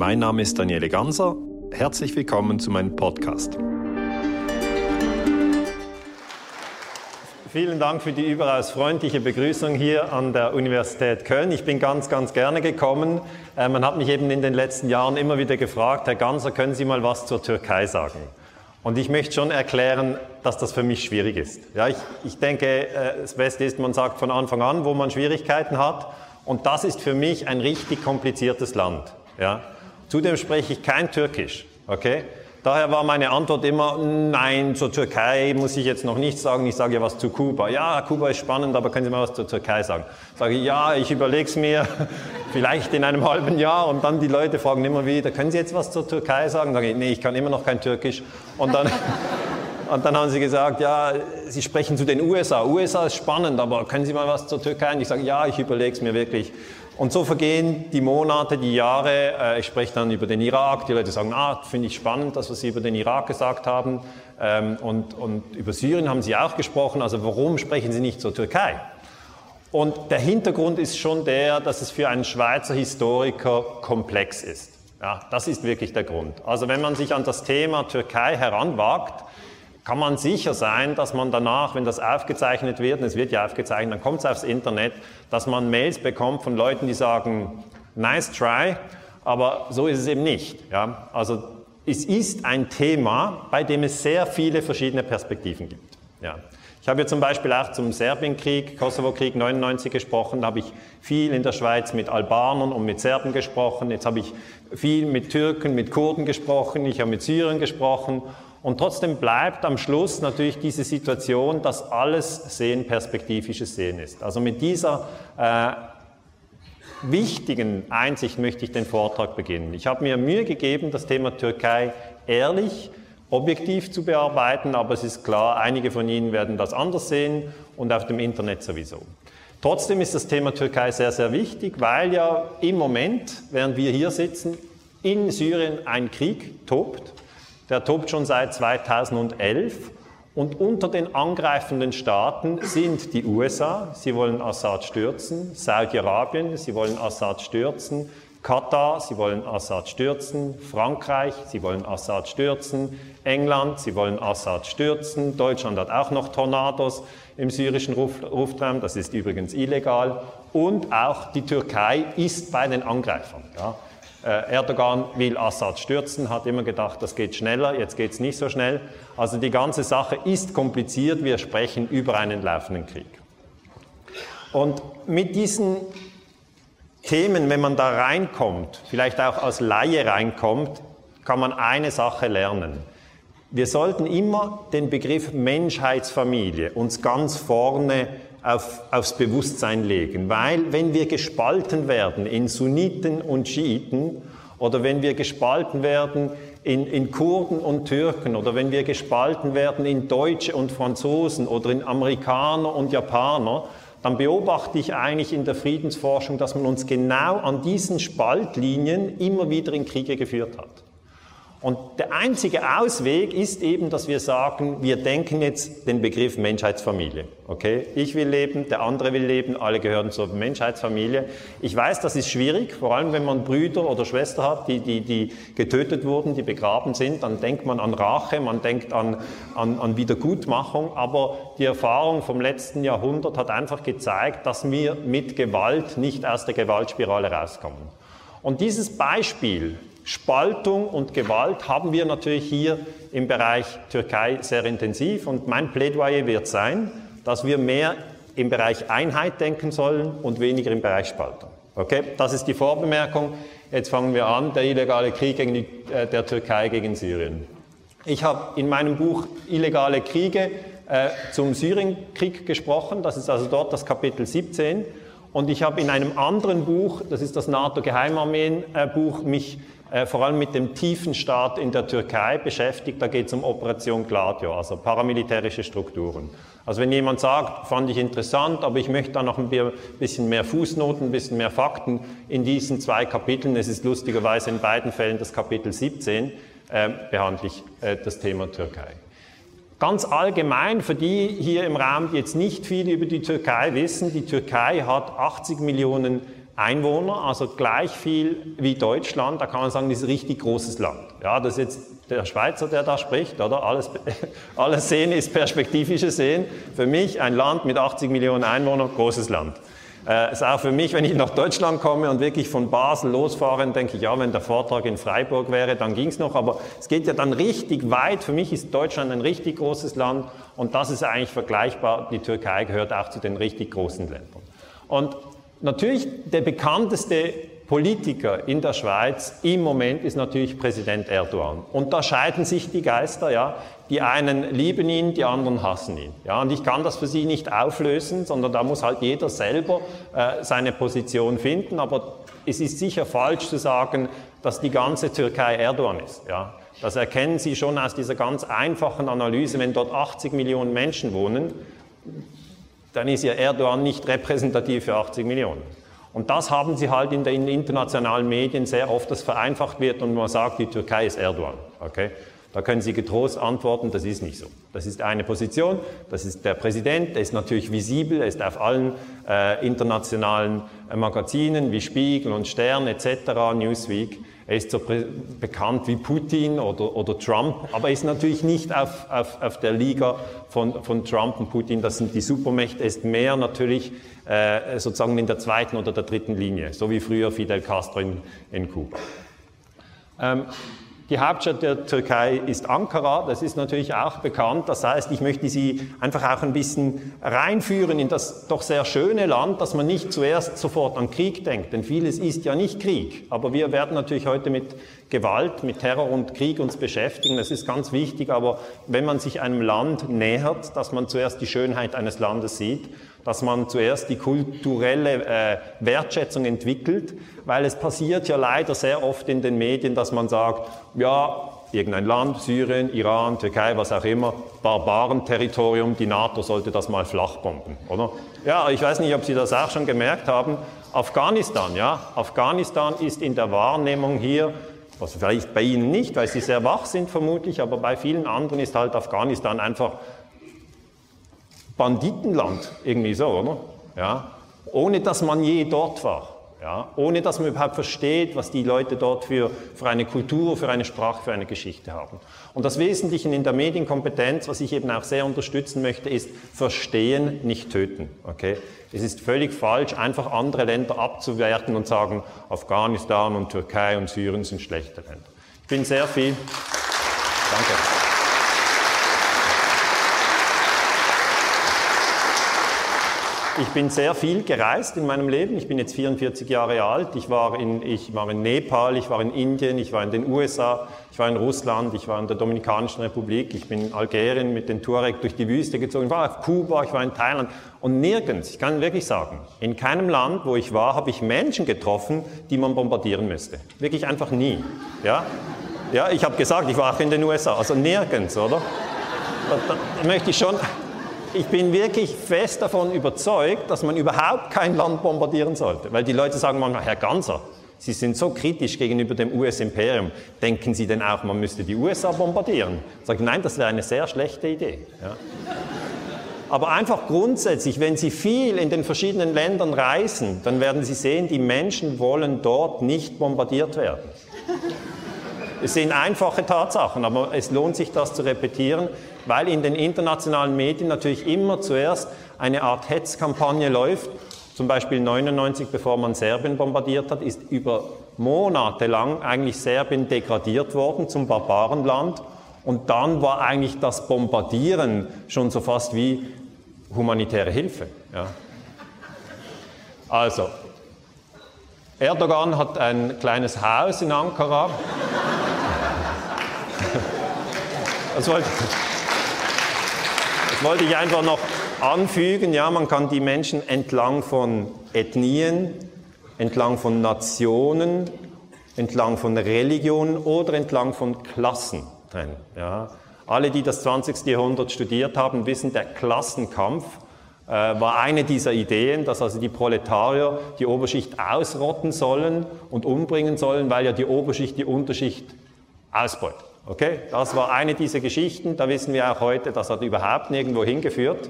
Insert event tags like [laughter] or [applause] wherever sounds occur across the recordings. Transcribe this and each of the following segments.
Mein Name ist Daniele Ganser. Herzlich willkommen zu meinem Podcast. Vielen Dank für die überaus freundliche Begrüßung hier an der Universität Köln. Ich bin ganz, ganz gerne gekommen. Äh, man hat mich eben in den letzten Jahren immer wieder gefragt, Herr Ganser, können Sie mal was zur Türkei sagen? Und ich möchte schon erklären, dass das für mich schwierig ist. Ja, ich, ich denke, äh, das Beste ist, man sagt von Anfang an, wo man Schwierigkeiten hat. Und das ist für mich ein richtig kompliziertes Land. Ja. Zudem spreche ich kein Türkisch. Okay? Daher war meine Antwort immer, nein, zur Türkei muss ich jetzt noch nichts sagen. Ich sage ja was zu Kuba. Ja, Kuba ist spannend, aber können Sie mal was zur Türkei sagen? Sage ich, ja, ich überlege es mir, [laughs] vielleicht in einem halben Jahr. Und dann die Leute fragen immer wieder, können Sie jetzt was zur Türkei sagen? Sage ich, nee, ich kann immer noch kein Türkisch. Und dann, [laughs] und dann haben sie gesagt, ja, Sie sprechen zu den USA. USA ist spannend, aber können Sie mal was zur Türkei? Und ich sage, ja, ich überlege es mir wirklich. Und so vergehen die Monate, die Jahre. Äh, ich spreche dann über den Irak. Die Leute sagen, ah, finde ich spannend, das, was Sie über den Irak gesagt haben. Ähm, und, und über Syrien haben Sie auch gesprochen. Also warum sprechen Sie nicht zur Türkei? Und der Hintergrund ist schon der, dass es für einen Schweizer Historiker komplex ist. Ja, das ist wirklich der Grund. Also wenn man sich an das Thema Türkei heranwagt, kann man sicher sein, dass man danach, wenn das aufgezeichnet wird, und es wird ja aufgezeichnet, dann kommt es aufs Internet, dass man Mails bekommt von Leuten, die sagen, nice try, aber so ist es eben nicht. Ja? Also es ist ein Thema, bei dem es sehr viele verschiedene Perspektiven gibt. Ja. Ich habe ja zum Beispiel auch zum Serbienkrieg, Kosovo-Krieg 99 gesprochen, da habe ich viel in der Schweiz mit Albanern und mit Serben gesprochen, jetzt habe ich viel mit Türken, mit Kurden gesprochen, ich habe mit Syrien gesprochen und trotzdem bleibt am Schluss natürlich diese Situation, dass alles Sehen perspektivisches Sehen ist. Also mit dieser äh, wichtigen Einsicht möchte ich den Vortrag beginnen. Ich habe mir Mühe gegeben, das Thema Türkei ehrlich, objektiv zu bearbeiten, aber es ist klar, einige von Ihnen werden das anders sehen und auf dem Internet sowieso. Trotzdem ist das Thema Türkei sehr, sehr wichtig, weil ja im Moment, während wir hier sitzen, in Syrien ein Krieg tobt der tobt schon seit 2011 und unter den angreifenden Staaten sind die USA, sie wollen Assad stürzen, Saudi-Arabien, sie wollen Assad stürzen, Katar, sie wollen Assad stürzen, Frankreich, sie wollen Assad stürzen, England, sie wollen Assad stürzen, Deutschland hat auch noch Tornados im syrischen Luftraum, das ist übrigens illegal, und auch die Türkei ist bei den Angreifern. Ja. Äh, Erdogan will Assad stürzen, hat immer gedacht, das geht schneller, jetzt geht es nicht so schnell. Also die ganze Sache ist kompliziert, wir sprechen über einen laufenden Krieg. Und mit diesen Themen, wenn man da reinkommt, vielleicht auch als Laie reinkommt, kann man eine Sache lernen. Wir sollten immer den Begriff Menschheitsfamilie uns ganz vorne auf, aufs Bewusstsein legen, weil wenn wir gespalten werden in Sunniten und Schiiten oder wenn wir gespalten werden in, in Kurden und Türken oder wenn wir gespalten werden in Deutsche und Franzosen oder in Amerikaner und Japaner, dann beobachte ich eigentlich in der Friedensforschung, dass man uns genau an diesen Spaltlinien immer wieder in Kriege geführt hat. Und der einzige Ausweg ist eben, dass wir sagen, wir denken jetzt den Begriff Menschheitsfamilie. Okay? Ich will leben, der andere will leben, alle gehören zur Menschheitsfamilie. Ich weiß, das ist schwierig, vor allem wenn man Brüder oder Schwestern hat, die, die, die getötet wurden, die begraben sind, dann denkt man an Rache, man denkt an, an, an Wiedergutmachung, aber die Erfahrung vom letzten Jahrhundert hat einfach gezeigt, dass wir mit Gewalt nicht aus der Gewaltspirale rauskommen. Und dieses Beispiel Spaltung und Gewalt haben wir natürlich hier im Bereich Türkei sehr intensiv und mein Plädoyer wird sein, dass wir mehr im Bereich Einheit denken sollen und weniger im Bereich Spaltung. Okay, das ist die Vorbemerkung. Jetzt fangen wir an, der illegale Krieg gegen die, äh, der Türkei gegen Syrien. Ich habe in meinem Buch Illegale Kriege äh, zum Syrienkrieg gesprochen, das ist also dort das Kapitel 17. Und ich habe in einem anderen Buch, das ist das NATO-Geheimarmeen-Buch, mich äh, vor allem mit dem tiefen Staat in der Türkei beschäftigt. Da geht es um Operation Gladio, also paramilitärische Strukturen. Also wenn jemand sagt, fand ich interessant, aber ich möchte da noch ein bisschen mehr Fußnoten, ein bisschen mehr Fakten in diesen zwei Kapiteln, es ist lustigerweise in beiden Fällen das Kapitel 17, äh, behandle ich äh, das Thema Türkei. Ganz allgemein, für die hier im Raum, die jetzt nicht viel über die Türkei wissen, die Türkei hat 80 Millionen Einwohner, also gleich viel wie Deutschland. Da kann man sagen, das ist ein richtig großes Land. Ja, das ist jetzt der Schweizer, der da spricht, oder? Alles, [laughs] alles Sehen ist perspektivische Sehen. Für mich ein Land mit 80 Millionen Einwohnern, großes Land. Äh, ist auch für mich, wenn ich nach Deutschland komme und wirklich von Basel losfahre, denke ich, ja, wenn der Vortrag in Freiburg wäre, dann ging es noch. Aber es geht ja dann richtig weit. Für mich ist Deutschland ein richtig großes Land und das ist eigentlich vergleichbar. Die Türkei gehört auch zu den richtig großen Ländern. Und natürlich der bekannteste Politiker in der Schweiz im Moment ist natürlich Präsident Erdogan. Und da scheiden sich die Geister, ja. Die einen lieben ihn, die anderen hassen ihn. Ja, und ich kann das für sie nicht auflösen, sondern da muss halt jeder selber äh, seine Position finden. Aber es ist sicher falsch zu sagen, dass die ganze Türkei Erdogan ist. Ja. Das erkennen Sie schon aus dieser ganz einfachen Analyse. Wenn dort 80 Millionen Menschen wohnen, dann ist ja Erdogan nicht repräsentativ für 80 Millionen. Und das haben sie halt in den internationalen Medien sehr oft, dass vereinfacht wird und man sagt, die Türkei ist Erdogan. Okay? Da können Sie getrost antworten, das ist nicht so. Das ist eine Position, das ist der Präsident, der ist natürlich visibel, er ist auf allen äh, internationalen äh, Magazinen wie Spiegel und Stern etc., Newsweek. Er ist so bekannt wie Putin oder, oder Trump, aber er ist natürlich nicht auf, auf, auf der Liga von, von Trump und Putin, das sind die Supermächte, er ist mehr natürlich äh, sozusagen in der zweiten oder der dritten Linie, so wie früher Fidel Castro in, in Kuba. Ähm, die Hauptstadt der Türkei ist Ankara, das ist natürlich auch bekannt. Das heißt, ich möchte Sie einfach auch ein bisschen reinführen in das doch sehr schöne Land, dass man nicht zuerst sofort an Krieg denkt, denn vieles ist ja nicht Krieg. Aber wir werden natürlich heute mit Gewalt, mit Terror und Krieg uns beschäftigen. Das ist ganz wichtig. Aber wenn man sich einem Land nähert, dass man zuerst die Schönheit eines Landes sieht dass man zuerst die kulturelle äh, Wertschätzung entwickelt, weil es passiert ja leider sehr oft in den Medien, dass man sagt, ja, irgendein Land, Syrien, Iran, Türkei, was auch immer, Barbarenterritorium, die NATO sollte das mal flachbomben, oder? Ja, ich weiß nicht, ob Sie das auch schon gemerkt haben. Afghanistan, ja, Afghanistan ist in der Wahrnehmung hier was vielleicht bei Ihnen nicht, weil Sie sehr wach sind vermutlich, aber bei vielen anderen ist halt Afghanistan einfach Banditenland, irgendwie so, oder? Ja? Ohne dass man je dort war. Ja? Ohne dass man überhaupt versteht, was die Leute dort für, für eine Kultur, für eine Sprache, für eine Geschichte haben. Und das Wesentliche in der Medienkompetenz, was ich eben auch sehr unterstützen möchte, ist verstehen, nicht töten. Okay? Es ist völlig falsch, einfach andere Länder abzuwerten und sagen, Afghanistan und Türkei und Syrien sind schlechte Länder. Ich bin sehr viel. Danke. Ich bin sehr viel gereist in meinem Leben. Ich bin jetzt 44 Jahre alt. Ich war, in, ich war in Nepal, ich war in Indien, ich war in den USA, ich war in Russland, ich war in der Dominikanischen Republik, ich bin in Algerien mit den Tuareg durch die Wüste gezogen, ich war auf Kuba, ich war in Thailand und nirgends, ich kann wirklich sagen, in keinem Land, wo ich war, habe ich Menschen getroffen, die man bombardieren müsste. Wirklich einfach nie. Ja, ja ich habe gesagt, ich war auch in den USA, also nirgends, oder? Da, da möchte ich schon ich bin wirklich fest davon überzeugt, dass man überhaupt kein Land bombardieren sollte. Weil die Leute sagen manchmal, Herr Ganser, Sie sind so kritisch gegenüber dem US-Imperium. Denken Sie denn auch, man müsste die USA bombardieren? Sage, nein, das wäre eine sehr schlechte Idee. Ja. Aber einfach grundsätzlich, wenn Sie viel in den verschiedenen Ländern reisen, dann werden Sie sehen, die Menschen wollen dort nicht bombardiert werden. Es sind einfache Tatsachen, aber es lohnt sich, das zu repetieren, weil in den internationalen Medien natürlich immer zuerst eine Art Hetzkampagne läuft. Zum Beispiel 99, bevor man Serbien bombardiert hat, ist über Monate lang eigentlich Serbien degradiert worden zum Barbarenland. Und dann war eigentlich das Bombardieren schon so fast wie humanitäre Hilfe. Ja. Also, Erdogan hat ein kleines Haus in Ankara. Das wollte, das wollte ich einfach noch anfügen. Ja, man kann die Menschen entlang von Ethnien, entlang von Nationen, entlang von Religionen oder entlang von Klassen trennen. Ja. Alle, die das 20. Jahrhundert studiert haben, wissen, der Klassenkampf äh, war eine dieser Ideen, dass also die Proletarier die Oberschicht ausrotten sollen und umbringen sollen, weil ja die Oberschicht die Unterschicht ausbeutet. Okay, das war eine dieser Geschichten. Da wissen wir auch heute, das hat überhaupt nirgendwo hingeführt.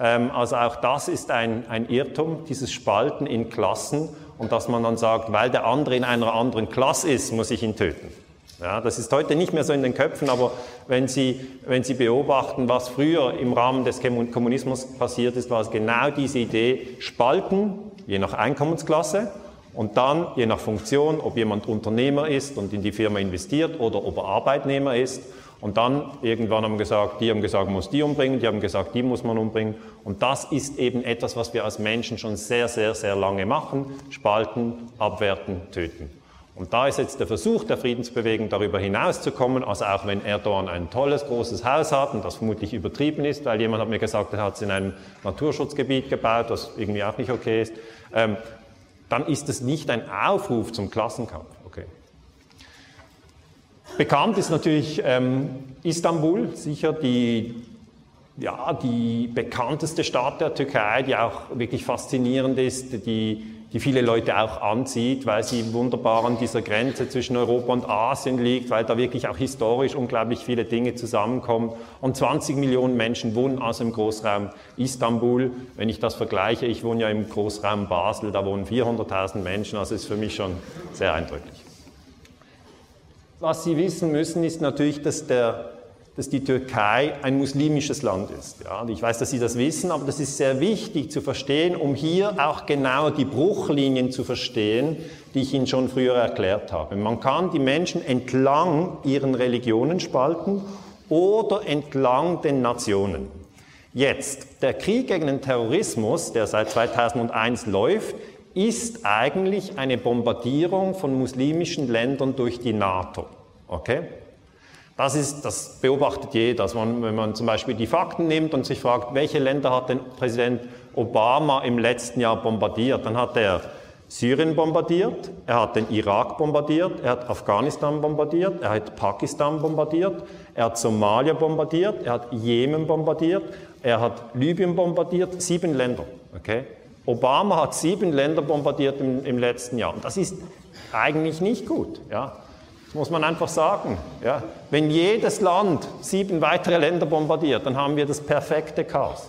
Ähm, also auch das ist ein, ein Irrtum, dieses Spalten in Klassen. und dass man dann sagt, weil der andere in einer anderen Klasse ist, muss ich ihn töten. Ja, das ist heute nicht mehr so in den Köpfen, aber wenn Sie, wenn Sie beobachten, was früher im Rahmen des Kommunismus passiert ist, war es genau diese Idee, spalten, je nach Einkommensklasse, und dann, je nach Funktion, ob jemand Unternehmer ist und in die Firma investiert oder ob er Arbeitnehmer ist. Und dann irgendwann haben gesagt, die haben gesagt, man muss die umbringen, die haben gesagt, die muss man umbringen. Und das ist eben etwas, was wir als Menschen schon sehr, sehr, sehr lange machen. Spalten, abwerten, töten. Und da ist jetzt der Versuch der Friedensbewegung, darüber hinauszukommen, also auch wenn Erdogan ein tolles, großes Haus hat und das vermutlich übertrieben ist, weil jemand hat mir gesagt, er hat es in einem Naturschutzgebiet gebaut, was irgendwie auch nicht okay ist, ähm, dann ist es nicht ein Aufruf zum Klassenkampf. Okay. Bekannt ist natürlich ähm, Istanbul, sicher die, ja, die bekannteste Stadt der Türkei, die auch wirklich faszinierend ist, die die viele Leute auch anzieht, weil sie wunderbar an dieser Grenze zwischen Europa und Asien liegt, weil da wirklich auch historisch unglaublich viele Dinge zusammenkommen. Und 20 Millionen Menschen wohnen also im Großraum Istanbul. Wenn ich das vergleiche, ich wohne ja im Großraum Basel, da wohnen 400.000 Menschen, also ist für mich schon sehr eindrücklich. Was Sie wissen müssen, ist natürlich, dass der dass die Türkei ein muslimisches Land ist. Ja, ich weiß, dass Sie das wissen, aber das ist sehr wichtig zu verstehen, um hier auch genau die Bruchlinien zu verstehen, die ich Ihnen schon früher erklärt habe. Man kann die Menschen entlang ihren Religionen spalten oder entlang den Nationen. Jetzt, der Krieg gegen den Terrorismus, der seit 2001 läuft, ist eigentlich eine Bombardierung von muslimischen Ländern durch die NATO. Okay? Das, ist, das beobachtet jeder. Also man, wenn man zum Beispiel die Fakten nimmt und sich fragt, welche Länder hat denn Präsident Obama im letzten Jahr bombardiert, dann hat er Syrien bombardiert, er hat den Irak bombardiert, er hat Afghanistan bombardiert, er hat Pakistan bombardiert, er hat Somalia bombardiert, er hat Jemen bombardiert, er hat Libyen bombardiert, sieben Länder. Okay? Obama hat sieben Länder bombardiert im, im letzten Jahr. Und das ist eigentlich nicht gut. Ja? Das muss man einfach sagen. Ja. Wenn jedes Land sieben weitere Länder bombardiert, dann haben wir das perfekte Chaos.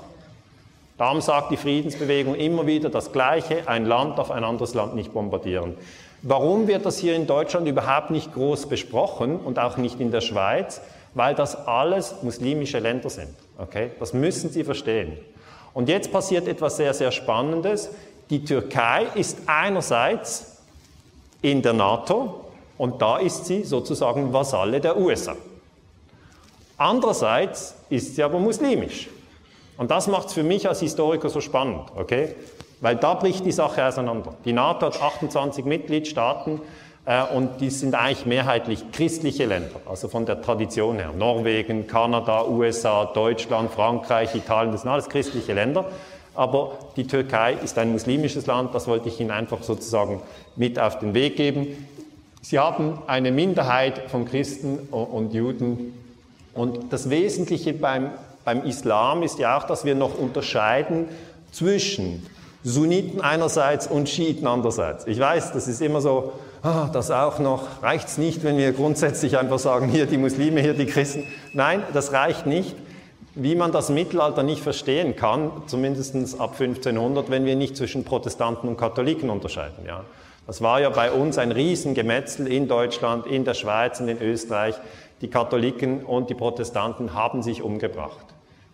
Darum sagt die Friedensbewegung immer wieder das Gleiche, ein Land auf ein anderes Land nicht bombardieren. Warum wird das hier in Deutschland überhaupt nicht groß besprochen und auch nicht in der Schweiz? Weil das alles muslimische Länder sind. Okay? Das müssen Sie verstehen. Und jetzt passiert etwas sehr, sehr Spannendes. Die Türkei ist einerseits in der NATO, und da ist sie sozusagen Vasalle der USA. Andererseits ist sie aber muslimisch. Und das macht es für mich als Historiker so spannend, okay? Weil da bricht die Sache auseinander. Die NATO hat 28 Mitgliedstaaten äh, und die sind eigentlich mehrheitlich christliche Länder, also von der Tradition her. Norwegen, Kanada, USA, Deutschland, Frankreich, Italien, das sind alles christliche Länder. Aber die Türkei ist ein muslimisches Land, das wollte ich Ihnen einfach sozusagen mit auf den Weg geben. Sie haben eine Minderheit von Christen und Juden. Und das Wesentliche beim, beim Islam ist ja auch, dass wir noch unterscheiden zwischen Sunniten einerseits und Schiiten andererseits. Ich weiß, das ist immer so, ah, das auch noch, reicht es nicht, wenn wir grundsätzlich einfach sagen, hier die Muslime, hier die Christen. Nein, das reicht nicht. Wie man das Mittelalter nicht verstehen kann, zumindest ab 1500, wenn wir nicht zwischen Protestanten und Katholiken unterscheiden. Ja. Das war ja bei uns ein Riesengemetzel in Deutschland, in der Schweiz und in Österreich. Die Katholiken und die Protestanten haben sich umgebracht.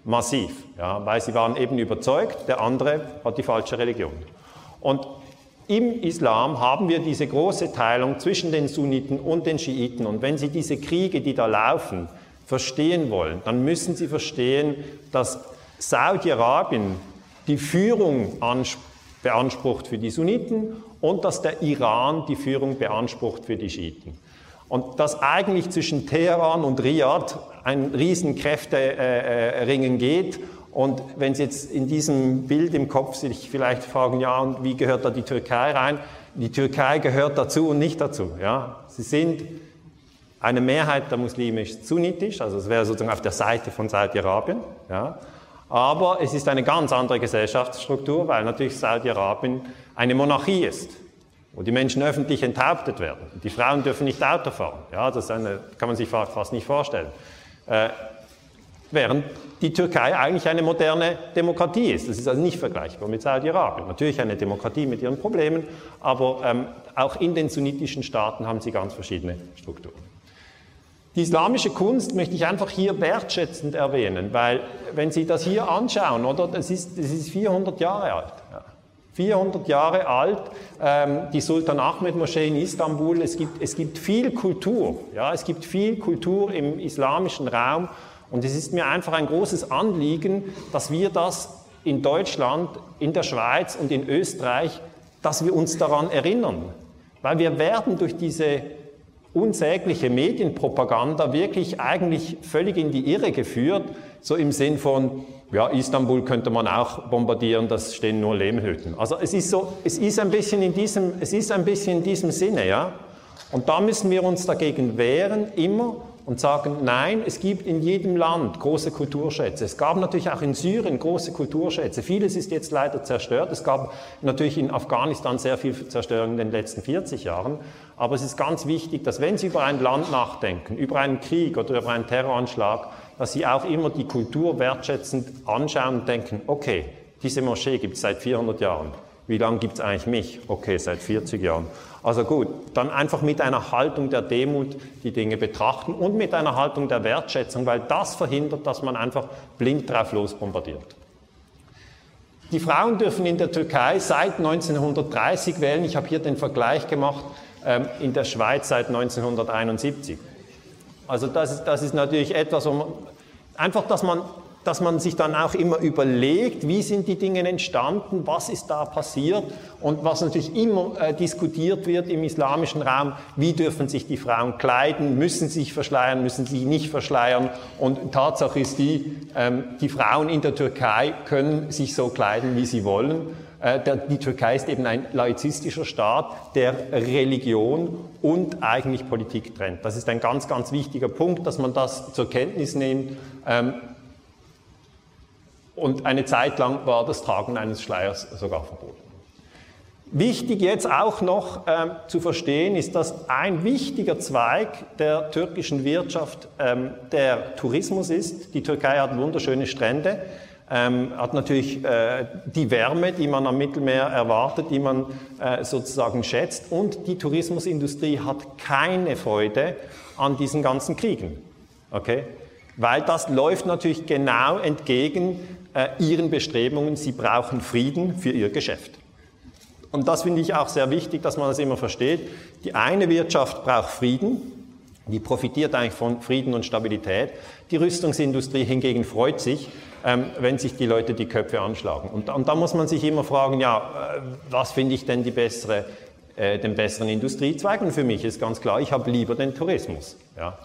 Massiv, ja, weil sie waren eben überzeugt, der andere hat die falsche Religion. Und im Islam haben wir diese große Teilung zwischen den Sunniten und den Schiiten. Und wenn Sie diese Kriege, die da laufen, verstehen wollen, dann müssen Sie verstehen, dass Saudi-Arabien die Führung beansprucht für die Sunniten und dass der Iran die Führung beansprucht für die Schiiten. Und dass eigentlich zwischen Teheran und Riyadh ein Riesenkräfteringen geht. Und wenn Sie jetzt in diesem Bild im Kopf sich vielleicht fragen, ja, und wie gehört da die Türkei rein? Die Türkei gehört dazu und nicht dazu. Ja? Sie sind eine Mehrheit der Muslime ist sunnitisch, also es wäre sozusagen auf der Seite von Saudi-Arabien. Ja? Aber es ist eine ganz andere Gesellschaftsstruktur, weil natürlich Saudi-Arabien eine Monarchie ist, wo die Menschen öffentlich enthauptet werden. Die Frauen dürfen nicht Auto fahren. Ja, das eine, kann man sich fast nicht vorstellen. Äh, während die Türkei eigentlich eine moderne Demokratie ist. Das ist also nicht vergleichbar mit Saudi-Arabien. Natürlich eine Demokratie mit ihren Problemen, aber ähm, auch in den sunnitischen Staaten haben sie ganz verschiedene Strukturen. Die islamische Kunst möchte ich einfach hier wertschätzend erwähnen, weil wenn Sie das hier anschauen, oder, das ist, das ist 400 Jahre alt. Ja. 400 Jahre alt, ähm, die Sultan Ahmed Moschee in Istanbul, es gibt, es gibt viel Kultur, ja, es gibt viel Kultur im islamischen Raum und es ist mir einfach ein großes Anliegen, dass wir das in Deutschland, in der Schweiz und in Österreich, dass wir uns daran erinnern. Weil wir werden durch diese unsägliche Medienpropaganda wirklich eigentlich völlig in die Irre geführt, so im Sinn von, ja, Istanbul könnte man auch bombardieren, das stehen nur Lehmhütten. Also es ist so, es ist ein bisschen in diesem, es ist ein bisschen in diesem Sinne, ja. Und da müssen wir uns dagegen wehren, immer und sagen, nein, es gibt in jedem Land große Kulturschätze. Es gab natürlich auch in Syrien große Kulturschätze. Vieles ist jetzt leider zerstört. Es gab natürlich in Afghanistan sehr viel Zerstörung in den letzten 40 Jahren. Aber es ist ganz wichtig, dass wenn Sie über ein Land nachdenken, über einen Krieg oder über einen Terroranschlag, dass Sie auch immer die Kultur wertschätzend anschauen und denken, okay, diese Moschee gibt es seit 400 Jahren. Wie lange gibt es eigentlich mich? Okay, seit 40 Jahren. Also gut, dann einfach mit einer Haltung der Demut die Dinge betrachten und mit einer Haltung der Wertschätzung, weil das verhindert, dass man einfach blind drauf losbombardiert. Die Frauen dürfen in der Türkei seit 1930 wählen. Ich habe hier den Vergleich gemacht, in der Schweiz seit 1971. Also das ist, das ist natürlich etwas, um, einfach, dass man dass man sich dann auch immer überlegt, wie sind die Dinge entstanden, was ist da passiert und was natürlich immer äh, diskutiert wird im islamischen Raum, wie dürfen sich die Frauen kleiden, müssen sie sich verschleiern, müssen sie sich nicht verschleiern und Tatsache ist die, ähm, die Frauen in der Türkei können sich so kleiden, wie sie wollen. Äh, die Türkei ist eben ein laizistischer Staat, der Religion und eigentlich Politik trennt. Das ist ein ganz, ganz wichtiger Punkt, dass man das zur Kenntnis nimmt. Ähm, und eine Zeit lang war das Tragen eines Schleiers sogar verboten. Wichtig jetzt auch noch ähm, zu verstehen ist, dass ein wichtiger Zweig der türkischen Wirtschaft ähm, der Tourismus ist. Die Türkei hat wunderschöne Strände, ähm, hat natürlich äh, die Wärme, die man am Mittelmeer erwartet, die man äh, sozusagen schätzt. Und die Tourismusindustrie hat keine Freude an diesen ganzen Kriegen. Okay? Weil das läuft natürlich genau entgegen äh, ihren Bestrebungen, sie brauchen Frieden für ihr Geschäft. Und das finde ich auch sehr wichtig, dass man das immer versteht. Die eine Wirtschaft braucht Frieden, die profitiert eigentlich von Frieden und Stabilität. Die Rüstungsindustrie hingegen freut sich, ähm, wenn sich die Leute die Köpfe anschlagen. Und, da muss man sich immer fragen, ja, äh, was finde ich denn die bessere, äh, den besseren Industriezweig? Und für mich ist ganz klar, ich habe lieber den Tourismus ja,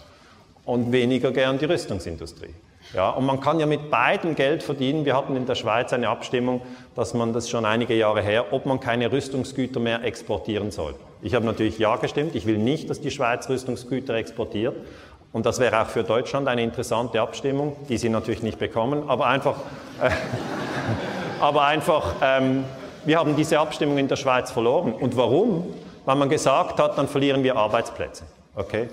und weniger gern die Rüstungsindustrie. Ja, und man kann ja mit beidem Geld verdienen. Wir hatten in der Schweiz eine Abstimmung, dass man das schon einige Jahre her, ob man keine Rüstungsgüter mehr exportieren soll. Ich habe natürlich Ja gestimmt. Ich will nicht, dass die Schweiz Rüstungsgüter exportiert. Und das wäre auch für Deutschland eine interessante Abstimmung, die Sie natürlich nicht bekommen. Aber einfach, äh, [laughs] aber einfach ähm, wir haben diese Abstimmung in der Schweiz verloren. Und warum? Weil man gesagt hat, dann verlieren wir Arbeitsplätze. Okay?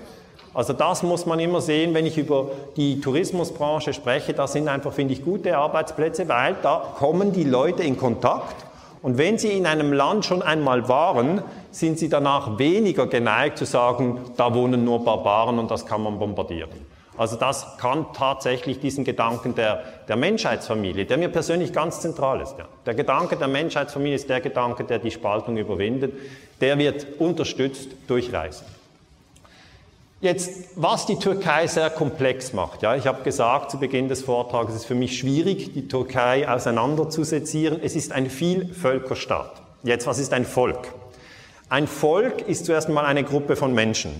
Also das muss man immer sehen, wenn ich über die Tourismusbranche spreche. Das sind einfach, finde ich, gute Arbeitsplätze, weil da kommen die Leute in Kontakt. Und wenn sie in einem Land schon einmal waren, sind sie danach weniger geneigt zu sagen, da wohnen nur Barbaren und das kann man bombardieren. Also das kann tatsächlich diesen Gedanken der, der Menschheitsfamilie, der mir persönlich ganz zentral ist. Ja. Der Gedanke der Menschheitsfamilie ist der Gedanke, der die Spaltung überwindet. Der wird unterstützt durch Reisen. Jetzt, was die Türkei sehr komplex macht. Ja, ich habe gesagt zu Beginn des Vortrags, es ist für mich schwierig, die Türkei auseinanderzusezieren. Es ist ein Vielvölkerstaat. Jetzt, was ist ein Volk? Ein Volk ist zuerst einmal eine Gruppe von Menschen.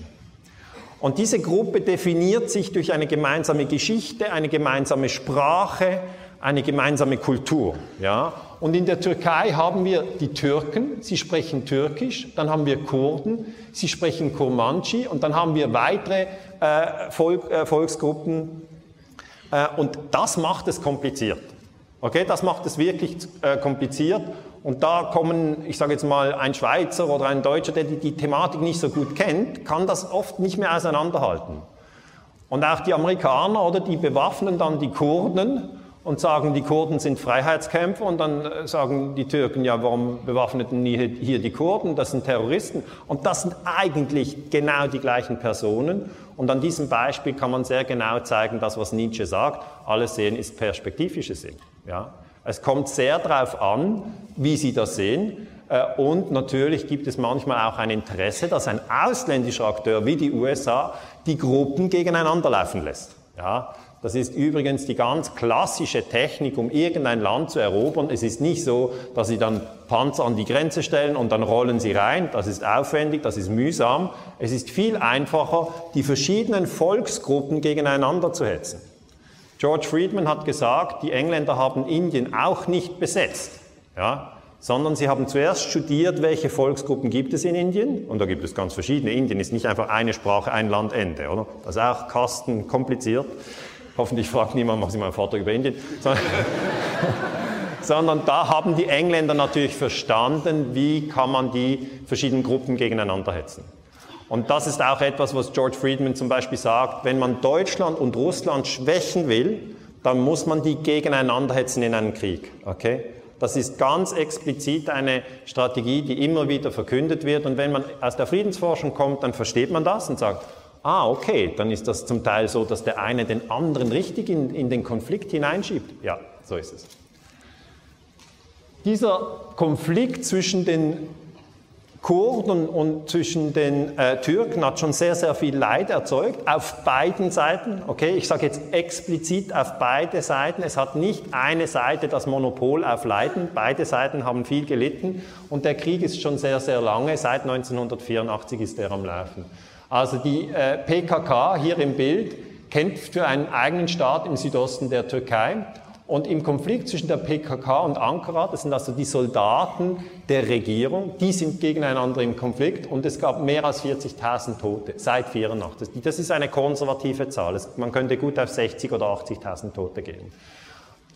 Und diese Gruppe definiert sich durch eine gemeinsame Geschichte, eine gemeinsame Sprache, eine gemeinsame Kultur. Ja? Und in der Türkei haben wir die Türken, sie sprechen Türkisch, dann haben wir Kurden, sie sprechen Kurmanchi und dann haben wir weitere äh, Volk, äh, Volksgruppen. Äh, und das macht es kompliziert. Okay, das macht es wirklich äh, kompliziert. Und da kommen, ich sage jetzt mal, ein Schweizer oder ein Deutscher, der die, die Thematik nicht so gut kennt, kann das oft nicht mehr auseinanderhalten. Und auch die Amerikaner, oder, die bewaffnen dann die Kurden und sagen, die Kurden sind Freiheitskämpfer und dann äh, sagen die Türken, ja, warum bewaffneten hier die Kurden? Das sind Terroristen. Und das sind eigentlich genau die gleichen Personen. Und an diesem Beispiel kann man sehr genau zeigen, das, was Nietzsche sagt, alles sehen ist perspektivische Sinn. Ja? Es kommt sehr darauf an, wie Sie das sehen. Äh, und natürlich gibt es manchmal auch ein Interesse, dass ein ausländischer Akteur wie die USA die Gruppen gegeneinander laufen lässt. Ja, das ist übrigens die ganz klassische Technik, um irgendein Land zu erobern. Es ist nicht so, dass Sie dann Panzer an die Grenze stellen und dann rollen Sie rein. Das ist aufwendig, das ist mühsam. Es ist viel einfacher, die verschiedenen Volksgruppen gegeneinander zu hetzen. George Friedman hat gesagt, die Engländer haben Indien auch nicht besetzt. Ja, sondern sie haben zuerst studiert, welche Volksgruppen gibt es in Indien. Und da gibt es ganz verschiedene. Indien ist nicht einfach eine Sprache, ein Land, Ende, oder? Das ist auch Kasten kompliziert. Hoffentlich fragt niemand, was ich meinen Vortrag über Indien. [laughs] [laughs] sondern da haben die Engländer natürlich verstanden, wie kann man die verschiedenen Gruppen gegeneinander hetzen. Und das ist auch etwas, was George Friedman zum Beispiel sagt, wenn man Deutschland und Russland schwächen will, dann muss man die gegeneinander hetzen in einem Krieg. Okay? Das ist ganz explizit eine Strategie, die immer wieder verkündet wird. Und wenn man aus der Friedensforschung kommt, dann versteht man das und sagt, ah, okay, dann ist das zum Teil so, dass der eine den anderen richtig in, in den Konflikt hineinschiebt. Ja, so ist es. Dieser Konflikt zwischen den Kurden und zwischen den äh, Türken hat schon sehr, sehr viel Leid erzeugt, auf beiden Seiten. Okay, ich sage jetzt explizit auf beide Seiten. Es hat nicht eine Seite das Monopol auf Leiden. Beide Seiten haben viel gelitten und der Krieg ist schon sehr, sehr lange. Seit 1984 ist er am Laufen. Also die äh, PKK hier im Bild kämpft für einen eigenen Staat im Südosten der Türkei und im Konflikt zwischen der PKK und Ankara, das sind also die Soldaten der Regierung, die sind gegeneinander im Konflikt und es gab mehr als 40.000 Tote seit 1984. Das ist eine konservative Zahl. Man könnte gut auf 60.000 oder 80.000 Tote gehen.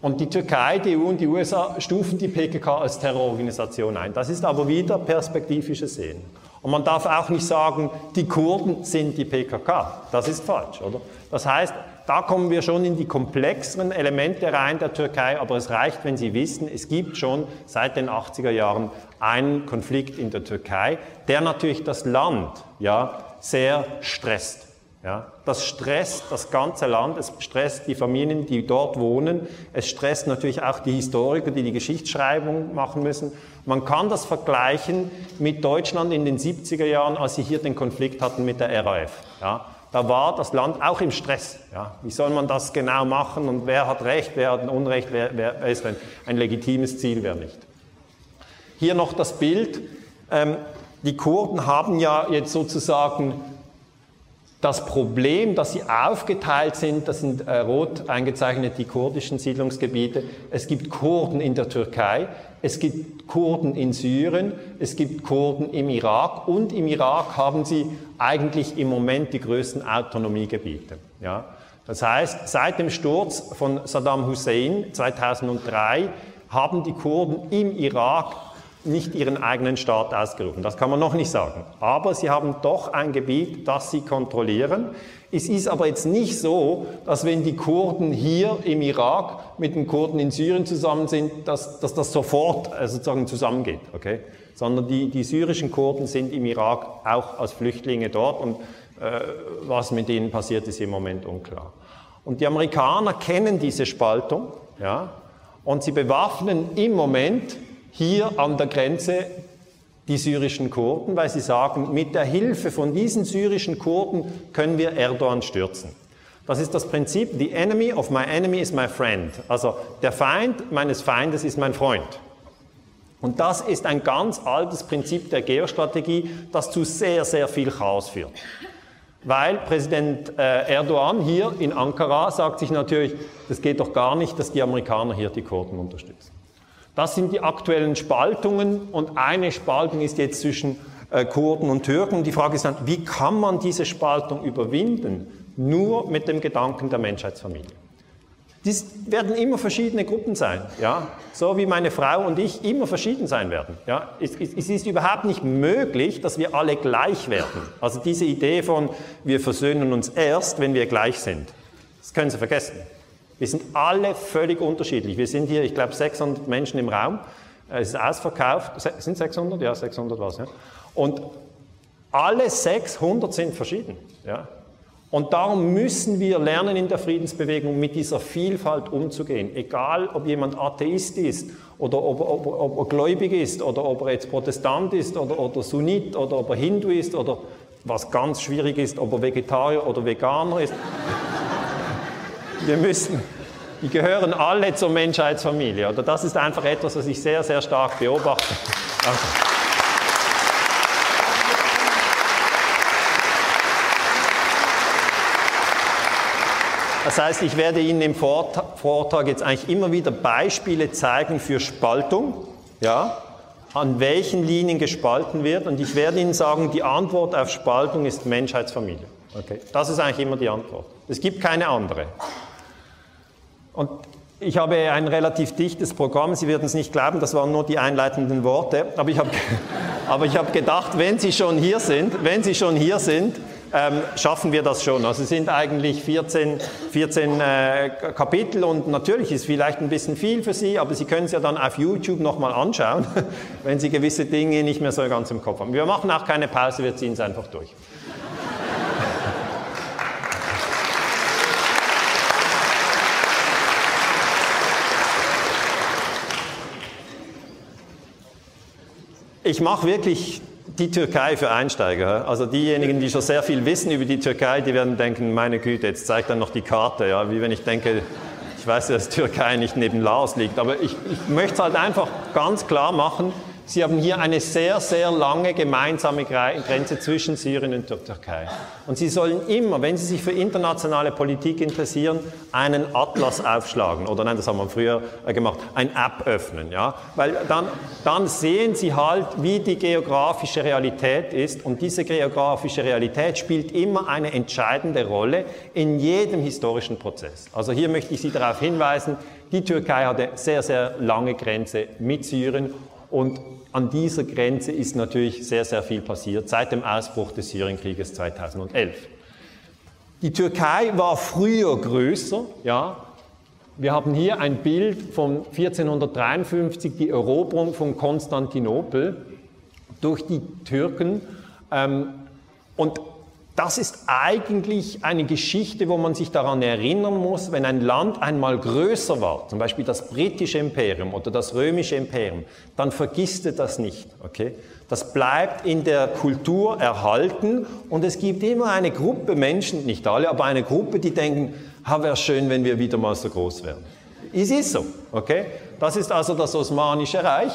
Und die Türkei, die EU und die USA stufen die PKK als Terrororganisation ein. Das ist aber wieder perspektivisches Sehen. Und man darf auch nicht sagen, die Kurden sind die PKK. Das ist falsch, oder? Das heißt, da kommen wir schon in die komplexeren Elemente rein der Türkei, aber es reicht, wenn Sie wissen, es gibt schon seit den 80er Jahren einen Konflikt in der Türkei, der natürlich das Land ja, sehr stresst. Ja, das stresst das ganze Land, es stresst die Familien, die dort wohnen, es stresst natürlich auch die Historiker, die die Geschichtsschreibung machen müssen. Man kann das vergleichen mit Deutschland in den 70er Jahren, als sie hier den Konflikt hatten mit der RAF. Ja, da war das Land auch im Stress. Ja, wie soll man das genau machen und wer hat Recht, wer hat Unrecht, wer, wer ist ein, ein legitimes Ziel, wer nicht. Hier noch das Bild. Ähm, die Kurden haben ja jetzt sozusagen das Problem, dass sie aufgeteilt sind, das sind äh, rot eingezeichnet die kurdischen Siedlungsgebiete. Es gibt Kurden in der Türkei, es gibt Kurden in Syrien, es gibt Kurden im Irak und im Irak haben sie eigentlich im Moment die größten Autonomiegebiete. Ja? Das heißt, seit dem Sturz von Saddam Hussein 2003 haben die Kurden im Irak nicht ihren eigenen Staat ausgerufen. Das kann man noch nicht sagen. Aber sie haben doch ein Gebiet, das sie kontrollieren. Es ist aber jetzt nicht so, dass wenn die Kurden hier im Irak mit den Kurden in Syrien zusammen sind, dass, dass das sofort äh, sozusagen zusammengeht. Okay? Sondern die, die syrischen Kurden sind im Irak auch als Flüchtlinge dort und äh, was mit ihnen passiert, ist im Moment unklar. Und die Amerikaner kennen diese Spaltung ja, und sie bewaffnen im Moment hier an der Grenze die syrischen Kurden, weil sie sagen, mit der Hilfe von diesen syrischen Kurden können wir Erdogan stürzen. Das ist das Prinzip, the enemy of my enemy is my friend. Also der Feind meines Feindes ist mein Freund. Und das ist ein ganz altes Prinzip der Geostrategie, das zu sehr, sehr viel Chaos führt. Weil Präsident äh, Erdogan hier in Ankara sagt sich natürlich, das geht doch gar nicht, dass die Amerikaner hier die Kurden unterstützen. Das sind die aktuellen Spaltungen und eine Spaltung ist jetzt zwischen äh, Kurden und Türken. Die Frage ist dann, wie kann man diese Spaltung überwinden? Nur mit dem Gedanken der Menschheitsfamilie. Dies werden immer verschiedene Gruppen sein, ja? so wie meine Frau und ich immer verschieden sein werden. Ja? Es, es, es, ist überhaupt nicht möglich, dass wir alle gleich werden. Also diese Idee von, wir versöhnen uns erst, wenn wir gleich sind, das können Sie vergessen. Wir sind alle völlig unterschiedlich. Wir sind hier, ich glaube, 600 Menschen im Raum. Es ist ausverkauft. Sind 600? Ja, 600 war es. Ja. Und alle 600 sind verschieden. Ja. Und darum müssen wir lernen in der Friedensbewegung mit dieser Vielfalt umzugehen. Egal, ob jemand Atheist ist oder ob, ob, ob er gläubig ist oder ob er jetzt Protestant ist oder, oder Sunnit oder ob er Hindu ist oder was ganz schwierig ist, ob er Vegetarier oder Veganer ist. Wir müssen, die gehören alle zur Menschheitsfamilie. Oder das ist einfach etwas, was ich sehr, sehr stark beobachte. Danke. Das heißt, ich werde Ihnen im Vortrag jetzt eigentlich immer wieder Beispiele zeigen für Spaltung, ja, an welchen Linien gespalten wird. Und ich werde Ihnen sagen, die Antwort auf Spaltung ist Menschheitsfamilie. Okay. Das ist eigentlich immer die Antwort. Es gibt keine andere. Und ich habe ein relativ dichtes Programm. Sie werden es nicht glauben, das waren nur die einleitenden Worte. Aber ich habe, [laughs] aber ich habe gedacht, wenn Sie schon hier sind, wenn Sie schon hier sind, ähm, schaffen wir das schon. Also es sind eigentlich 14, 14 äh, Kapitel und natürlich ist vielleicht ein bisschen viel für Sie, aber Sie können es ja dann auf YouTube nochmal anschauen, [laughs] wenn Sie gewisse Dinge nicht mehr so ganz im Kopf haben. Wir machen auch keine Pause, wir ziehen es einfach durch. Ich mache wirklich die Türkei für Einsteiger. Also diejenigen, die schon sehr viel wissen über die Türkei, die werden denken, meine Güte, jetzt zeigt dann noch die Karte. Ja, wie wenn ich denke, ich weiß, dass Türkei nicht neben Laos liegt. Aber ich, ich möchte es halt einfach ganz klar machen, Sie haben hier eine sehr, sehr lange gemeinsame Grenze zwischen Syrien und der Türkei. Und Sie sollen immer, wenn Sie sich für internationale Politik interessieren, einen Atlas aufschlagen. Oder nein, das haben wir früher äh, gemacht, ein App öffnen. Ja? Weil dann, dann sehen Sie halt, wie die geografische Realität ist. Und diese geografische Realität spielt immer eine entscheidende Rolle in jedem historischen Prozess. Also hier möchte ich Sie darauf hinweisen, die Türkei hat eine sehr, sehr lange Grenze mit Syrien und an dieser Grenze ist natürlich sehr, sehr viel passiert seit dem Ausbruch des Syrienkrieges 2011. Die Türkei war früher größer, ja. Wir haben hier ein Bild von 1453, die Eroberung von Konstantinopel durch die Türken. Ähm, und das ist eigentlich eine Geschichte, wo man sich daran erinnern muss, wenn ein Land einmal größer war, zum Beispiel das britische Imperium oder das römische Imperium, dann vergisst es das nicht. Okay? Das bleibt in der Kultur erhalten und es gibt immer eine Gruppe Menschen, nicht alle, aber eine Gruppe, die denken, ha, wäre schön, wenn wir wieder mal so groß wären. Es ist so. Okay? Das ist also das Osmanische Reich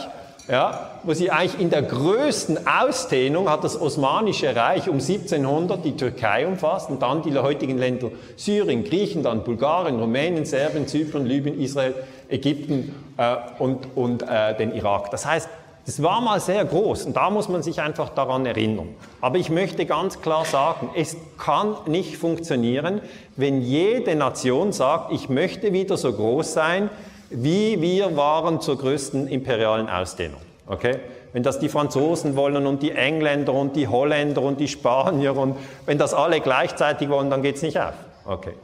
ja, wo sie eigentlich in der größten Ausdehnung hat das Osmanische Reich um 1700 die Türkei umfasst und dann die heutigen Länder Syrien, Griechenland, Bulgarien, Rumänien, Serbien, Zypern, Libyen, Israel, Ägypten äh, und, und äh, den Irak. Das heißt, es war mal sehr groß und da muss man sich einfach daran erinnern. Aber ich möchte ganz klar sagen, es kann nicht funktionieren, wenn jede Nation sagt, ich möchte wieder so groß sein wie wir waren zur größten imperialen Ausdehnung. Okay? Wenn das die Franzosen wollen und die Engländer und die Holländer und die Spanier und wenn das alle gleichzeitig wollen, dann geht es nicht auf. Okay.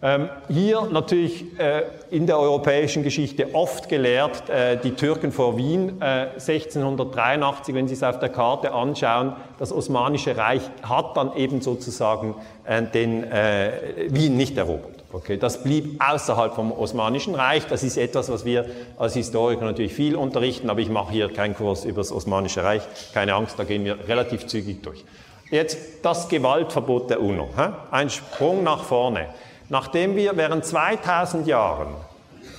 Ähm, hier natürlich äh, in der europäischen Geschichte oft gelehrt, äh, die Türken vor Wien äh, 1683, wenn Sie es auf der Karte anschauen, das Osmanische Reich hat dann eben sozusagen äh, den äh, Wien nicht erobert. Okay, das blieb außerhalb vom Osmanischen Reich. Das ist etwas, was wir als Historiker natürlich viel unterrichten, aber ich mache hier keinen Kurs über das Osmanische Reich. Keine Angst, da gehen wir relativ zügig durch. Jetzt das Gewaltverbot der UNO. Ein Sprung nach vorne. Nachdem wir während 2000 Jahren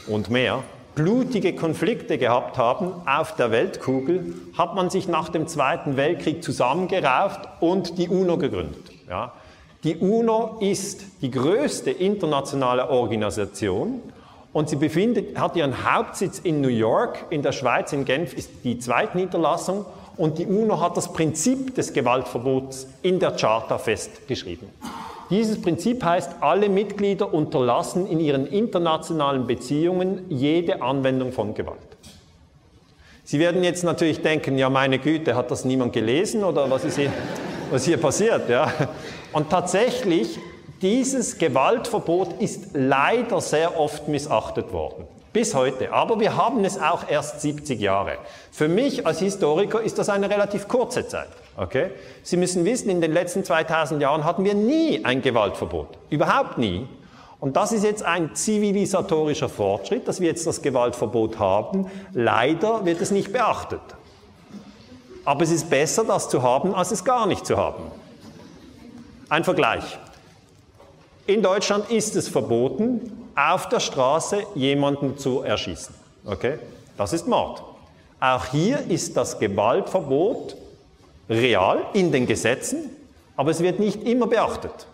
und mehr blutige Konflikte gehabt haben auf der Weltkugel, hat man sich nach dem Zweiten Weltkrieg zusammengerauft und die UNO gegründet. Ja. Die UNO ist die größte internationale Organisation und sie befindet, hat ihren Hauptsitz in New York, in der Schweiz, in Genf ist die Zweitniederlassung und die UNO hat das Prinzip des Gewaltverbots in der Charta festgeschrieben. Dieses Prinzip heißt, alle Mitglieder unterlassen in ihren internationalen Beziehungen jede Anwendung von Gewalt. Sie werden jetzt natürlich denken, ja meine Güte, hat das niemand gelesen oder was ist hier, was hier passiert? Ja? Und tatsächlich, dieses Gewaltverbot ist leider sehr oft missachtet worden. Bis heute. Aber wir haben es auch erst 70 Jahre. Für mich als Historiker ist das eine relativ kurze Zeit. Okay? Sie müssen wissen, in den letzten 2000 Jahren hatten wir nie ein Gewaltverbot. Überhaupt nie. Und das ist jetzt ein zivilisatorischer Fortschritt, dass wir jetzt das Gewaltverbot haben. Leider wird es nicht beachtet. Aber es ist besser, das zu haben, als es gar nicht zu haben. Ein Vergleich. In Deutschland ist es verboten, auf der Straße jemanden zu erschießen. Okay? Das ist Mord. Auch hier ist das Gewaltverbot real in den Gesetzen, aber es wird nicht immer beachtet.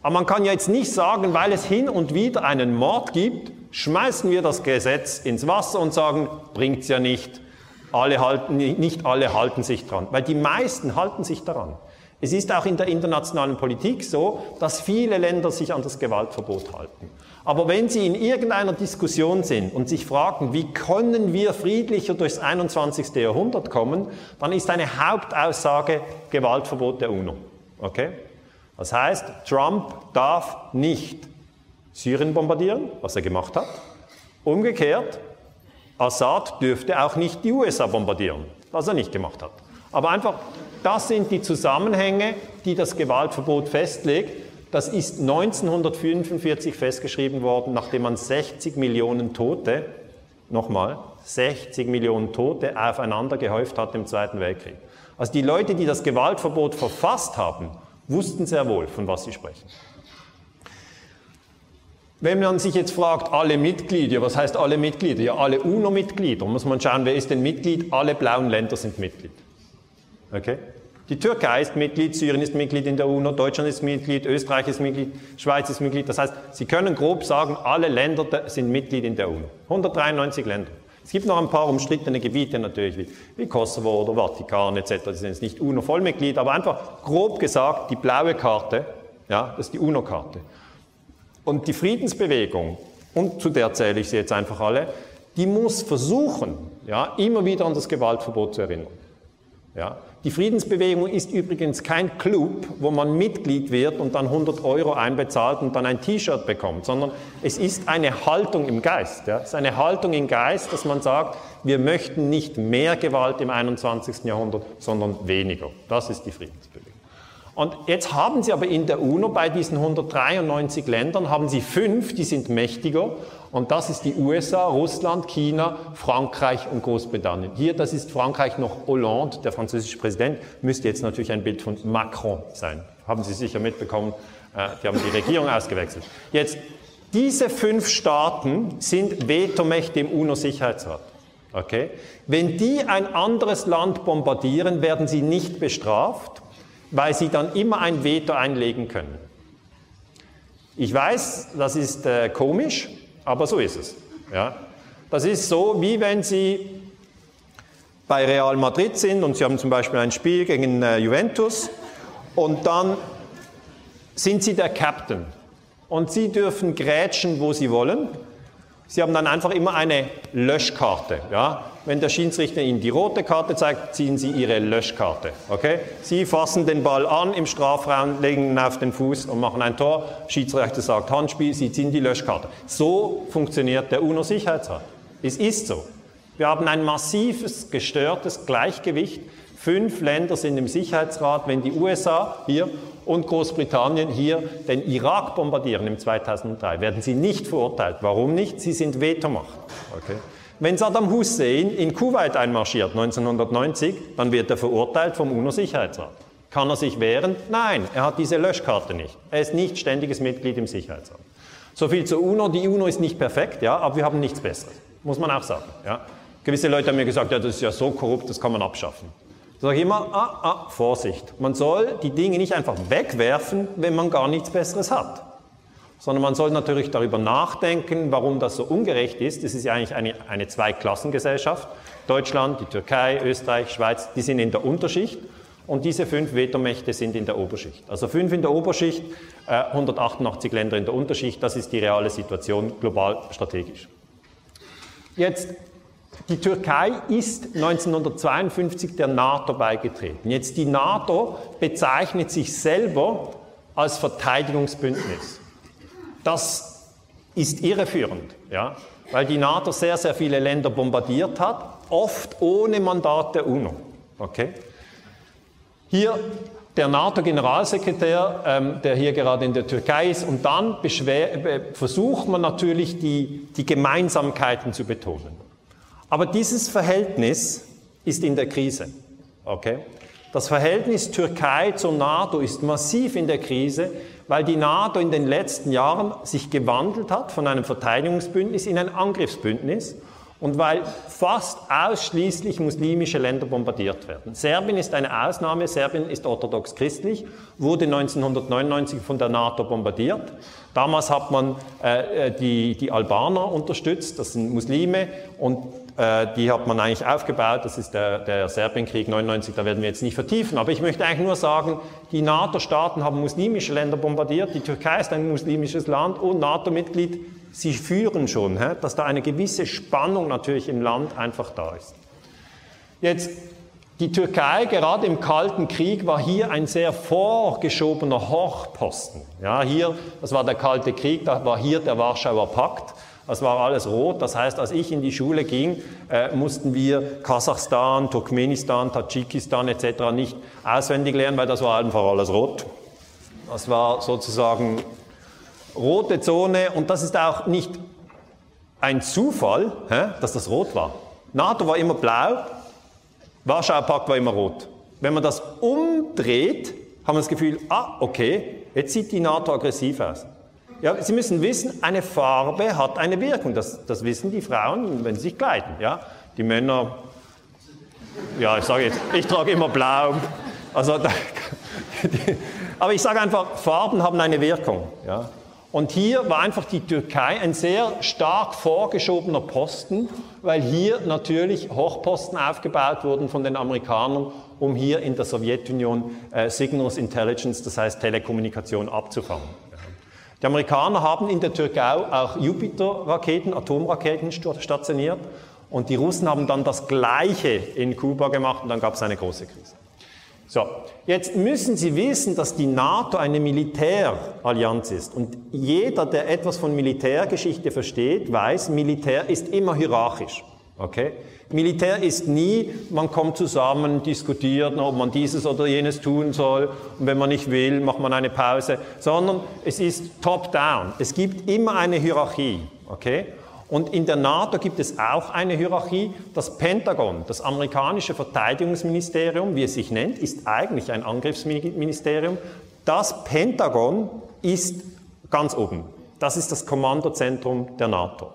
Aber man kann ja jetzt nicht sagen, weil es hin und wieder einen Mord gibt, schmeißen wir das Gesetz ins Wasser und sagen, bringt es ja nicht. Alle halten, nicht alle halten sich dran, weil die meisten halten sich daran. Es ist auch in der internationalen Politik so, dass viele Länder sich an das Gewaltverbot halten. Aber wenn Sie in irgendeiner Diskussion sind und sich fragen, wie können wir friedlicher durchs 21. Jahrhundert kommen, dann ist eine Hauptaussage Gewaltverbot der UNO. Okay? Das heißt, Trump darf nicht Syrien bombardieren, was er gemacht hat. Umgekehrt, Assad dürfte auch nicht die USA bombardieren, was er nicht gemacht hat. Aber einfach, das sind die Zusammenhänge, die das Gewaltverbot festlegt. Das ist 1945 festgeschrieben worden, nachdem man 60 Millionen Tote, nochmal, 60 Millionen Tote aufeinander gehäuft hat im Zweiten Weltkrieg. Also die Leute, die das Gewaltverbot verfasst haben, wussten sehr wohl, von was sie sprechen. Wenn man sich jetzt fragt, alle Mitglieder, was heißt alle Mitglieder? Ja, alle UNO-Mitglieder. Muss man schauen, wer ist denn Mitglied? Alle blauen Länder sind Mitglied. Okay? Die Türkei ist Mitglied, Syrien ist Mitglied in der UNO, Deutschland ist Mitglied, Österreich ist Mitglied, Schweiz ist Mitglied. Das heißt, Sie können grob sagen, alle Länder sind Mitglied in der UNO. 193 Länder. Es gibt noch ein paar umstrittene Gebiete natürlich, wie, Kosovo oder Vatikan etc. Die sind jetzt nicht UNO-Vollmitglied, aber einfach grob gesagt, die blaue Karte, ja, das ist die UNO-Karte. Und die Friedensbewegung, und zu der zähle ich sie jetzt einfach alle, die muss versuchen, ja, immer wieder an das Gewaltverbot zu erinnern. Ja. Die Friedensbewegung ist übrigens kein Club, wo man Mitglied wird und dann 100 Euro einbezahlt und dann ein T-Shirt bekommt, sondern es ist eine Haltung im Geist. Ja. Es ist eine Haltung im Geist, dass man sagt, wir möchten nicht mehr Gewalt im 21. Jahrhundert, sondern weniger. Das ist die Friedensbewegung. Und jetzt haben Sie aber in der UNO bei diesen 193 Ländern, haben Sie fünf, die sind mächtiger und das ist die USA, Russland, China, Frankreich und Großbritannien. Hier, das ist Frankreich noch Hollande, der französische Präsident, müsste jetzt natürlich ein Bild von Macron sein. Haben Sie sicher mitbekommen, äh, die haben die Regierung [laughs] ausgewechselt. Jetzt, diese fünf Staaten sind Vetomächte im UNO-Sicherheitsrat. Okay? Wenn die ein anderes Land bombardieren, werden sie nicht bestraft, weil sie dann immer ein Veto einlegen können. Ich weiß, das ist äh, komisch, aber so ist es. Ja. Das ist so, wie wenn Sie bei Real Madrid sind und Sie haben zum Beispiel ein Spiel gegen äh, Juventus und dann sind Sie der Captain und Sie dürfen grätschen, wo Sie wollen. Sie haben dann einfach immer eine Löschkarte. Ja? Wenn der Schiedsrichter Ihnen die rote Karte zeigt, ziehen Sie Ihre Löschkarte. Okay? Sie fassen den Ball an im Strafraum, legen ihn auf den Fuß und machen ein Tor. Schiedsrichter sagt Handspiel, Sie ziehen die Löschkarte. So funktioniert der UNO-Sicherheitsrat. Es ist so. Wir haben ein massives, gestörtes Gleichgewicht. Fünf Länder sind im Sicherheitsrat. Wenn die USA hier und Großbritannien hier den Irak bombardieren im 2003, werden sie nicht verurteilt. Warum nicht? Sie sind Vetomacht. Okay? Wenn Saddam Hussein in Kuwait einmarschiert 1990, dann wird er verurteilt vom UNO-Sicherheitsrat. Kann er sich wehren? Nein, er hat diese Löschkarte nicht. Er ist nicht ständiges Mitglied im Sicherheitsrat. So viel zur UNO. Die UNO ist nicht perfekt, ja, aber wir haben nichts Besseres. Muss man auch sagen. Ja. Gewisse Leute haben mir gesagt, ja, das ist ja so korrupt, das kann man abschaffen. Da sage ich immer, ah, ah, Vorsicht. Man soll die Dinge nicht einfach wegwerfen, wenn man gar nichts Besseres hat sondern man soll natürlich darüber nachdenken, warum das so ungerecht ist. Es ist ja eigentlich eine, eine Zweiklassengesellschaft. Deutschland, die Türkei, Österreich, Schweiz, die sind in der Unterschicht. Und diese fünf Vetomächte sind in der Oberschicht. Also fünf in der Oberschicht, äh, 188 Länder in der Unterschicht. Das ist die reale Situation global strategisch. Jetzt, die Türkei ist 1952 der NATO beigetreten. Jetzt die NATO bezeichnet sich selber als Verteidigungsbündnis. Das ist irreführend, ja, weil die NATO sehr, sehr viele Länder bombardiert hat, oft ohne Mandat der UNO. Okay? Hier der NATO-Generalsekretär, ähm, der hier gerade in der Türkei ist, und dann versucht man natürlich, die, die Gemeinsamkeiten zu betonen. Aber dieses Verhältnis ist in der Krise. Okay? Das Verhältnis Türkei zur NATO ist massiv in der Krise, weil die NATO in den letzten Jahren sich gewandelt hat von einem Verteidigungsbündnis in ein Angriffsbündnis und weil fast ausschließlich muslimische Länder bombardiert werden. Serbien ist eine Ausnahme, Serbien ist orthodox christlich, wurde 1999 von der NATO bombardiert. Damals hat man äh, die, die Albaner unterstützt, das sind Muslime, und äh, die hat man eigentlich aufgebaut, das ist der, der Serbienkrieg 99, da werden wir jetzt nicht vertiefen, aber ich möchte eigentlich nur sagen, die NATO-Staaten haben muslimische Länder bombardiert, die Türkei ist ein muslimisches Land und NATO-Mitglied Sie führen schon, dass da eine gewisse Spannung natürlich im Land einfach da ist. Jetzt, die Türkei, gerade im Kalten Krieg, war hier ein sehr vorgeschobener Hochposten. Ja, hier, das war der Kalte Krieg, da war hier der Warschauer Pakt. Das war alles rot. Das heißt, als ich in die Schule ging, äh, mussten wir Kasachstan, Turkmenistan, Tadschikistan etc. nicht auswendig lernen, weil das war einfach alles rot. Das war sozusagen rote Zone und das ist auch nicht ein Zufall, hä, dass das rot war. NATO war immer blau, Warschauer Pakt war immer rot. Wenn man das umdreht, haben wir das Gefühl, ah, okay, jetzt sieht die NATO aggressiv aus. Ja, Sie müssen wissen, eine Farbe hat eine Wirkung. Das, das wissen die Frauen, wenn sie sich kleiden. Ja? Die Männer, ja, ich sage jetzt, ich trage immer blau. Also, [laughs] aber ich sage einfach, Farben haben eine Wirkung. Ja? Und hier war einfach die Türkei ein sehr stark vorgeschobener Posten, weil hier natürlich Hochposten aufgebaut wurden von den Amerikanern, um hier in der Sowjetunion äh, Signals Intelligence, das heißt Telekommunikation, abzufangen. Die Amerikaner haben in der Türkei auch Jupiter-Raketen, Atomraketen stationiert und die Russen haben dann das Gleiche in Kuba gemacht und dann gab es eine große Krise. So, jetzt müssen Sie wissen, dass die NATO eine Militärallianz ist. Und jeder, der etwas von Militärgeschichte versteht, weiß, Militär ist immer hierarchisch. Okay? Militär ist nie, man kommt zusammen, diskutiert, ob man dieses oder jenes tun soll und wenn man nicht will, macht man eine Pause, sondern es ist top-down. Es gibt immer eine Hierarchie. Okay? Und in der NATO gibt es auch eine Hierarchie. Das Pentagon, das amerikanische Verteidigungsministerium, wie es sich nennt, ist eigentlich ein Angriffsministerium. Das Pentagon ist ganz oben. Das ist das Kommandozentrum der NATO.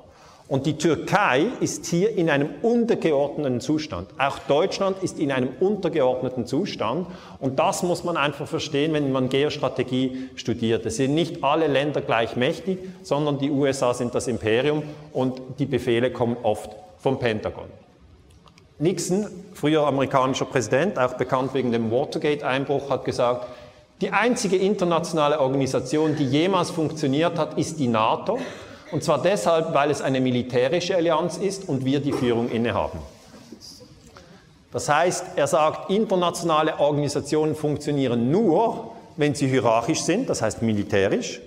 Und die Türkei ist hier in einem untergeordneten Zustand. Auch Deutschland ist in einem untergeordneten Zustand. Und das muss man einfach verstehen, wenn man Geostrategie studiert. Es sind nicht alle Länder gleich mächtig, sondern die USA sind das Imperium und die Befehle kommen oft vom Pentagon. Nixon, früher amerikanischer Präsident, auch bekannt wegen dem Watergate-Einbruch, hat gesagt, die einzige internationale Organisation, die jemals funktioniert hat, ist die NATO. Und zwar deshalb, weil es eine militärische Allianz ist und wir die Führung innehaben. Das heißt, er sagt, internationale Organisationen funktionieren nur, wenn sie hierarchisch sind, das heißt militärisch.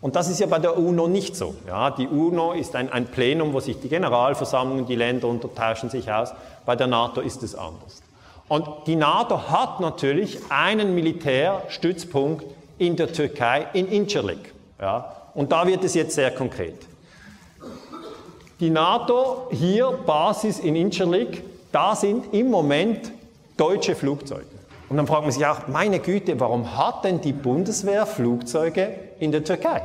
Und das ist ja bei der UNO nicht so. Ja, die UNO ist ein, ein Plenum, wo sich die Generalversammlung, die Länder untertauschen sich aus. Bei der NATO ist es anders. Und die NATO hat natürlich einen Militärstützpunkt in der Türkei, in Incirlik. Ja, und da wird es jetzt sehr konkret. Die NATO, hier Basis in Incirlik, da sind im Moment deutsche Flugzeuge. Und dann fragt man sich auch, meine Güte, warum hat denn die Bundeswehr Flugzeuge in der Türkei?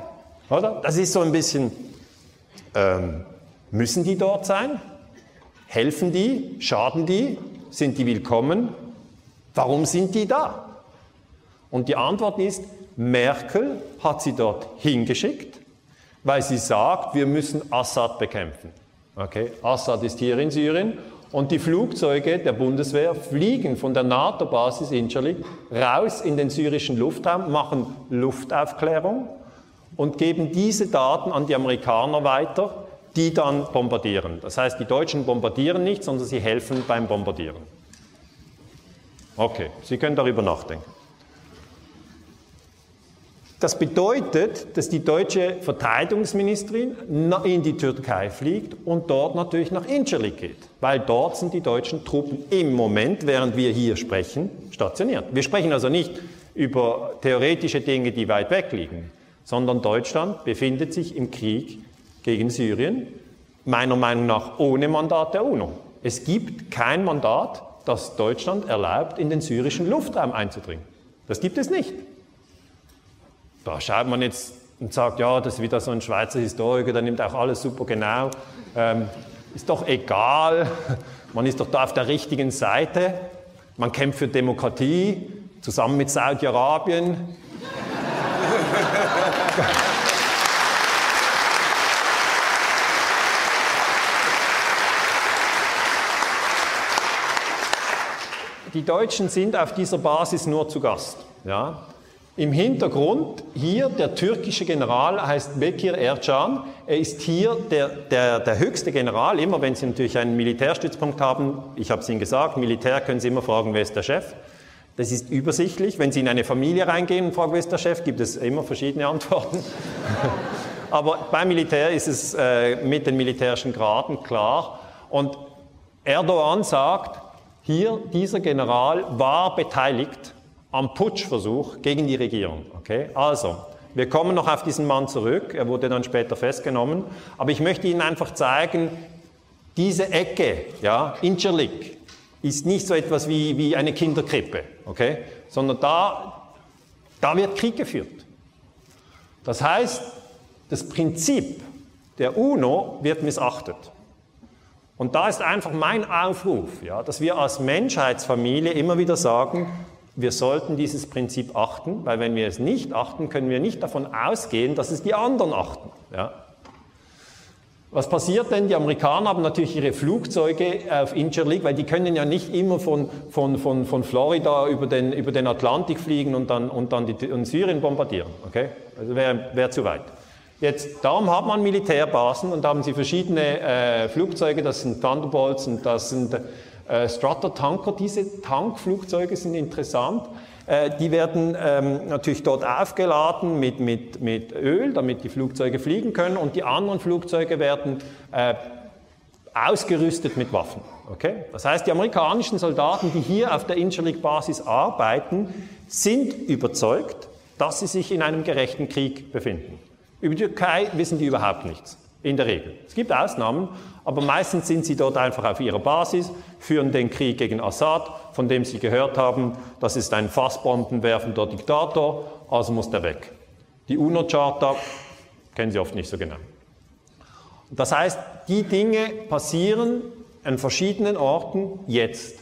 Oder? Das ist so ein bisschen, ähm, müssen die dort sein? Helfen die? Schaden die? Sind die willkommen? Warum sind die da? Und die Antwort ist, Merkel hat sie dort hingeschickt, weil sie sagt, wir müssen Assad bekämpfen. Okay? Assad ist hier in Syrien Und die Flugzeuge der Bundeswehr fliegen von der NATO-Basis Incirlik raus in den syrischen Luftraum, machen Luftaufklärung und geben diese Daten an die Amerikaner weiter, die dann bombardieren. Das heißt, die Deutschen bombardieren nicht, sondern sie helfen beim Bombardieren. Okay, Sie können darüber nachdenken. Das bedeutet, dass die deutsche Verteidigungsministerin in die Türkei fliegt und dort natürlich nach Incirlik geht, weil dort sind die deutschen Truppen im Moment, während wir hier sprechen, stationiert. Wir sprechen also nicht über theoretische Dinge, die weit weg liegen, sondern Deutschland befindet sich im Krieg gegen Syrien, meiner Meinung nach ohne Mandat der UNO. Es gibt kein Mandat, das Deutschland erlaubt, in den syrischen Luftraum einzudringen. Das gibt es nicht. Da schaut man jetzt und sagt, ja, das ist wieder so ein Schweizer Historiker, der nimmt auch alles super genau. Ähm, ist doch egal, [laughs] man ist doch da auf der richtigen Seite. Man kämpft für Demokratie, zusammen mit Saudi-Arabien. [laughs] Die Deutschen sind auf dieser Basis nur zu Gast. Ja? Im Hintergrund hier der türkische General heißt Bekir Ercan. Er ist hier der, der, der höchste General. Immer wenn Sie natürlich einen Militärstützpunkt haben, ich habe es Ihnen gesagt, Militär können Sie immer fragen, wer ist der Chef. Das ist übersichtlich. Wenn Sie in eine Familie reingehen und fragen, wer ist der Chef, gibt es immer verschiedene [laughs] Antworten. Aber beim Militär ist es äh, mit den militärischen Graden klar. Und Erdogan sagt, hier, dieser General war beteiligt am Putschversuch gegen die Regierung. Okay? Also, wir kommen noch auf diesen Mann zurück, er wurde dann später festgenommen, aber ich möchte Ihnen einfach zeigen, diese Ecke, ja, Incirlik, ist nicht so etwas wie, wie eine Kinderkrippe, okay? sondern da, da wird Krieg geführt. Das heißt, das Prinzip der UNO wird missachtet. Und da ist einfach mein Aufruf, ja, dass wir als Menschheitsfamilie immer wieder sagen, wir sollten dieses Prinzip achten, weil wenn wir es nicht achten, können wir nicht davon ausgehen, dass es die anderen achten. Ja. Was passiert denn? Die Amerikaner haben natürlich ihre Flugzeuge auf Incirlik, weil die können ja nicht immer von, von, von, von Florida über den, über den Atlantik fliegen und dann, und dann die, und Syrien bombardieren. Okay? Also wäre wär zu weit. Jetzt, darum hat man Militärbasen und da haben sie verschiedene äh, Flugzeuge, das sind Thunderbolts und das sind äh, Strutter-Tanker, diese Tankflugzeuge sind interessant. Äh, die werden ähm, natürlich dort aufgeladen mit, mit, mit Öl, damit die Flugzeuge fliegen können und die anderen Flugzeuge werden äh, ausgerüstet mit Waffen. Okay? Das heißt, die amerikanischen Soldaten, die hier auf der Incirlik-Basis arbeiten, sind überzeugt, dass sie sich in einem gerechten Krieg befinden. Über die Türkei wissen die überhaupt nichts, in der Regel. Es gibt Ausnahmen, aber meistens sind sie dort einfach auf ihrer Basis, führen den Krieg gegen Assad, von dem sie gehört haben, das ist ein fassbombenwerfender Diktator, also muss der weg. Die UNO-Charta kennen Sie oft nicht so genau. Das heißt, die Dinge passieren an verschiedenen Orten jetzt.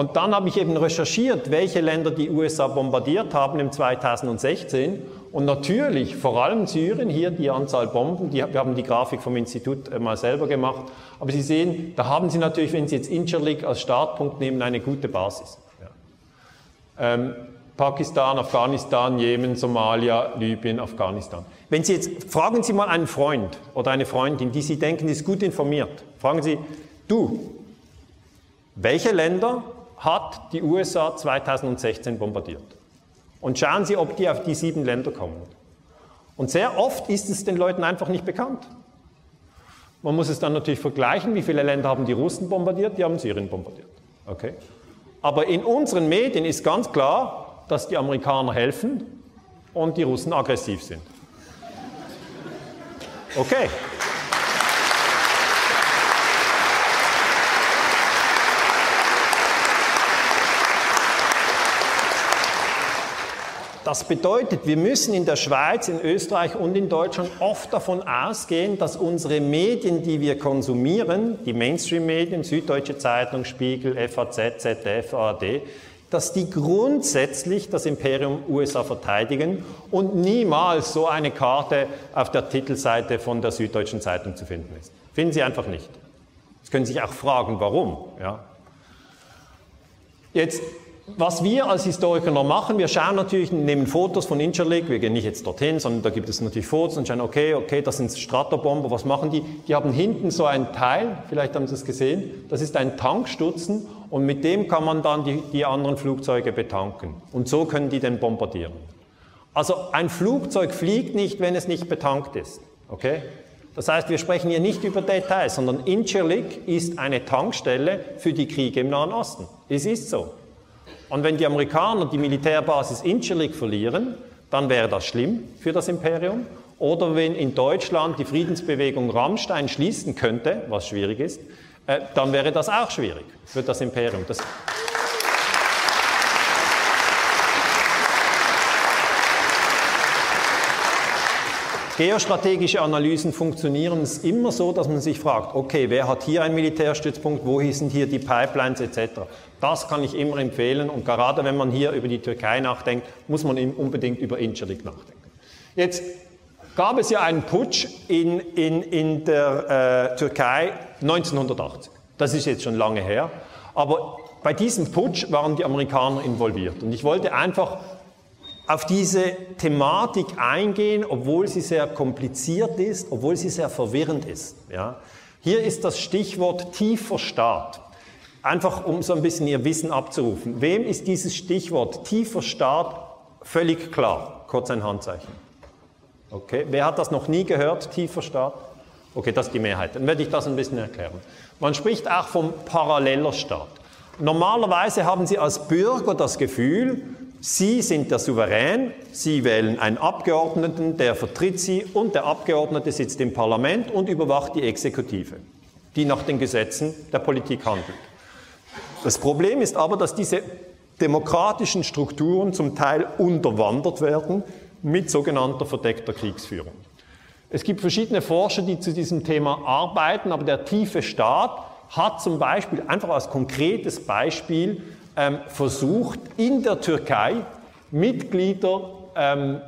Und dann habe ich eben recherchiert, welche Länder die USA bombardiert haben im 2016 und natürlich, vor allem Syrien, hier die Anzahl Bomben, die, wir haben die Grafik vom Institut äh, mal selber gemacht, aber Sie sehen, da haben Sie natürlich, wenn Sie jetzt Incirlik als Startpunkt nehmen, eine gute Basis. Ja. Ähm, Pakistan, Afghanistan, Jemen, Somalia, Libyen, Afghanistan. Wenn Sie jetzt, fragen Sie mal einen Freund oder eine Freundin, die Sie denken, ist gut informiert. Fragen Sie, du, welche Länder hat die USA 2016 bombardiert? Und schauen Sie, ob die auf die sieben Länder kommen. Und sehr oft ist es den Leuten einfach nicht bekannt. Man muss es dann natürlich vergleichen, wie viele Länder haben die Russen bombardiert, die haben Syrien bombardiert. Okay? Aber in unseren Medien ist ganz klar, dass die Amerikaner helfen und die Russen aggressiv sind. Okay. Das bedeutet, wir müssen in der Schweiz, in Österreich und in Deutschland oft davon ausgehen, dass unsere Medien, die wir konsumieren, die Mainstream-Medien, Süddeutsche Zeitung, Spiegel, FAZ, ZDF, ARD, dass die grundsätzlich das Imperium USA verteidigen und niemals so eine Karte auf der Titelseite von der Süddeutschen Zeitung zu finden ist. Finden Sie einfach nicht. Jetzt können Sie sich auch fragen, warum. Ja. Jetzt was wir als Historiker noch machen, wir schauen natürlich, nehmen Fotos von Incirlik, wir gehen nicht jetzt dorthin, sondern da gibt es natürlich Fotos und schauen, okay, okay, das sind Stratorbomber, was machen die? Die haben hinten so ein Teil, vielleicht haben Sie es gesehen, das ist ein Tankstutzen und mit dem kann man dann die, die anderen Flugzeuge betanken. Und so können die den bombardieren. Also ein Flugzeug fliegt nicht, wenn es nicht betankt ist. Okay? Das heißt, wir sprechen hier nicht über Details, sondern Incirlik ist eine Tankstelle für die Kriege im Nahen Osten. Es ist so. Und wenn die Amerikaner die Militärbasis Incirlik verlieren, dann wäre das schlimm für das Imperium. Oder wenn in Deutschland die Friedensbewegung Rammstein schließen könnte, was schwierig ist, äh, dann wäre das auch schwierig für das Imperium. Das Geostrategische Analysen funktionieren es immer so, dass man sich fragt, okay, wer hat hier einen Militärstützpunkt, wo sind hier die Pipelines etc. Das kann ich immer empfehlen und gerade wenn man hier über die Türkei nachdenkt, muss man unbedingt über Incirlik nachdenken. Jetzt gab es ja einen Putsch in, in, in der äh, Türkei 1980. Das ist jetzt schon lange her. Aber bei diesem Putsch waren die Amerikaner involviert. Und ich wollte einfach auf diese Thematik eingehen, obwohl sie sehr kompliziert ist, obwohl sie sehr verwirrend ist. Ja. Hier ist das Stichwort tiefer Staat. Einfach um so ein bisschen Ihr Wissen abzurufen. Wem ist dieses Stichwort tiefer Staat völlig klar? Kurz ein Handzeichen. Okay, wer hat das noch nie gehört, tiefer Staat? Okay, das ist die Mehrheit. Dann werde ich das ein bisschen erklären. Man spricht auch vom paralleller Staat. Normalerweise haben Sie als Bürger das Gefühl, Sie sind der Souverän, Sie wählen einen Abgeordneten, der vertritt Sie und der Abgeordnete sitzt im Parlament und überwacht die Exekutive, die nach den Gesetzen der Politik handelt. Das Problem ist aber, dass diese demokratischen Strukturen zum Teil unterwandert werden mit sogenannter verdeckter Kriegsführung. Es gibt verschiedene Forscher, die zu diesem Thema arbeiten, aber der tiefe Staat hat zum Beispiel einfach als konkretes Beispiel ähm, versucht, in der Türkei Mitglieder ähm,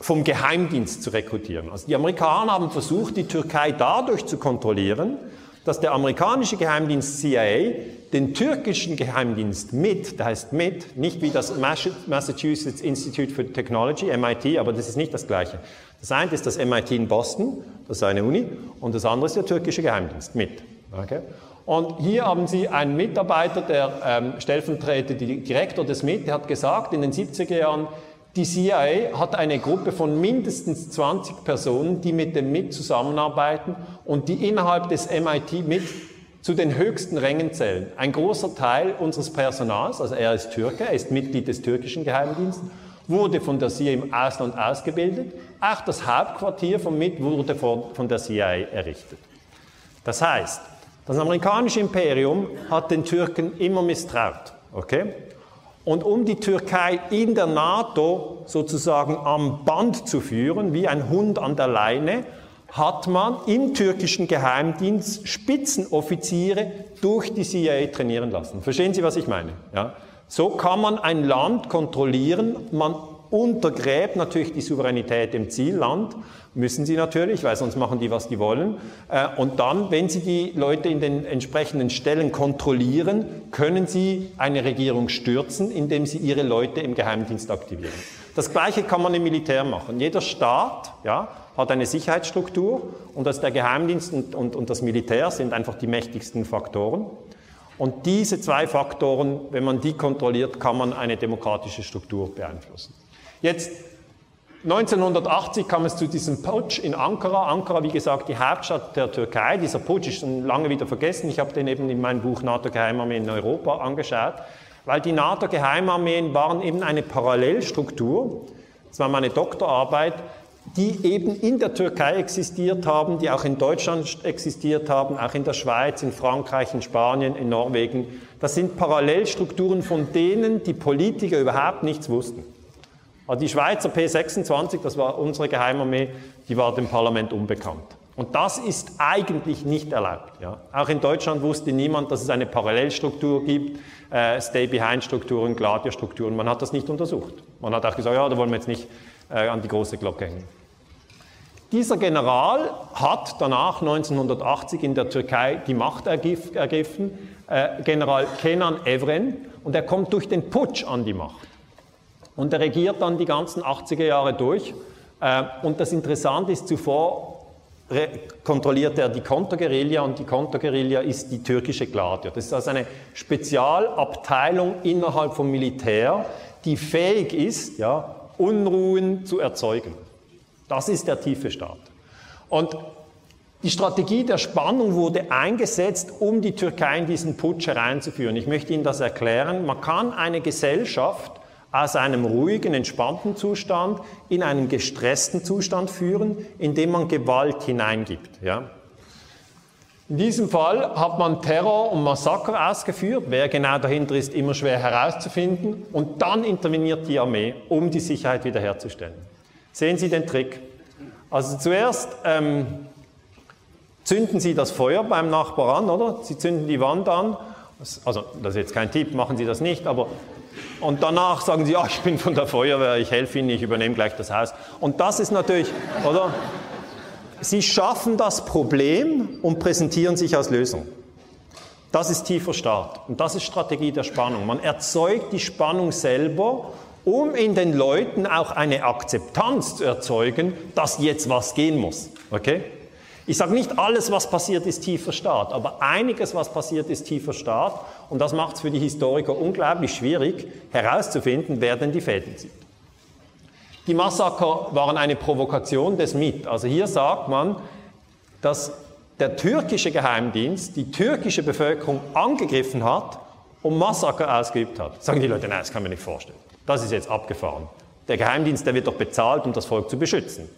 vom Geheimdienst zu rekrutieren. Also die Amerikaner haben versucht, die Türkei dadurch zu kontrollieren, dass der amerikanische Geheimdienst CIA den türkischen Geheimdienst MIT, der heißt MIT, nicht wie das Massachusetts Institute for Technology, MIT, aber das ist nicht das gleiche. Das eine ist das MIT in Boston, das ist eine Uni, und das andere ist der türkische Geheimdienst, MIT. Okay? Und hier haben Sie einen Mitarbeiter, der ähm, stellvertretende Direktor des MIT, der hat gesagt, in den 70er Jahren, die CIA hat eine Gruppe von mindestens 20 Personen, die mit dem MIT zusammenarbeiten und die innerhalb des MIT MIT zu den höchsten Rängen zählen. Ein großer Teil unseres Personals, also er ist Türke, er ist Mitglied des türkischen Geheimdienstes, wurde von der CIA im Ausland ausgebildet. Auch das Hauptquartier von MIT wurde von der CIA errichtet. Das heißt, das amerikanische Imperium hat den Türken immer misstraut. Okay? Und um die Türkei in der NATO sozusagen am Band zu führen, wie ein Hund an der Leine, hat man im türkischen Geheimdienst Spitzenoffiziere durch die CIA trainieren lassen. Verstehen Sie, was ich meine? Ja? So kann man ein Land kontrollieren, man untergräbt natürlich die Souveränität im Zielland, müssen sie natürlich, weil sonst machen die, was die wollen. Äh, und dann, wenn sie die Leute in den entsprechenden Stellen kontrollieren, können sie eine Regierung stürzen, indem sie ihre Leute im Geheimdienst aktivieren. Das Gleiche kann man im Militär machen. Jeder Staat ja, hat eine Sicherheitsstruktur und das der Geheimdienst und, und, und das Militär sind einfach die mächtigsten Faktoren. Und diese zwei Faktoren, wenn man die kontrolliert, kann man eine demokratische Struktur beeinflussen. Jetzt 1980 kam es zu diesem Putsch in Ankara. Ankara, wie gesagt, die Hauptstadt der Türkei. Dieser Putsch ist schon lange wieder vergessen. Ich habe den eben in meinem Buch NATO-Geheimarmee in Europa angeschaut, weil die NATO-Geheimarmeen waren eben eine Parallelstruktur. Das war meine Doktorarbeit, die eben in der Türkei existiert haben, die auch in Deutschland existiert haben, auch in der Schweiz, in Frankreich, in Spanien, in Norwegen. Das sind Parallelstrukturen, von denen die Politiker überhaupt nichts wussten. Aber die Schweizer P26, das war unsere Geheimarmee, die war dem Parlament unbekannt. Und das ist eigentlich nicht erlaubt. Ja. Auch in Deutschland wusste niemand, dass es eine Parallelstruktur gibt, äh, Stay-Behind-Strukturen, Gladio-Strukturen. Man hat das nicht untersucht. Man hat auch gesagt, ja, da wollen wir jetzt nicht äh, an die große Glocke hängen. Dieser General hat danach 1980 in der Türkei die Macht ergriffen, äh, General Kenan Evren, und er kommt durch den Putsch an die Macht. Und er regiert dann die ganzen 80er Jahre durch. Äh, und das Interessante ist, zuvor kontrolliert er die Konterguerilla und die Konterguerilla ist die türkische Gladio. Das ist also eine Spezialabteilung innerhalb vom Militär, die fähig ist, ja, Unruhen zu erzeugen. Das ist der tiefe Staat. Und die Strategie der Spannung wurde eingesetzt, um die Türkei in diesen Putsch hereinzuführen. Ich möchte Ihnen das erklären. Man kann eine Gesellschaft aus einem ruhigen, entspannten Zustand in einen gestressten Zustand führen, indem man Gewalt hineingibt. Ja? In diesem Fall hat man Terror und Massaker ausgeführt. Wer genau dahinter ist, immer schwer herauszufinden. Und dann interveniert die Armee, um die Sicherheit wiederherzustellen. Sehen Sie den Trick? Also zuerst ähm, zünden Sie das Feuer beim Nachbar an, oder? Sie zünden die Wand an. Also, das ist jetzt kein Tipp, machen Sie das nicht, aber und danach sagen sie, ja, ich bin von der Feuerwehr, ich helfe Ihnen, ich übernehme gleich das Haus. Und das ist natürlich, oder? Sie schaffen das Problem und präsentieren sich als Lösung. Das ist tiefer Start. Und das ist Strategie der Spannung. Man erzeugt die Spannung selber, um in den Leuten auch eine Akzeptanz zu erzeugen, dass jetzt was gehen muss. Okay? Ich sage nicht, alles, was passiert, ist tiefer Staat, aber einiges, was passiert, ist tiefer Staat. Und das macht es für die Historiker unglaublich schwierig, herauszufinden, wer denn die Fäden sind. Die Massaker waren eine Provokation des MIT. Also hier sagt man, dass der türkische Geheimdienst die türkische Bevölkerung angegriffen hat und Massaker ausgeübt hat. Sagen die Leute, nein, das kann man nicht vorstellen. Das ist jetzt abgefahren. Der Geheimdienst, der wird doch bezahlt, um das Volk zu beschützen.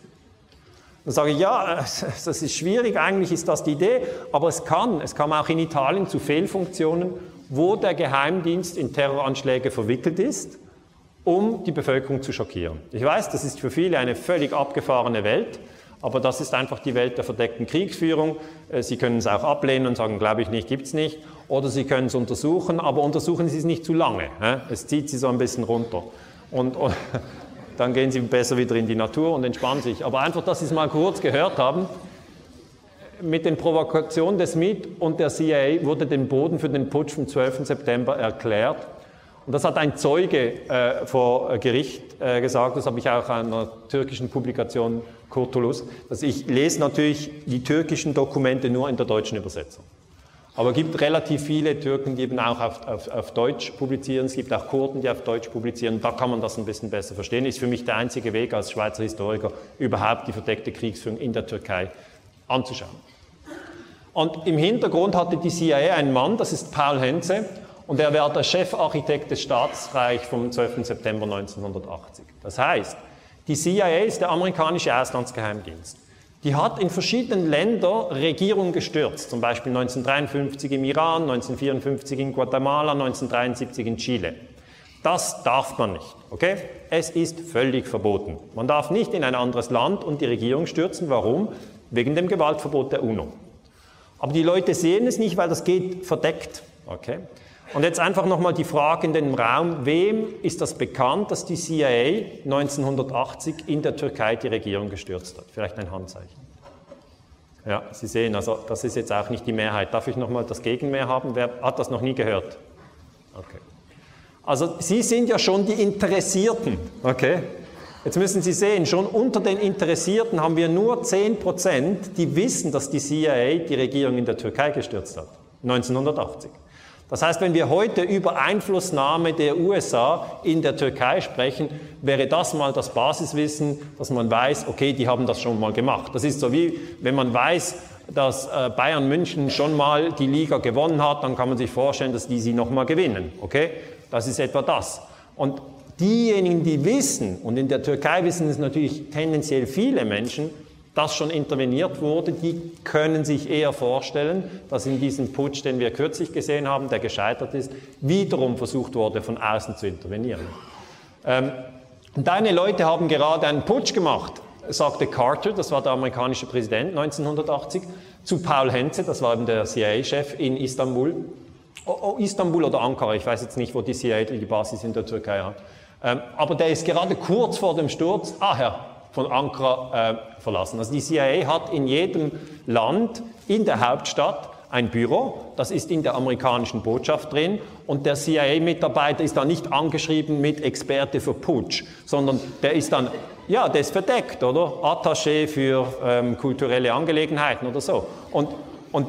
Dann sage ich, ja, [laughs] das ist schwierig, eigentlich ist das die Idee, aber es kann, es kam auch in Italien zu Fehlfunktionen, wo der Geheimdienst in Terroranschläge verwickelt ist, um die Bevölkerung zu schockieren. Ich weiß, das ist für viele eine völlig abgefahrene Welt, aber das ist einfach die Welt der verdeckten Kriegsführung. Äh, Sie können es auch ablehnen und sagen, glaube ich nicht, gibt es nicht. Oder Sie können es untersuchen, aber untersuchen Sie es nicht zu lange. Es zieht Sie so ein bisschen runter. Und, [laughs] und dann gehen sie besser wieder in die Natur und entspannen sich. Aber einfach, dass Sie es mal kurz gehört haben, mit den Provokationen des MIT und der CIA wurde den Boden für den Putsch vom 12. September erklärt. Und das hat ein Zeuge äh, vor Gericht äh, gesagt, das habe ich auch in einer türkischen Publikation Kurtulus, dass ich lese natürlich die türkischen Dokumente nur in der deutschen Übersetzung. Aber es gibt relativ viele Türken, die eben auch auf, auf, auf, Deutsch publizieren. Es gibt auch Kurden, die auf Deutsch publizieren. Da kann man das ein bisschen besser verstehen. Ist für mich der einzige Weg als Schweizer Historiker, überhaupt die verdeckte Kriegsführung in der Türkei anzuschauen. Und im Hintergrund hatte die CIA einen Mann, das ist Paul Henze, und er war der Chefarchitekt des Staatsreichs vom 12. September 1980. Das heißt, die CIA ist der amerikanische Auslandsgeheimdienst. Die hat in verschiedenen Ländern Regierungen gestürzt, zum Beispiel 1953 im Iran, 1954 in Guatemala, 1973 in Chile. Das darf man nicht, okay? Es ist völlig verboten. Man darf nicht in ein anderes Land und die Regierung stürzen. Warum? Wegen dem Gewaltverbot der UNO. Aber die Leute sehen es nicht, weil das geht verdeckt, okay? Und jetzt einfach nochmal die Frage in den Raum, wem ist das bekannt, dass die CIA 1980 in der Türkei die Regierung gestürzt hat? Vielleicht ein Handzeichen. Ja, Sie sehen, also das ist jetzt auch nicht die Mehrheit. Darf ich nochmal das Gegenmehr haben? Wer hat das noch nie gehört? Okay. Also Sie sind ja schon die Interessierten, okay? Jetzt müssen Sie sehen, schon unter den Interessierten haben wir nur 10 Prozent, die wissen, dass die CIA die Regierung in der Türkei gestürzt hat. 1980. Das heißt, wenn wir heute über Einflussnahme der USA in der Türkei sprechen, wäre das mal das Basiswissen, dass man weiß, okay, die haben das schon mal gemacht. Das ist so wie, wenn man weiß, dass äh, Bayern München schon mal die Liga gewonnen hat, dann kann man sich vorstellen, dass die sie nochmal gewinnen. Okay? Das ist etwa das. Und diejenigen, die wissen, und in der Türkei wissen es natürlich tendenziell viele Menschen, das schon interveniert wurde, die können sich eher vorstellen, dass in diesem Putsch, den wir kürzlich gesehen haben, der gescheitert ist, wiederum versucht wurde, von außen zu intervenieren. Ähm, deine Leute haben gerade einen Putsch gemacht, sagte Carter, das war der amerikanische Präsident 1980, zu Paul Henze, das war eben der CIA-Chef in Istanbul. Oh, oh, Istanbul oder Ankara, ich weiß jetzt nicht, wo die CIA die Basis in der Türkei hat. Ähm, aber der ist gerade kurz vor dem Sturz, ah Herr, von Ankara äh, verlassen. Also die CIA hat in jedem Land, in der Hauptstadt, ein Büro, das ist in der amerikanischen Botschaft drin und der CIA-Mitarbeiter ist da nicht angeschrieben mit Experte für Putsch, sondern der ist dann, ja, der ist verdeckt, oder? Attaché für ähm, kulturelle Angelegenheiten oder so. Und, und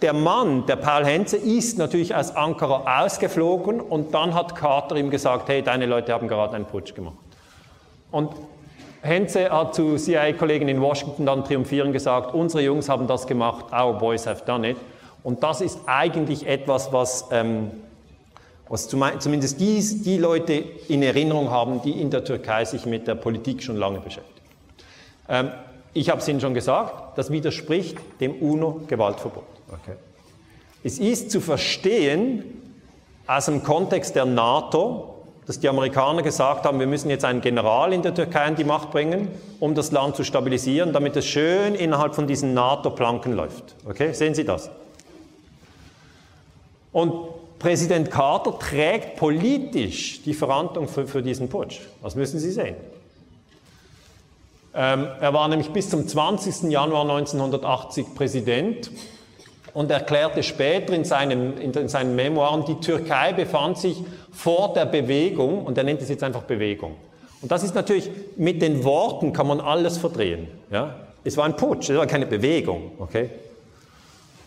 der Mann, der Paul Henze, ist natürlich aus Ankara ausgeflogen und dann hat Carter ihm gesagt, hey, deine Leute haben gerade einen Putsch gemacht. Und Henze hat zu CIA-Kollegen in Washington dann triumphierend gesagt, unsere Jungs haben das gemacht, our boys have done it. Und das ist eigentlich etwas, was, ähm, was zumindest die, die Leute in Erinnerung haben, die in der Türkei sich mit der Politik schon lange beschäftigen. Ähm, ich habe es Ihnen schon gesagt, das widerspricht dem UNO-Gewaltverbot. Okay. Es ist zu verstehen aus dem Kontext der NATO, dass die Amerikaner gesagt haben, wir müssen jetzt einen General in der Türkei in die Macht bringen, um das Land zu stabilisieren, damit es schön innerhalb von diesen NATO-Planken läuft. Okay, sehen Sie das? Und Präsident Carter trägt politisch die Verantwortung für, für diesen Putsch. Das müssen Sie sehen. Ähm, er war nämlich bis zum 20. Januar 1980 Präsident und erklärte später in seinen, in seinen Memoiren, die Türkei befand sich vor der Bewegung, und er nennt es jetzt einfach Bewegung. Und das ist natürlich, mit den Worten kann man alles verdrehen. Ja? Es war ein Putsch, es war keine Bewegung. Okay?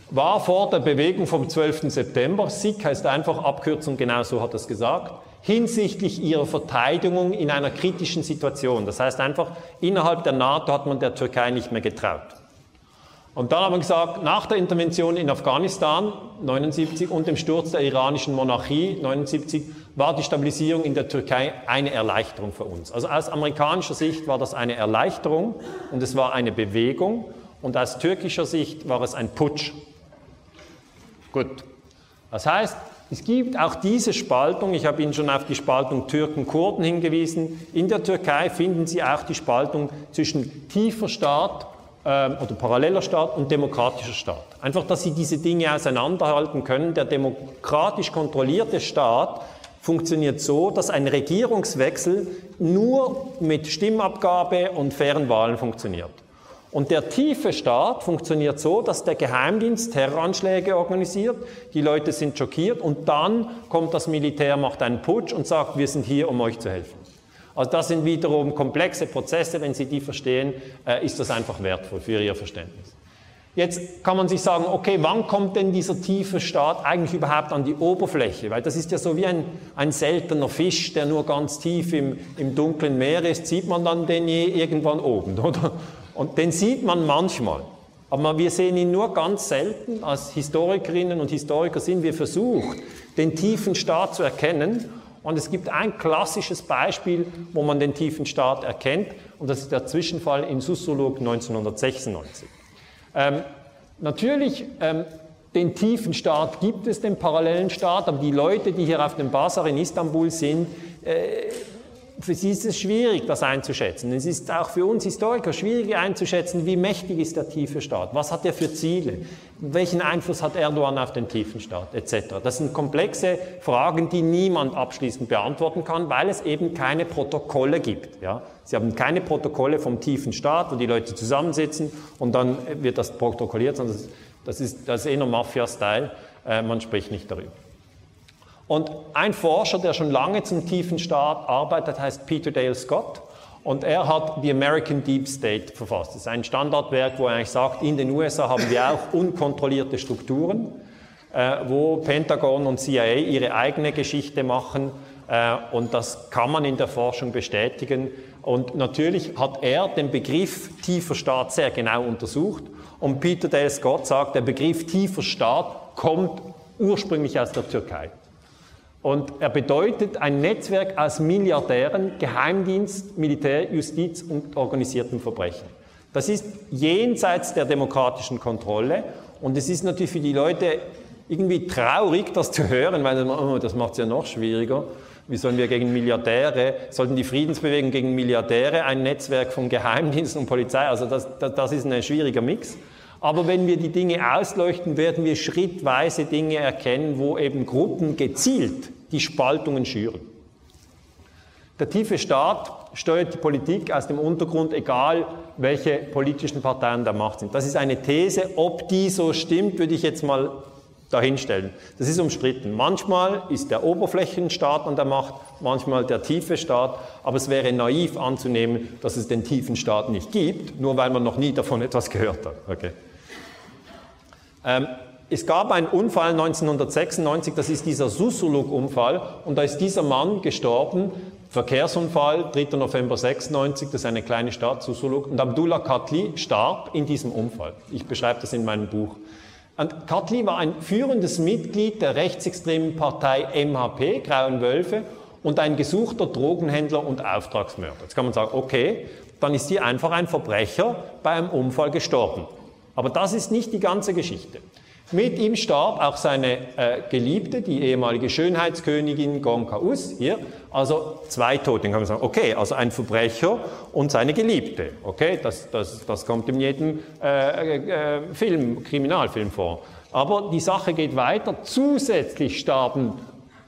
War vor der Bewegung vom 12. September, SIK heißt einfach Abkürzung, genau so hat er es gesagt, hinsichtlich ihrer Verteidigung in einer kritischen Situation. Das heißt einfach, innerhalb der NATO hat man der Türkei nicht mehr getraut. Und dann haben wir gesagt, nach der Intervention in Afghanistan 79 und dem Sturz der iranischen Monarchie 79 war die Stabilisierung in der Türkei eine Erleichterung für uns. Also aus amerikanischer Sicht war das eine Erleichterung und es war eine Bewegung und aus türkischer Sicht war es ein Putsch. Gut. Das heißt, es gibt auch diese Spaltung, ich habe Ihnen schon auf die Spaltung Türken-Kurden hingewiesen, in der Türkei finden Sie auch die Spaltung zwischen tiefer Staat oder paralleler Staat und demokratischer Staat. Einfach, dass sie diese Dinge auseinanderhalten können. Der demokratisch kontrollierte Staat funktioniert so, dass ein Regierungswechsel nur mit Stimmabgabe und fairen Wahlen funktioniert. Und der tiefe Staat funktioniert so, dass der Geheimdienst Terroranschläge organisiert, die Leute sind schockiert und dann kommt das Militär, macht einen Putsch und sagt, wir sind hier, um euch zu helfen. Also das sind wiederum komplexe Prozesse, wenn Sie die verstehen, äh, ist das einfach wertvoll für Ihr Verständnis. Jetzt kann man sich sagen, okay, wann kommt denn dieser tiefe Staat eigentlich überhaupt an die Oberfläche? Weil das ist ja so wie ein, ein seltener Fisch, der nur ganz tief im, im dunklen Meer ist, sieht man dann den je irgendwann oben, [laughs] oder? Und den sieht man manchmal. Aber wir sehen ihn nur ganz selten. Als Historikerinnen und Historiker sind wir versucht, den tiefen Staat zu erkennen. Und es gibt ein klassisches Beispiel, wo man den tiefen Staat erkennt, und das ist der Zwischenfall in Susurluk 1996. Ähm, natürlich, ähm, den tiefen Staat gibt es, den parallelen Staat, aber die Leute, die hier auf dem Basar in Istanbul sind, äh, für sie ist es schwierig, das einzuschätzen. Es ist auch für uns Historiker schwierig einzuschätzen, wie mächtig ist der tiefe Staat, was hat er für Ziele, welchen Einfluss hat Erdogan auf den tiefen Staat, etc. Das sind komplexe Fragen, die niemand abschließend beantworten kann, weil es eben keine Protokolle gibt. Ja? Sie haben keine Protokolle vom tiefen Staat, wo die Leute zusammensitzen und dann wird das protokolliert, sondern das ist, das ist eher Mafia-Style, äh, man spricht nicht darüber. Und ein Forscher, der schon lange zum tiefen Staat arbeitet, heißt Peter Dale Scott. Und er hat The American Deep State verfasst. Das ist ein Standardwerk, wo er eigentlich sagt, in den USA haben wir auch [laughs] unkontrollierte Strukturen, äh, wo Pentagon und CIA ihre eigene Geschichte machen. Äh, und das kann man in der Forschung bestätigen. Und natürlich hat er den Begriff tiefer Staat sehr genau untersucht. Und Peter Dale Scott sagt, der Begriff tiefer Staat kommt ursprünglich aus der Türkei. Und er bedeutet ein Netzwerk aus Milliardären, Geheimdienst, Militär, Justiz und organisiertem Verbrechen. Das ist jenseits der demokratischen Kontrolle und es ist natürlich für die Leute irgendwie traurig, das zu hören, weil oh, das macht es ja noch schwieriger. Wie sollen wir gegen Milliardäre, sollten die Friedensbewegung gegen Milliardäre ein Netzwerk von Geheimdiensten und Polizei, also das, das, das ist ein schwieriger Mix. Aber wenn wir die Dinge ausleuchten, werden wir schrittweise Dinge erkennen, wo eben Gruppen gezielt die Spaltungen schüren. Der tiefe Staat steuert die Politik aus dem Untergrund, egal welche politischen Parteien der Macht sind. Das ist eine These. Ob die so stimmt, würde ich jetzt mal dahinstellen. Das ist umstritten. Manchmal ist der Oberflächenstaat an der Macht, manchmal der tiefe Staat, aber es wäre naiv anzunehmen, dass es den tiefen Staat nicht gibt, nur weil man noch nie davon [laughs] etwas gehört hat. Okay. Ähm, es gab einen Unfall 1996, das ist dieser Susuluk-Unfall, und da ist dieser Mann gestorben, Verkehrsunfall, 3. November 96, das ist eine kleine Stadt, Susuluk, und Abdullah Katli starb in diesem Unfall. Ich beschreibe das in meinem Buch. Und Katli war ein führendes Mitglied der rechtsextremen Partei MHP, Grauen Wölfe, und ein gesuchter Drogenhändler und Auftragsmörder. Jetzt kann man sagen, okay, dann ist hier einfach ein Verbrecher bei einem Unfall gestorben. Aber das ist nicht die ganze Geschichte. Mit ihm starb auch seine äh, Geliebte, die ehemalige Schönheitskönigin Gonka Us, hier. Also zwei Tote. Dann kann man sagen, okay, also ein Verbrecher und seine Geliebte. Okay, das, das, das kommt in jedem äh, äh, Film, Kriminalfilm vor. Aber die Sache geht weiter. Zusätzlich starben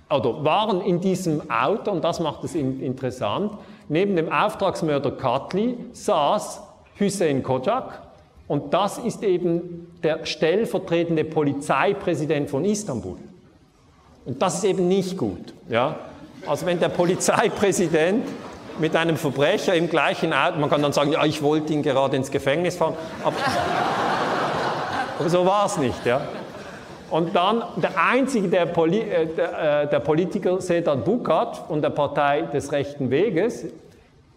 oder waren in diesem Auto, und das macht es interessant, neben dem Auftragsmörder Katli saß Hussein Kojak, und das ist eben der stellvertretende Polizeipräsident von Istanbul. Und das ist eben nicht gut. Ja? Also wenn der Polizeipräsident mit einem Verbrecher im gleichen Auto, man kann dann sagen, ja, ich wollte ihn gerade ins Gefängnis fahren, aber, [laughs] aber so war es nicht. Ja? Und dann der einzige, der, Poli, äh, der, äh, der Politiker Sedat Bukat von der Partei des rechten Weges,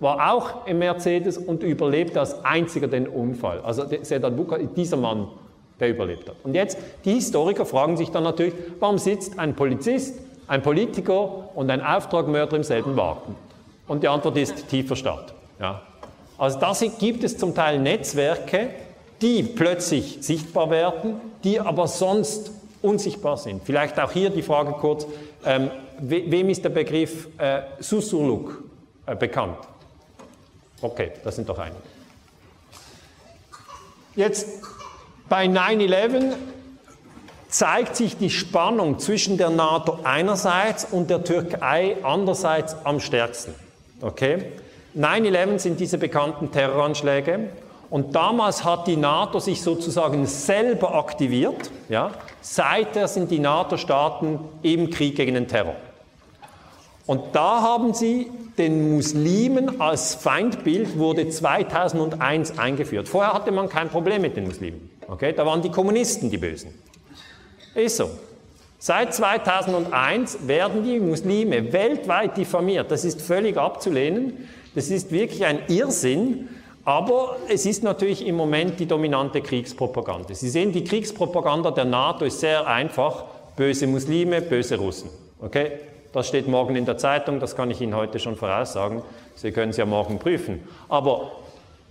war auch im Mercedes und überlebte als einziger den Unfall. Also Sedat Buka, dieser Mann, der überlebt hat. Und jetzt, die Historiker fragen sich dann natürlich, warum sitzt ein Polizist, ein Politiker und ein Auftragmörder im selben Wagen? Und die Antwort ist tiefer Staat. Ja. Also da gibt es zum Teil Netzwerke, die plötzlich sichtbar werden, die aber sonst unsichtbar sind. Vielleicht auch hier die Frage kurz, ähm, wem ist der Begriff äh, Susurluk äh, bekannt? Okay, das sind doch einige. Jetzt bei 9-11 zeigt sich die Spannung zwischen der NATO einerseits und der Türkei andererseits am stärksten. Okay? 9-11 sind diese bekannten Terroranschläge und damals hat die NATO sich sozusagen selber aktiviert. Ja? Seither sind die NATO-Staaten im Krieg gegen den Terror. Und da haben sie den Muslimen als Feindbild wurde 2001 eingeführt. Vorher hatte man kein Problem mit den Muslimen. Okay? Da waren die Kommunisten die Bösen. Ist so. Seit 2001 werden die Muslime weltweit diffamiert. Das ist völlig abzulehnen. Das ist wirklich ein Irrsinn. Aber es ist natürlich im Moment die dominante Kriegspropaganda. Sie sehen, die Kriegspropaganda der NATO ist sehr einfach. Böse Muslime, böse Russen. Okay? Das steht morgen in der Zeitung, das kann ich Ihnen heute schon voraussagen. Sie können es ja morgen prüfen. Aber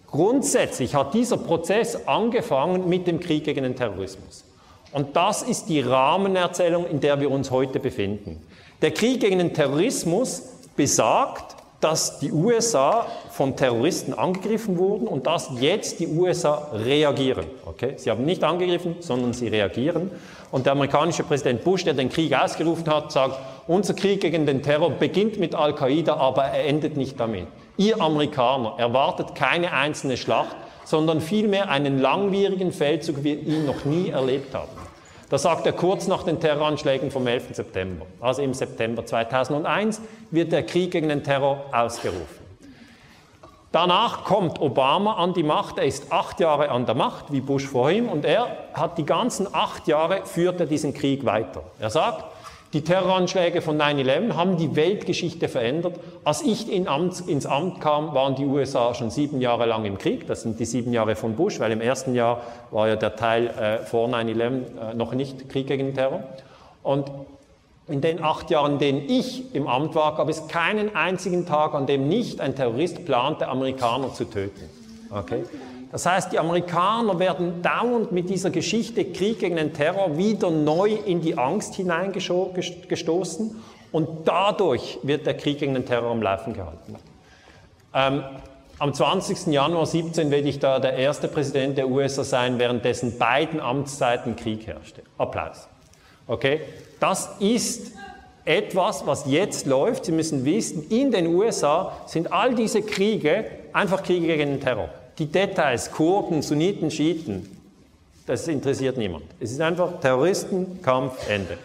grundsätzlich hat dieser Prozess angefangen mit dem Krieg gegen den Terrorismus. Und das ist die Rahmenerzählung, in der wir uns heute befinden. Der Krieg gegen den Terrorismus besagt, dass die USA von Terroristen angegriffen wurden und dass jetzt die USA reagieren. Okay? Sie haben nicht angegriffen, sondern sie reagieren. Und der amerikanische Präsident Bush, der den Krieg ausgerufen hat, sagt, unser Krieg gegen den Terror beginnt mit Al-Qaida, aber er endet nicht damit. Ihr Amerikaner erwartet keine einzelne Schlacht, sondern vielmehr einen langwierigen Feldzug, wie wir ihn noch nie erlebt haben. Das sagt er kurz nach den Terroranschlägen vom 11. September. Also im September 2001 wird der Krieg gegen den Terror ausgerufen. Danach kommt Obama an die Macht. Er ist acht Jahre an der Macht, wie Bush vor ihm, und er hat die ganzen acht Jahre führt er diesen Krieg weiter. Er sagt, die Terroranschläge von 9-11 haben die Weltgeschichte verändert. Als ich in Amt, ins Amt kam, waren die USA schon sieben Jahre lang im Krieg. Das sind die sieben Jahre von Bush, weil im ersten Jahr war ja der Teil äh, vor 9-11 äh, noch nicht Krieg gegen den Terror. Und in den acht Jahren, in denen ich im Amt war, gab es keinen einzigen Tag, an dem nicht ein Terrorist plante, Amerikaner zu töten. Okay? Das heißt, die Amerikaner werden dauernd mit dieser Geschichte Krieg gegen den Terror wieder neu in die Angst hineingestoßen und dadurch wird der Krieg gegen den Terror am Laufen gehalten. Ähm, am 20. Januar 17 werde ich da der erste Präsident der USA sein, während dessen beiden Amtszeiten Krieg herrschte. Applaus. Okay? Das ist etwas, was jetzt läuft. Sie müssen wissen, in den USA sind all diese Kriege einfach Kriege gegen den Terror. Die Details, Kurden, Sunniten, Schiiten, das interessiert niemand. Es ist einfach Terroristen, Kampf, Ende.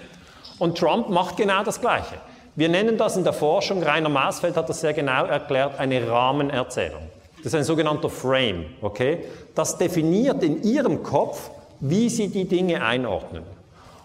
Und Trump macht genau das Gleiche. Wir nennen das in der Forschung, Rainer Maasfeld hat das sehr genau erklärt, eine Rahmenerzählung. Das ist ein sogenannter Frame, okay? Das definiert in Ihrem Kopf, wie Sie die Dinge einordnen.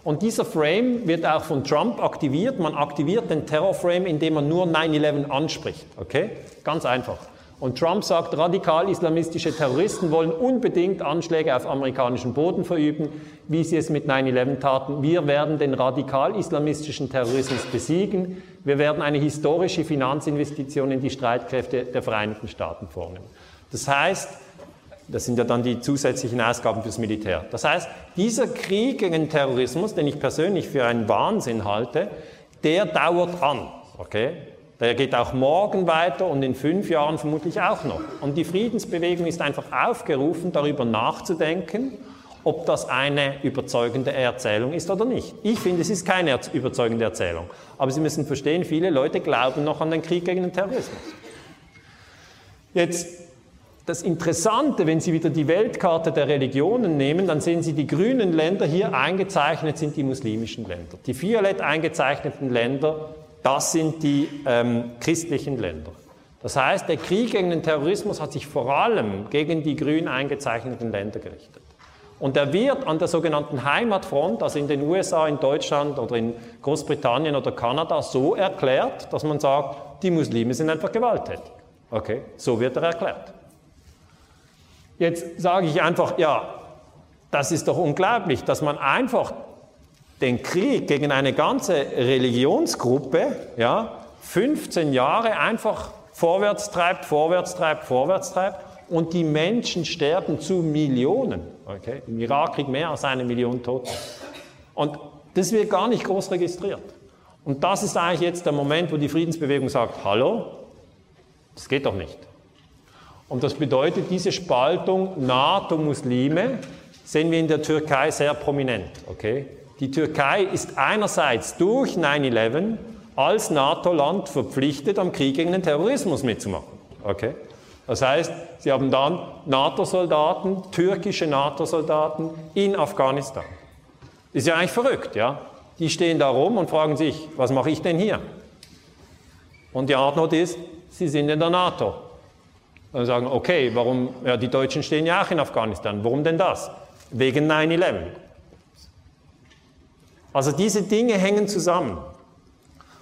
Und dieser Frame wird auch von Trump aktiviert. Man aktiviert den Terrorframe, indem man nur 9-11 anspricht, okay? Ganz einfach. Und Trump sagt, radikal-islamistische Terroristen wollen unbedingt Anschläge auf amerikanischen Boden verüben, wie sie es mit 9-11 taten. Wir werden den radikal-islamistischen Terrorismus besiegen. Wir werden eine historische Finanzinvestition in die Streitkräfte der Vereinigten Staaten vornehmen. Das heißt, das sind ja dann die zusätzlichen Ausgaben fürs Militär. Das heißt, dieser Krieg gegen Terrorismus, den ich persönlich für einen Wahnsinn halte, der dauert an. Okay? Der geht auch morgen weiter und in fünf Jahren vermutlich auch noch. Und die Friedensbewegung ist einfach aufgerufen, darüber nachzudenken, ob das eine überzeugende Erzählung ist oder nicht. Ich finde, es ist keine überzeugende Erzählung. Aber Sie müssen verstehen, viele Leute glauben noch an den Krieg gegen den Terrorismus. Jetzt, das Interessante, wenn Sie wieder die Weltkarte der Religionen nehmen, dann sehen Sie, die grünen Länder hier eingezeichnet sind die muslimischen Länder. Die violett eingezeichneten Länder das sind die ähm, christlichen Länder. Das heißt, der Krieg gegen den Terrorismus hat sich vor allem gegen die grün eingezeichneten Länder gerichtet. Und er wird an der sogenannten Heimatfront, also in den USA, in Deutschland oder in Großbritannien oder Kanada, so erklärt, dass man sagt, die Muslime sind einfach gewalttätig. Okay, so wird er erklärt. Jetzt sage ich einfach, ja, das ist doch unglaublich, dass man einfach den Krieg gegen eine ganze Religionsgruppe, ja, 15 Jahre einfach vorwärts treibt, vorwärts treibt, vorwärts treibt und die Menschen sterben zu Millionen. Okay? Im Irakkrieg mehr als eine Million Tote. Und das wird gar nicht groß registriert. Und das ist eigentlich jetzt der Moment, wo die Friedensbewegung sagt, hallo, das geht doch nicht. Und das bedeutet, diese Spaltung NATO-Muslime sehen wir in der Türkei sehr prominent. Okay? Die Türkei ist einerseits durch 9-11 als NATO-Land verpflichtet, am Krieg gegen den Terrorismus mitzumachen. Okay? Das heißt, sie haben dann NATO-Soldaten, türkische NATO-Soldaten in Afghanistan. Ist ja eigentlich verrückt, ja? Die stehen da rum und fragen sich, was mache ich denn hier? Und die Antwort ist, sie sind in der NATO. Dann sagen, okay, warum, ja, die Deutschen stehen ja auch in Afghanistan. Warum denn das? Wegen 9-11. Also diese Dinge hängen zusammen.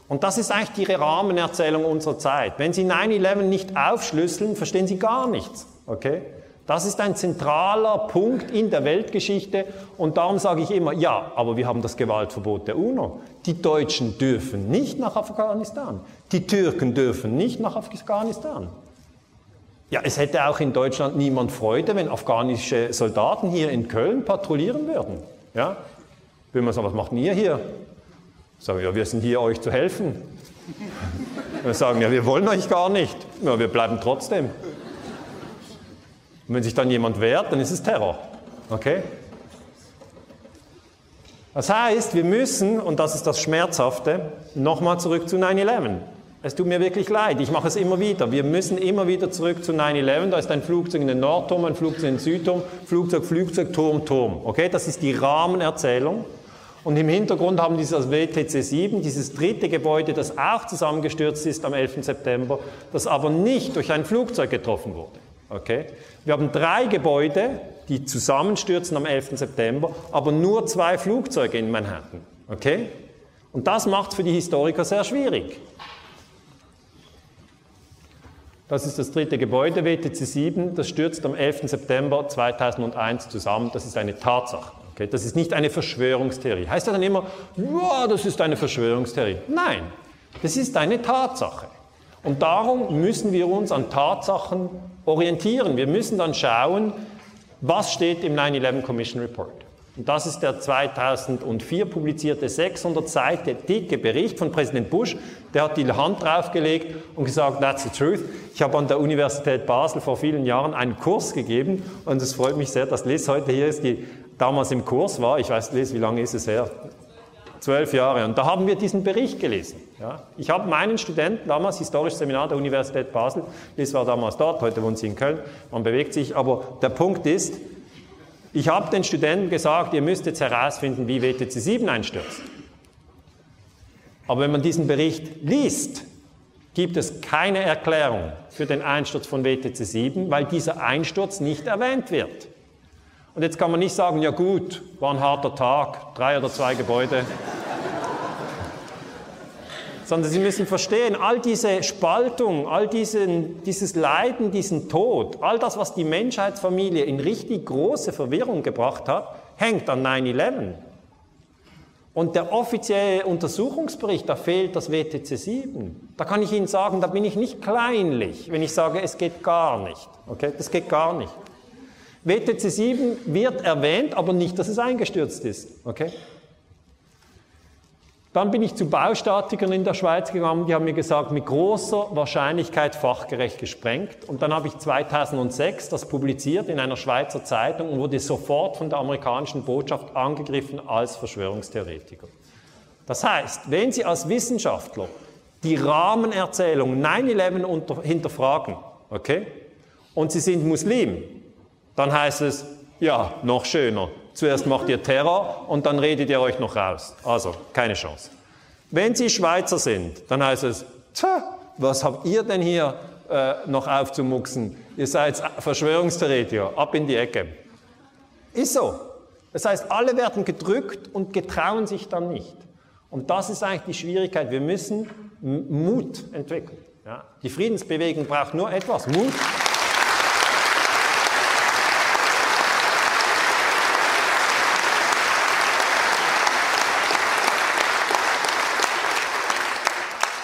Und das ist eigentlich die Rahmenerzählung unserer Zeit. Wenn Sie 9-11 nicht aufschlüsseln, verstehen Sie gar nichts. Okay? Das ist ein zentraler Punkt in der Weltgeschichte und darum sage ich immer, ja, aber wir haben das Gewaltverbot der UNO. Die Deutschen dürfen nicht nach Afghanistan. Die Türken dürfen nicht nach Afghanistan. Ja, es hätte auch in Deutschland niemand Freude, wenn afghanische Soldaten hier in Köln patrouillieren würden. Ja? Will man sagen, was macht ihr hier? Sagen, ja, wir sind hier, euch zu helfen. [laughs] Wir sagen, ja, wir wollen euch gar nicht. Ja, wir bleiben trotzdem. Und wenn sich dann jemand wehrt, dann ist es Terror. Okay? Das heißt, wir müssen, und das ist das Schmerzhafte, nochmal zurück zu 9-11. Es tut mir wirklich leid, ich mache es immer wieder. Wir müssen immer wieder zurück zu 9-11. Da ist ein Flugzeug in den Nordturm, ein Flugzeug in den Südturm, Flugzeug, Flugzeug, Turm, Turm. Okay, das ist die Rahmenerzählung. Und im Hintergrund haben Sie das WTC 7, dieses dritte Gebäude, das auch zusammengestürzt ist am 11. September, das aber nicht durch ein Flugzeug getroffen wurde. Okay? Wir haben drei Gebäude, die zusammenstürzen am 11. September, aber nur zwei Flugzeuge in Manhattan. Okay? Und das macht es für die Historiker sehr schwierig. Das ist das dritte Gebäude, WTC 7, das stürzt am 11. September 2001 zusammen. Das ist eine Tatsache. Okay, das ist nicht eine Verschwörungstheorie. Heißt ja dann immer, wow, das ist eine Verschwörungstheorie. Nein, das ist eine Tatsache. Und darum müssen wir uns an Tatsachen orientieren. Wir müssen dann schauen, was steht im 9-11 Commission Report. Und das ist der 2004 publizierte 600 Seiten dicke Bericht von Präsident Bush. Der hat die Hand draufgelegt und gesagt, that's the truth. Ich habe an der Universität Basel vor vielen Jahren einen Kurs gegeben und es freut mich sehr, dass Liz heute hier ist, die damals im Kurs war. Ich weiß, Liz, wie lange ist es her? Zwölf Jahre. Und da haben wir diesen Bericht gelesen. Ja. Ich habe meinen Studenten damals, historisches Seminar der Universität Basel, Liz war damals dort, heute wohnt sie in Köln, man bewegt sich, aber der Punkt ist, ich habe den Studenten gesagt, ihr müsst jetzt herausfinden, wie WTC 7 einstürzt. Aber wenn man diesen Bericht liest, gibt es keine Erklärung für den Einsturz von WTC 7, weil dieser Einsturz nicht erwähnt wird. Und jetzt kann man nicht sagen, ja gut, war ein harter Tag, drei oder zwei Gebäude. Sondern Sie müssen verstehen, all diese Spaltung, all diesen, dieses Leiden, diesen Tod, all das, was die Menschheitsfamilie in richtig große Verwirrung gebracht hat, hängt an 9-11. Und der offizielle Untersuchungsbericht, da fehlt das WTC 7. Da kann ich Ihnen sagen, da bin ich nicht kleinlich, wenn ich sage, es geht gar nicht. Okay, das geht gar nicht. WTC 7 wird erwähnt, aber nicht, dass es eingestürzt ist. Okay? Dann bin ich zu Baustatikern in der Schweiz gegangen, die haben mir gesagt, mit großer Wahrscheinlichkeit fachgerecht gesprengt. Und dann habe ich 2006 das publiziert in einer Schweizer Zeitung und wurde sofort von der amerikanischen Botschaft angegriffen als Verschwörungstheoretiker. Das heißt, wenn Sie als Wissenschaftler die Rahmenerzählung 9-11 hinterfragen, okay, und Sie sind Muslim, dann heißt es, ja, noch schöner. Zuerst macht ihr Terror und dann redet ihr euch noch raus. Also, keine Chance. Wenn Sie Schweizer sind, dann heißt es, tja, was habt ihr denn hier äh, noch aufzumuxen? Ihr seid Verschwörungstheoretiker, ab in die Ecke. Ist so. Das heißt, alle werden gedrückt und getrauen sich dann nicht. Und das ist eigentlich die Schwierigkeit. Wir müssen Mut entwickeln. Ja? Die Friedensbewegung braucht nur etwas, Mut.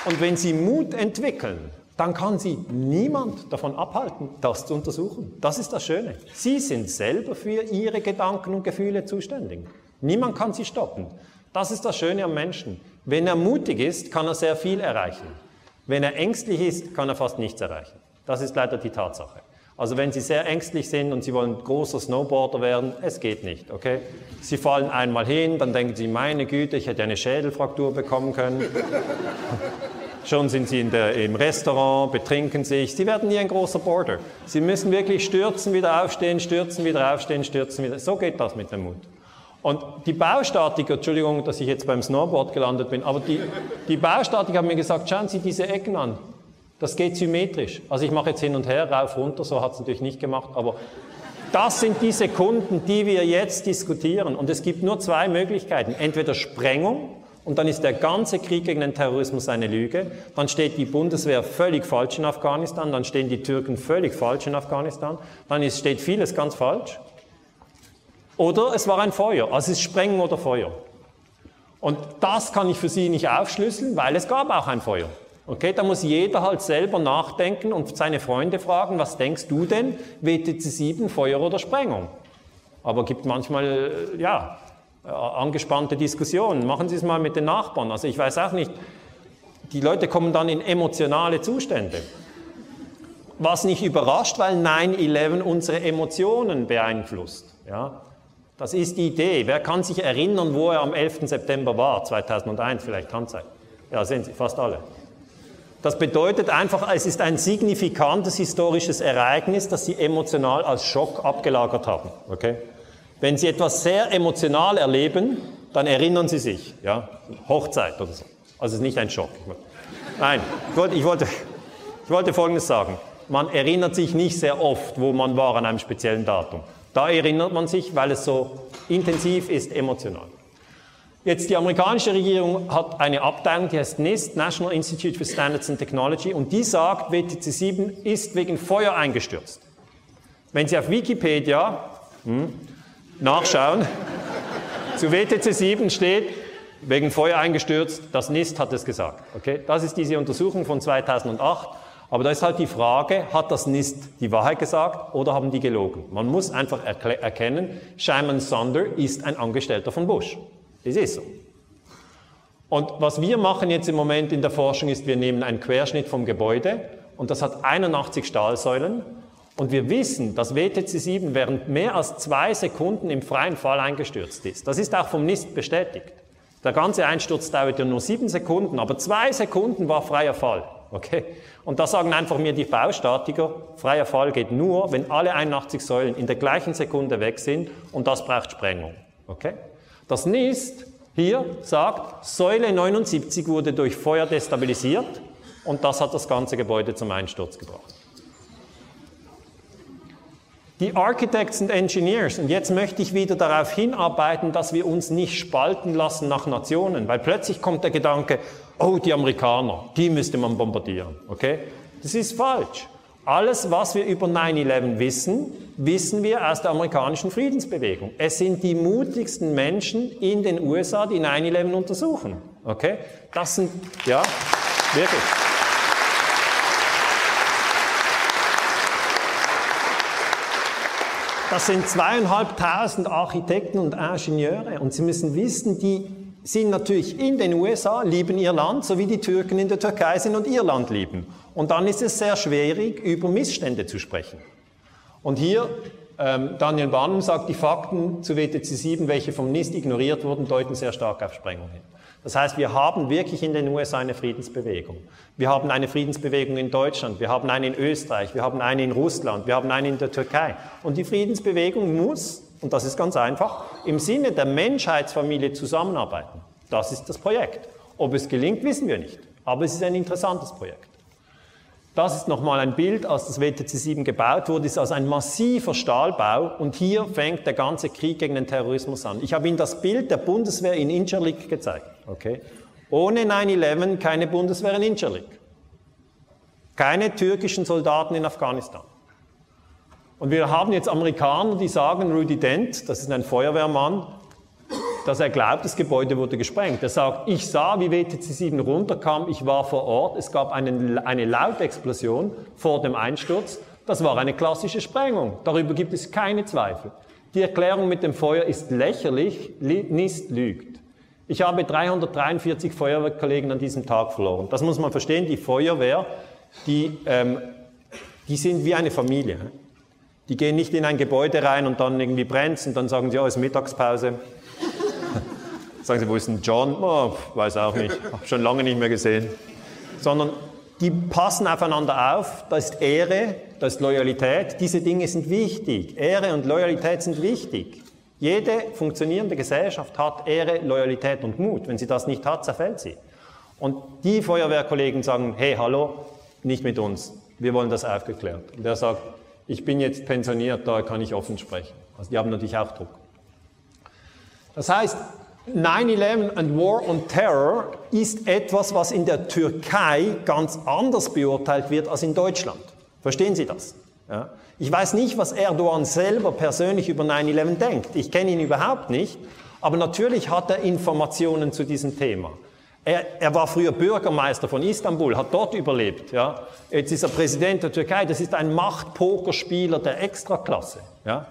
Und wenn Sie Mut entwickeln, dann kann Sie niemand davon abhalten, das zu untersuchen. Das ist das Schöne. Sie sind selber für Ihre Gedanken und Gefühle zuständig. Niemand kann Sie stoppen. Das ist das Schöne am Menschen. Wenn er mutig ist, kann er sehr viel erreichen. Wenn er ängstlich ist, kann er fast nichts erreichen. Das ist leider die Tatsache. Also wenn Sie sehr ängstlich sind und Sie wollen großer Snowboarder werden, es geht nicht, okay? Sie fallen einmal hin, dann denken Sie, meine Güte, ich hätte eine Schädelfraktur bekommen können. [laughs] Schon sind Sie der, im Restaurant, betrinken sich. Sie werden nie ein großer Boarder. Sie müssen wirklich stürzen, wieder aufstehen, stürzen, wieder aufstehen, stürzen, wieder. So geht das mit dem Mut. Und die Baustatiker, Entschuldigung, dass ich jetzt beim Snowboard gelandet bin, aber die, die Baustatiker haben mir gesagt, schauen Sie diese Ecken an. Das geht symmetrisch. Also ich mache jetzt hin und her, rauf, runter, so hat es natürlich nicht gemacht, aber das sind die Sekunden, die wir jetzt diskutieren. Und es gibt nur zwei Möglichkeiten. Entweder Sprengung und dann ist der ganze Krieg gegen den Terrorismus eine Lüge. Dann steht die Bundeswehr völlig falsch in Afghanistan, dann stehen die Türken völlig falsch in Afghanistan, dann ist, steht vieles ganz falsch. Oder es war ein Feuer, also es ist Sprengen oder Feuer. Und das kann ich für Sie nicht aufschlüsseln, weil es gab auch ein Feuer. Okay, da muss jeder halt selber nachdenken und seine Freunde fragen, was denkst du denn, WTC 7, Feuer oder Sprengung? Aber gibt manchmal, äh, ja, äh, angespannte Diskussionen. Machen Sie es mal mit den Nachbarn. Also ich weiß auch nicht, die Leute kommen dann in emotionale Zustände. Was nicht überrascht, weil 9-11 unsere Emotionen beeinflusst. Ja? Das ist die Idee. Wer kann sich erinnern, wo er am 11. September war? 2001 vielleicht, Handzeichen. Ja, sehen Sie, fast alle. Das bedeutet einfach, es ist ein signifikantes historisches Ereignis, das Sie emotional als Schock abgelagert haben. Okay? Wenn Sie etwas sehr emotional erleben, dann erinnern Sie sich, ja, Hochzeit oder so. Also es ist nicht ein Schock. Nein, ich wollte, ich wollte, ich wollte Folgendes sagen. Man erinnert sich nicht sehr oft, wo man war an einem speziellen Datum. Da erinnert man sich, weil es so intensiv ist, emotional. Jetzt die amerikanische Regierung hat eine Abteilung, die heißt NIST, National Institute for Standards and Technology, und die sagt, WTC 7 ist wegen Feuer eingestürzt. Wenn Sie auf Wikipedia hm, nachschauen. [laughs] Zu WTC 7 steht, wegen Feuer eingestürzt, das NIST hat es gesagt. Okay? Das ist diese Untersuchung von 2008. Aber da ist halt die Frage, hat das NIST die Wahrheit gesagt oder haben die gelogen? Man muss einfach erkennen, Shimon Sonder ist ein Angestellter von Bush. Das ist so. Und was wir machen jetzt im Moment in der Forschung ist, wir nehmen einen Querschnitt vom Gebäude und das hat 81 Stahlsäulen und wir wissen, dass WTC 7 während mehr als zwei Sekunden im freien Fall eingestürzt ist. Das ist auch vom NIST bestätigt. Der ganze Einsturz dauerte nur sieben Sekunden, aber zwei Sekunden war freier Fall. Okay? Und da sagen einfach mir die V-Statiker, freier Fall geht nur, wenn alle 81 Säulen in der gleichen Sekunde weg sind und das braucht Sprengung. Okay? Das NIST hier sagt, Säule 79 wurde durch Feuer destabilisiert und das hat das ganze Gebäude zum Einsturz gebracht. Die Architects and Engineers, und jetzt möchte ich wieder darauf hinarbeiten, dass wir uns nicht spalten lassen nach Nationen, weil plötzlich kommt der Gedanke, oh, die Amerikaner, die müsste man bombardieren, okay? Das ist falsch. Alles, was wir über 9-11 wissen, wissen wir aus der amerikanischen Friedensbewegung. Es sind die mutigsten Menschen in den USA, die 9-11 untersuchen, okay? Das sind, ja, wirklich. Das sind zweieinhalbtausend Architekten und Ingenieure und Sie müssen wissen, die sind natürlich in den USA, lieben ihr Land, so wie die Türken in der Türkei sind und ihr Land lieben. Und dann ist es sehr schwierig, über Missstände zu sprechen. Und hier, ähm, Daniel Barnum sagt, die Fakten zu WTC 7, welche vom NIST ignoriert wurden, deuten sehr stark auf Sprengung hin. Das heißt, wir haben wirklich in den USA eine Friedensbewegung. Wir haben eine Friedensbewegung in Deutschland, wir haben eine in Österreich, wir haben eine in Russland, wir haben eine in der Türkei. Und die Friedensbewegung muss, und das ist ganz einfach, im Sinne der Menschheitsfamilie zusammenarbeiten. Das ist das Projekt. Ob es gelingt, wissen wir nicht. Aber es ist ein interessantes Projekt. Das ist nochmal ein Bild, als das WTC 7 gebaut wurde, ist also ein massiver Stahlbau und hier fängt der ganze Krieg gegen den Terrorismus an. Ich habe Ihnen das Bild der Bundeswehr in Incirlik gezeigt. Okay? Ohne 9-11 keine Bundeswehr in Incirlik. Keine türkischen Soldaten in Afghanistan. Und wir haben jetzt Amerikaner, die sagen, Rudy Dent, das ist ein Feuerwehrmann, dass er glaubt, das Gebäude wurde gesprengt. Er sagt, ich sah, wie WTC 7 runterkam, ich war vor Ort, es gab einen, eine Lautexplosion vor dem Einsturz. Das war eine klassische Sprengung. Darüber gibt es keine Zweifel. Die Erklärung mit dem Feuer ist lächerlich, NIST lügt. Ich habe 343 Feuerwehrkollegen an diesem Tag verloren. Das muss man verstehen. Die Feuerwehr, die, ähm, die sind wie eine Familie. Die gehen nicht in ein Gebäude rein und dann irgendwie brennt und dann sagen sie, oh, ist Mittagspause. [laughs] Sagen Sie, wo ist denn John? Oh, weiß auch nicht, habe schon lange nicht mehr gesehen. Sondern die passen aufeinander auf, da ist Ehre, da ist Loyalität, diese Dinge sind wichtig. Ehre und Loyalität sind wichtig. Jede funktionierende Gesellschaft hat Ehre, Loyalität und Mut. Wenn sie das nicht hat, zerfällt sie. Und die Feuerwehrkollegen sagen, hey, hallo, nicht mit uns. Wir wollen das aufgeklärt. Und der sagt, ich bin jetzt pensioniert, da kann ich offen sprechen. Also die haben natürlich auch Druck. Das heißt, 9-11 and War on Terror ist etwas, was in der Türkei ganz anders beurteilt wird als in Deutschland. Verstehen Sie das? Ja? Ich weiß nicht, was Erdogan selber persönlich über 9-11 denkt. Ich kenne ihn überhaupt nicht. Aber natürlich hat er Informationen zu diesem Thema. Er, er, war früher Bürgermeister von Istanbul, hat dort überlebt. Ja? Jetzt ist er Präsident der Türkei. Das ist ein Machtpokerspieler der Extraklasse. Ja?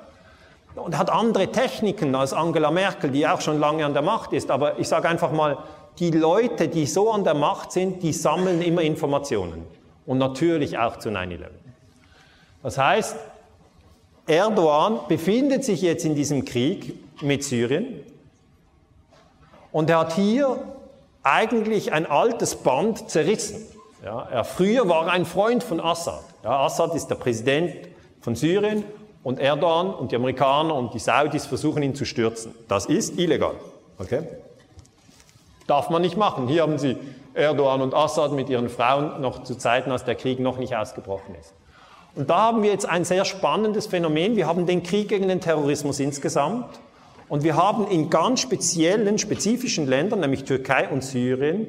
und hat andere Techniken als Angela Merkel, die auch schon lange an der Macht ist. Aber ich sage einfach mal, die Leute, die so an der Macht sind, die sammeln immer Informationen. Und natürlich auch zu 9-11. Das heißt, Erdogan befindet sich jetzt in diesem Krieg mit Syrien und er hat hier eigentlich ein altes Band zerrissen. Ja, er früher war ein Freund von Assad. Ja, Assad ist der Präsident von Syrien und Erdogan und die Amerikaner und die Saudis versuchen ihn zu stürzen. Das ist illegal. Okay? Darf man nicht machen. Hier haben Sie Erdogan und Assad mit ihren Frauen noch zu Zeiten, als der Krieg noch nicht ausgebrochen ist. Und da haben wir jetzt ein sehr spannendes Phänomen. Wir haben den Krieg gegen den Terrorismus insgesamt und wir haben in ganz speziellen, spezifischen Ländern, nämlich Türkei und Syrien,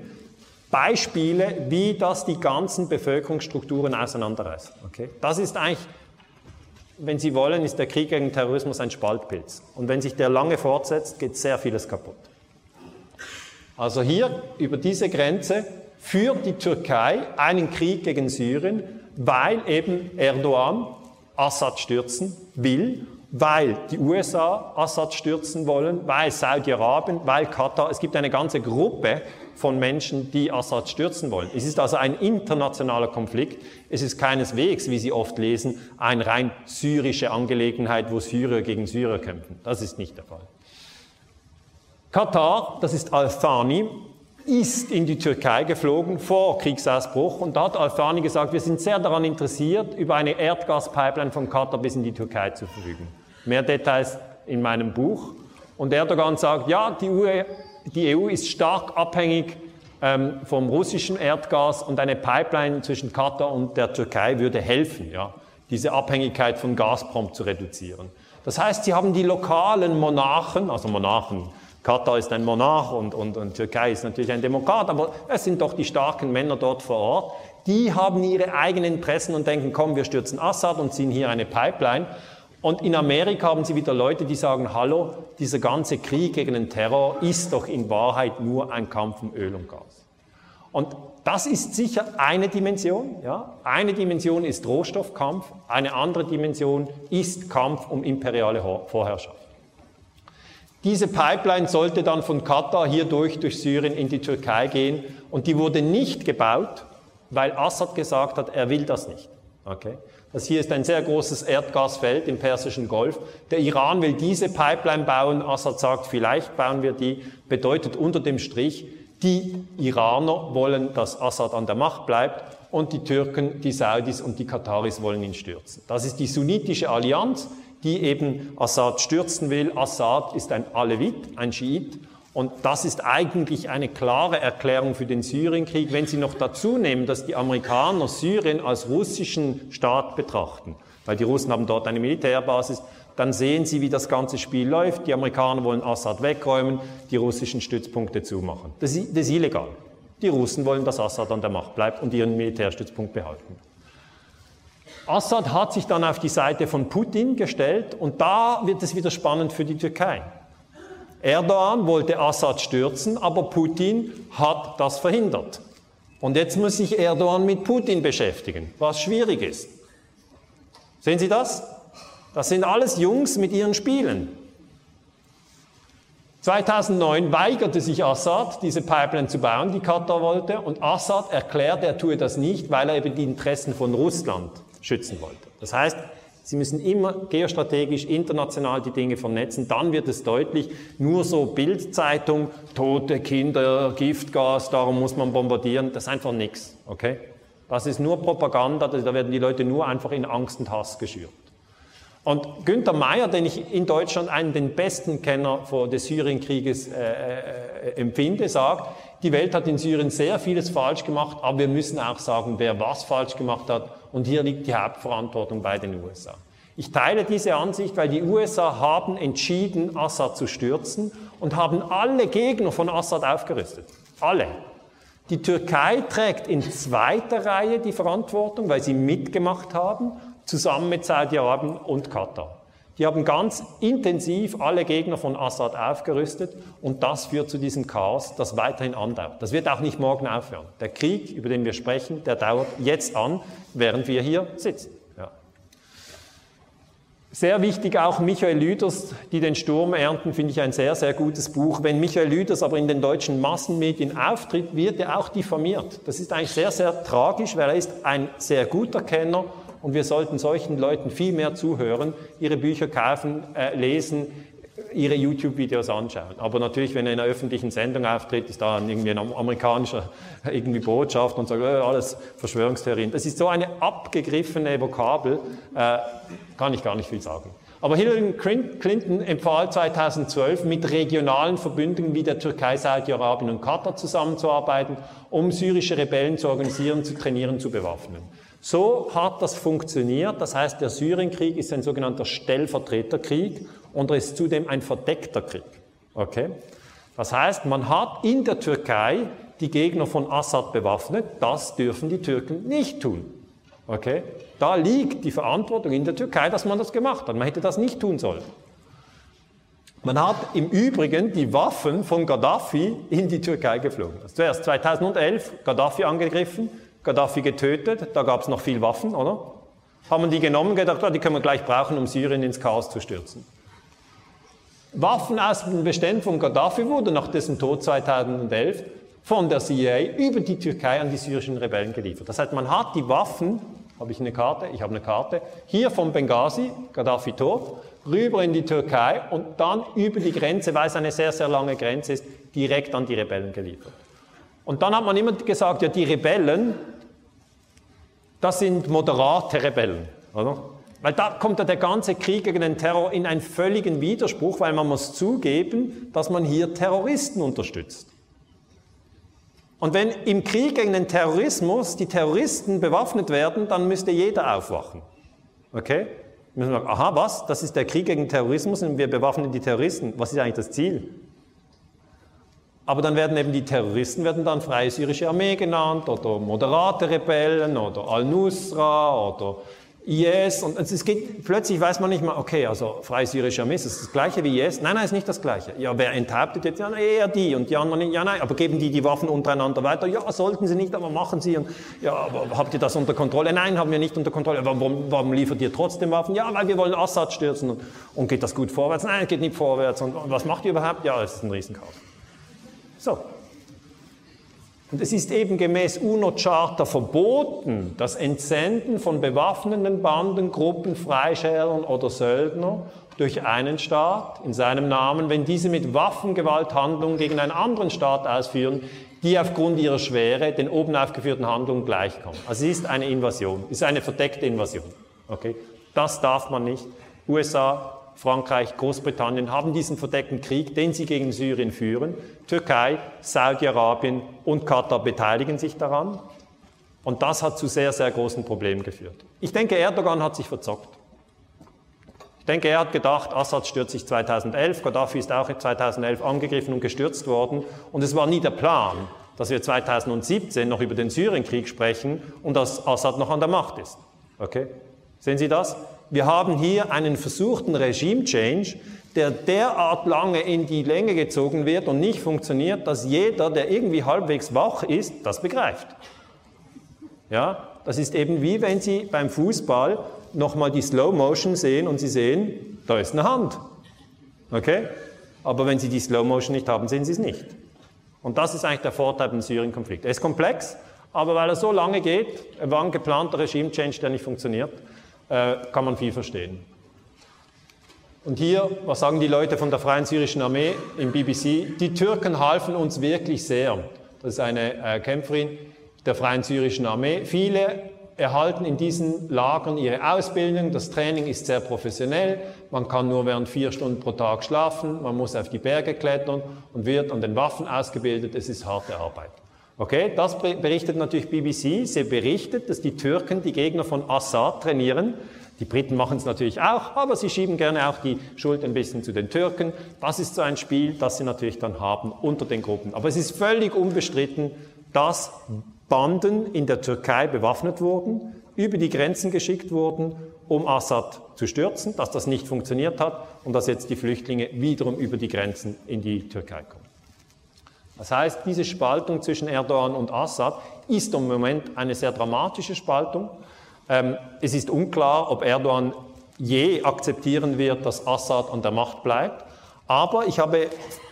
Beispiele, wie das die ganzen Bevölkerungsstrukturen auseinanderreißt. Okay? Das ist eigentlich wenn Sie wollen, ist der Krieg gegen Terrorismus ein Spaltpilz. Und wenn sich der lange fortsetzt, geht sehr vieles kaputt. Also hier über diese Grenze führt die Türkei einen Krieg gegen Syrien, weil eben Erdogan Assad stürzen will, weil die USA Assad stürzen wollen, weil Saudi-Arabien, weil Katar, es gibt eine ganze Gruppe von Menschen, die Assad stürzen wollen. Es ist also ein internationaler Konflikt. Es ist keineswegs, wie Sie oft lesen, eine rein syrische Angelegenheit, wo Syrer gegen Syrer kämpfen. Das ist nicht der Fall. Katar, das ist Al-Thani, ist in die Türkei geflogen vor Kriegsausbruch und da hat Al-Thani gesagt, wir sind sehr daran interessiert, über eine Erdgaspipeline von Katar bis in die Türkei zu verfügen. Mehr Details in meinem Buch. Und Erdogan sagt, ja, die EU, die EU ist stark abhängig ähm, vom russischen Erdgas und eine Pipeline zwischen Katar und der Türkei würde helfen, ja, diese Abhängigkeit von Gazprom zu reduzieren. Das heißt, sie haben die lokalen Monarchen, also Monarchen, Katar ist ein Monarch und, und, und Türkei ist natürlich ein Demokrat, aber es sind doch die starken Männer dort vor Ort, die haben ihre eigenen Interessen und denken, komm, wir stürzen Assad und ziehen hier eine Pipeline. Und in Amerika haben sie wieder Leute, die sagen, hallo, dieser ganze Krieg gegen den Terror ist doch in Wahrheit nur ein Kampf um Öl und Gas. Und das ist sicher eine Dimension. Ja? Eine Dimension ist Rohstoffkampf, eine andere Dimension ist Kampf um imperiale Vorherrschaft. Diese Pipeline sollte dann von Katar hierdurch durch Syrien in die Türkei gehen und die wurde nicht gebaut, weil Assad gesagt hat, er will das nicht. Okay? Das hier ist ein sehr großes Erdgasfeld im Persischen Golf. Der Iran will diese Pipeline bauen. Assad sagt, vielleicht bauen wir die. Bedeutet unter dem Strich, die Iraner wollen, dass Assad an der Macht bleibt und die Türken, die Saudis und die Kataris wollen ihn stürzen. Das ist die sunnitische Allianz, die eben Assad stürzen will. Assad ist ein Alevit, ein Schiit und das ist eigentlich eine klare Erklärung für den Syrienkrieg, wenn Sie noch dazu nehmen, dass die Amerikaner Syrien als russischen Staat betrachten, weil die Russen haben dort eine Militärbasis, dann sehen Sie, wie das ganze Spiel läuft. Die Amerikaner wollen Assad wegräumen, die russischen Stützpunkte zumachen. Das ist, das ist illegal. Die Russen wollen, dass Assad an der Macht bleibt und ihren Militärstützpunkt behalten. Assad hat sich dann auf die Seite von Putin gestellt und da wird es wieder spannend für die Türkei. Erdogan wollte Assad stürzen, aber Putin hat das verhindert. Und jetzt muss sich Erdogan mit Putin beschäftigen, was schwierig ist. Sehen Sie das? Das sind alles Jungs mit ihren Spielen. 2009 weigerte sich Assad, diese Pipeline zu bauen, die Katar wollte, und Assad erklärt, er tue das nicht, weil er eben die Interessen von Russland schützen wollte. Das heißt, Sie müssen immer geostrategisch international die Dinge vernetzen, dann wird es deutlich, nur so Bildzeitung, tote Kinder, Giftgas, darum muss man bombardieren, das ist einfach nichts, okay? Das ist nur Propaganda, da werden die Leute nur einfach in Angst und Hass geschürt. Und Günther Meyer, den ich in Deutschland einen den besten Kenner des Syrienkrieges äh, äh, empfinde, sagt, die Welt hat in Syrien sehr vieles falsch gemacht, aber wir müssen auch sagen, wer was falsch gemacht hat und hier liegt die Hauptverantwortung bei den USA. Ich teile diese Ansicht, weil die USA haben entschieden, Assad zu stürzen und haben alle Gegner von Assad aufgerüstet. Alle. Die Türkei trägt in zweiter Reihe die Verantwortung, weil sie mitgemacht haben, zusammen mit Saudi-Arabien und Katar. Die haben ganz intensiv alle Gegner von Assad aufgerüstet und das führt zu diesem Chaos, das weiterhin andauert. Das wird auch nicht morgen aufhören. Der Krieg, über den wir sprechen, der dauert jetzt an, während wir hier sitzen. Ja. Sehr wichtig auch Michael Lüders, die den Sturm ernten, finde ich ein sehr, sehr gutes Buch. Wenn Michael Lüders aber in den deutschen Massenmedien auftritt, wird er auch diffamiert. Das ist eigentlich sehr, sehr tragisch, weil er ist ein sehr guter Kenner und wir sollten solchen Leuten viel mehr zuhören, ihre Bücher kaufen, äh, lesen, ihre YouTube-Videos anschauen. Aber natürlich, wenn er in einer öffentlichen Sendung auftritt, ist da irgendwie ein amerikanischer irgendwie Botschaft und sagt, äh, alles Verschwörungstheorien. Das ist so eine abgegriffene Vokabel, äh, kann ich gar nicht viel sagen. Aber Hillary Clinton empfahl 2012, mit regionalen Verbündungen wie der Türkei, Saudi-Arabien und Katar zusammenzuarbeiten, um syrische Rebellen zu organisieren, zu trainieren, zu bewaffnen. So hat das funktioniert. Das heißt, der Syrienkrieg ist ein sogenannter Stellvertreterkrieg und er ist zudem ein verdeckter Krieg. Okay? Das heißt, man hat in der Türkei die Gegner von Assad bewaffnet. Das dürfen die Türken nicht tun. Okay? Da liegt die Verantwortung in der Türkei, dass man das gemacht hat. Man hätte das nicht tun sollen. Man hat im Übrigen die Waffen von Gaddafi in die Türkei geflogen. Zuerst 2011 Gaddafi angegriffen, Gaddafi getötet, da gab es noch viel Waffen, oder? Haben wir die genommen, gedacht, oh, die können wir gleich brauchen, um Syrien ins Chaos zu stürzen. Waffen aus den Beständen von Gaddafi wurden nach dessen Tod 2011 von der CIA über die Türkei an die syrischen Rebellen geliefert. Das heißt, man hat die Waffen Habe ich eine Karte? Ich habe eine Karte. Hier vom Benghazi, Gaddafi tot, rüber in die Türkei und dann über die Grenze, weil es eine sehr, sehr lange Grenze ist, direkt an die Rebellen geliefert. Und dann hat man immer gesagt, ja, die Rebellen, das sind moderate Rebellen, oder? Weil da kommt ja der ganze Krieg gegen den Terror in einen völligen Widerspruch, weil man muss zugeben, dass man hier Terroristen unterstützt. Und wenn im Krieg gegen den Terrorismus die Terroristen bewaffnet werden, dann müsste jeder aufwachen. Okay? Müssen sagen, aha, was? Das ist der Krieg gegen Terrorismus und wir bewaffnen die Terroristen. Was ist eigentlich das Ziel? Aber dann werden eben die Terroristen werden dann Freie Syrische Armee genannt oder moderate Rebellen oder Al-Nusra oder IS und es geht, plötzlich weiß man nicht mal, okay, also Freie Syrische Armee, ist das das Gleiche wie IS? Nein, nein, ist nicht das Gleiche. Ja, wer enthauptet jetzt? Ja, eher die und die anderen nicht. Ja, nein, aber geben die die Waffen untereinander weiter? Ja, sollten sie nicht, aber machen sie. Und, ja, aber habt ihr das unter Kontrolle? Nein, haben wir nicht unter Kontrolle. Warum, warum liefert ihr trotzdem Waffen? Ja, weil wir wollen Assad stürzen. Und, und geht das gut vorwärts? Nein, es geht nicht vorwärts. Und, und was macht ihr überhaupt? Ja, es ist ein Riesenchaos. So, und es ist eben gemäß UNO-Charta verboten, das Entsenden von bewaffneten Banden, Gruppen, Freischärlern oder Söldner durch einen Staat in seinem Namen, wenn diese mit Waffengewalthandlungen gegen einen anderen Staat ausführen, die aufgrund ihrer Schwere den oben aufgeführten Handlungen gleichkommen. Also es ist eine Invasion, es ist eine verdeckte Invasion. Okay? Das darf man nicht. USA Frankreich, Großbritannien haben diesen verdeckten Krieg, den sie gegen Syrien führen. Türkei, Saudi-Arabien und Katar beteiligen sich daran. Und das hat zu sehr, sehr großen Problemen geführt. Ich denke, Erdogan hat sich verzockt. Ich denke, er hat gedacht, Assad stürzt sich 2011, Gaddafi ist auch 2011 angegriffen und gestürzt worden. Und es war nie der Plan, dass wir 2017 noch über den Syrienkrieg sprechen und dass Assad noch an der Macht ist. Okay? Sehen Sie das? Wir haben hier einen versuchten Regime-Change, der derart lange in die Länge gezogen wird und nicht funktioniert, dass jeder, der irgendwie halbwegs wach ist, das begreift. Ja, das ist eben wie wenn Sie beim Fußball nochmal die Slow Motion sehen und Sie sehen, da ist eine Hand. Okay? Aber wenn Sie die Slow Motion nicht haben, sehen Sie es nicht. Und das ist eigentlich der Vorteil beim Syrien-Konflikt. Er ist komplex, aber weil er so lange geht, war ein geplanter Regime-Change, der nicht funktioniert, äh, kann man viel verstehen. Und hier, was sagen die Leute von der Freien Syrischen Armee im BBC? Die Türken halfen uns wirklich sehr. Das ist eine äh, Kämpferin der Freien Syrischen Armee. Viele erhalten in diesen Lagern ihre Ausbildung. Das Training ist sehr professionell. Man kann nur während vier Stunden pro Tag schlafen. Man muss auf die Berge klettern und wird an den Waffen ausgebildet. Es ist harte Arbeit. Okay, das berichtet natürlich BBC. Sie berichtet, dass die Türken die Gegner von Assad trainieren. Die Briten machen es natürlich auch, aber sie schieben gerne auch die Schuld ein bisschen zu den Türken. Das ist so ein Spiel, das sie natürlich dann haben unter den Gruppen. Aber es ist völlig unbestritten, dass Banden in der Türkei bewaffnet wurden, über die Grenzen geschickt wurden, um Assad zu stürzen, dass das nicht funktioniert hat und dass jetzt die Flüchtlinge wiederum über die Grenzen in die Türkei kommen. Das heißt, diese Spaltung zwischen Erdogan und Assad ist im Moment eine sehr dramatische Spaltung. Ähm, es ist unklar, ob Erdogan je akzeptieren wird, dass Assad an der Macht bleibt. Aber ich habe,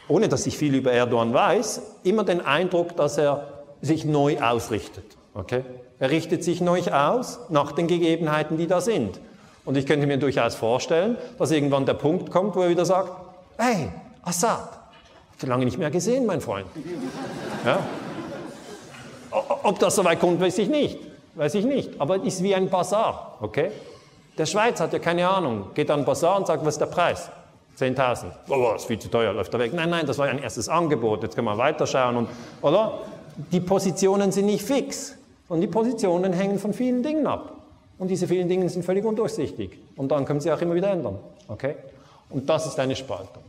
ohne dass ich viel über Erdogan weiß, immer den Eindruck, dass er sich neu ausrichtet. Okay? Er richtet sich neu aus nach den Gegebenheiten, die da sind. Und ich könnte mir durchaus vorstellen, dass irgendwann der Punkt kommt, wo er wieder sagt, hey, Assad, Schon lange nicht mehr gesehen, mein Freund. Ja? Ob das so weit kommt, weiß ich nicht. Weiß ich nicht. Aber es ist wie ein Bazar, okay? Der Schweiz hat ja keine Ahnung. Geht an den Bazar und sagt, was ist der Preis? 10.000. Oh, das ist viel zu teuer, läuft er weg. Nein, nein, das war ein erstes Angebot. Jetzt können wir weiterschauen. Und, oder? Die Positionen sind nicht fix. Und die Positionen hängen von vielen Dingen ab. Und diese vielen Dinge sind völlig undurchsichtig. Und dann können sie auch immer wieder ändern. Okay? Und das ist eine Spaltung.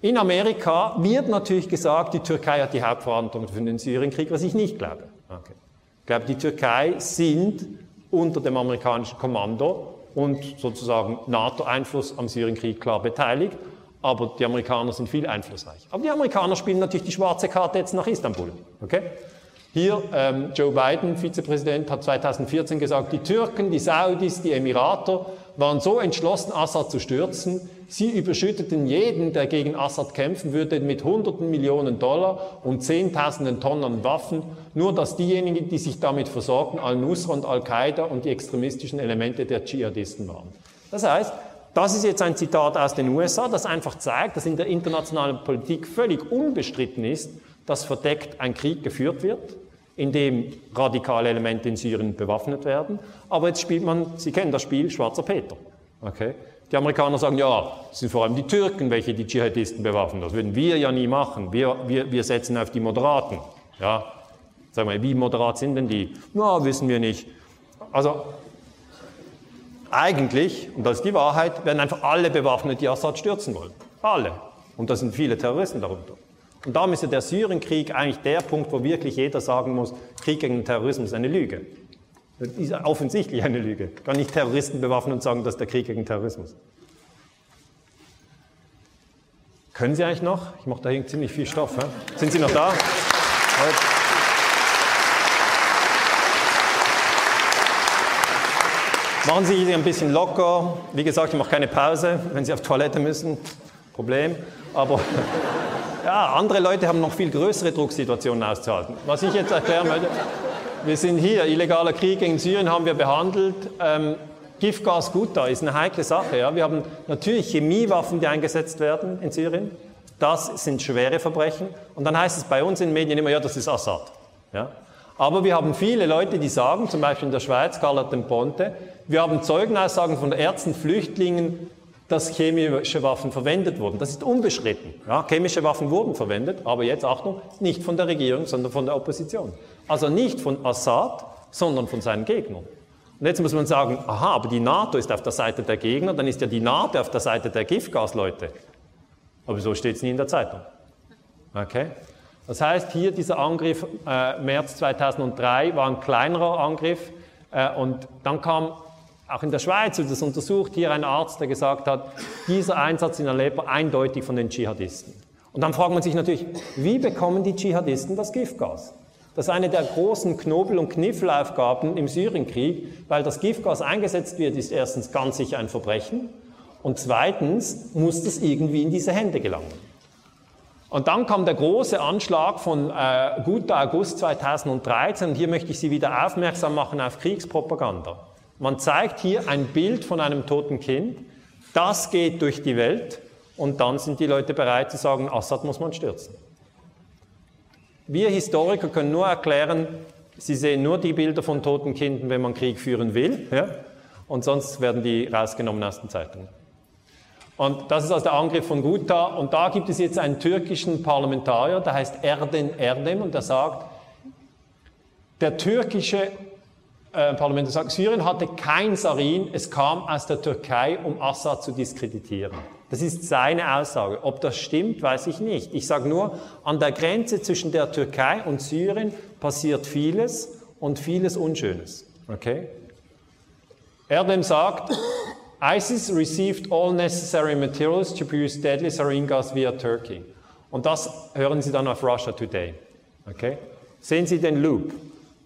In Amerika wird natürlich gesagt, die Türkei hat die Hauptverantwortung für den Syrienkrieg, was ich nicht glaube. Okay. Ich glaube, die Türkei sind unter dem amerikanischen Kommando und sozusagen NATO-Einfluss am Syrienkrieg klar beteiligt, aber die Amerikaner sind viel einflussreich. Aber die Amerikaner spielen natürlich die schwarze Karte jetzt nach Istanbul. Okay? Hier, ähm, Joe Biden, Vizepräsident, hat 2014 gesagt, die Türken, die Saudis, die Emirater waren so entschlossen, Assad zu stürzen, sie überschütteten jeden, der gegen Assad kämpfen würde, mit hunderten Millionen Dollar und zehntausenden Tonnen Waffen, nur dass diejenigen, die sich damit versorgten, Al-Nusra und Al-Qaida und die extremistischen Elemente der Dschihadisten waren. Das heißt, das ist jetzt ein Zitat aus den USA, das einfach zeigt, dass in der internationalen Politik völlig unbestritten ist, dass verdeckt ein Krieg geführt wird, in dem radikale Elemente in Syrien bewaffnet werden. Aber jetzt spielt man, Sie kennen das Spiel, Schwarzer Peter. Okay? Die Amerikaner sagen, ja, es sind vor allem die Türken, welche die Dschihadisten bewaffnen. Das würden wir ja nie machen. Wir, wir, wir setzen auf die Moderaten. Ja? Sagen wir, wie moderat sind denn die? Na, wissen wir nicht. Also, eigentlich, und das ist die Wahrheit, werden einfach alle bewaffnet, die Assad stürzen wollen. Alle. Und da sind viele Terroristen darunter. Und ist ja der Syrienkrieg eigentlich der Punkt, wo wirklich jeder sagen muss, Krieg gegen den Terrorismus ist eine Lüge. Das ist offensichtlich eine Lüge. Ich kann nicht Terroristen bewaffnen und sagen, das ist der Krieg gegen Terrorismus. Können Sie eigentlich noch? Ich mache da hängt ziemlich viel Stoff. He? Sind Sie noch da? Machen Sie sich ein bisschen locker. Wie gesagt, ich mache keine Pause, wenn Sie auf Toilette müssen. Problem. Aber [laughs] ja, andere Leute haben noch viel größere Drucksituationen auszuhalten. Was ich jetzt erklären möchte, wir sind hier, illegaler Krieg gegen Syrien haben wir behandelt. Ähm, Giftgas Guta ist eine heikle Sache. Ja. Wir haben natürlich Chemiewaffen, die eingesetzt werden in Syrien. Das sind schwere Verbrechen. Und dann heißt es bei uns in den Medien immer, ja, das ist Assad. Ja. Aber wir haben viele Leute, die sagen, zum Beispiel in der Schweiz, Carla Temponte, wir haben Zeugenaussagen von Ärzten, Flüchtlingen, dass chemische Waffen verwendet wurden. Das ist unbeschritten. Ja, chemische Waffen wurden verwendet, aber jetzt, Achtung, nicht von der Regierung, sondern von der Opposition. Also nicht von Assad, sondern von seinen Gegnern. Und jetzt muss man sagen, aha, aber die NATO ist auf der Seite der Gegner, dann ist ja die NATO auf der Seite der Giftgasleute. Aber so steht es nie in der Zeitung. Okay? Das heißt, hier dieser Angriff äh, März 2003 war ein kleinerer Angriff äh, und dann kam auch in der Schweiz wird das untersucht, hier ein Arzt, der gesagt hat, dieser Einsatz in Aleppo eindeutig von den Dschihadisten. Und dann fragt man sich natürlich, wie bekommen die Dschihadisten das Giftgas? Das ist eine der großen Knobel- und Kniffelaufgaben im Syrienkrieg, weil das Giftgas eingesetzt wird, ist erstens ganz sicher ein Verbrechen und zweitens muss das irgendwie in diese Hände gelangen. Und dann kam der große Anschlag von äh, gut August 2013 und hier möchte ich Sie wieder aufmerksam machen auf Kriegspropaganda. Man zeigt hier ein Bild von einem toten Kind, das geht durch die Welt und dann sind die Leute bereit zu sagen, Assad muss man stürzen. Wir Historiker können nur erklären, sie sehen nur die Bilder von toten Kindern, wenn man Krieg führen will, ja? und sonst werden die rausgenommen aus den Zeitungen. Und das ist also der Angriff von Guta. Und da gibt es jetzt einen türkischen Parlamentarier, der heißt Erden Erdem, und der sagt, der türkische äh, Parlament sagt, Syrien hatte kein Sarin, es kam aus der Türkei, um Assad zu diskreditieren. Das ist seine Aussage. Ob das stimmt, weiß ich nicht. Ich sage nur, an der Grenze zwischen der Türkei und Syrien passiert vieles und vieles Unschönes. Okay? Erdem sagt, ISIS received all necessary materials to produce deadly sarin gas via Turkey. Und das hören Sie dann auf Russia Today. Okay? Sehen Sie den Loop.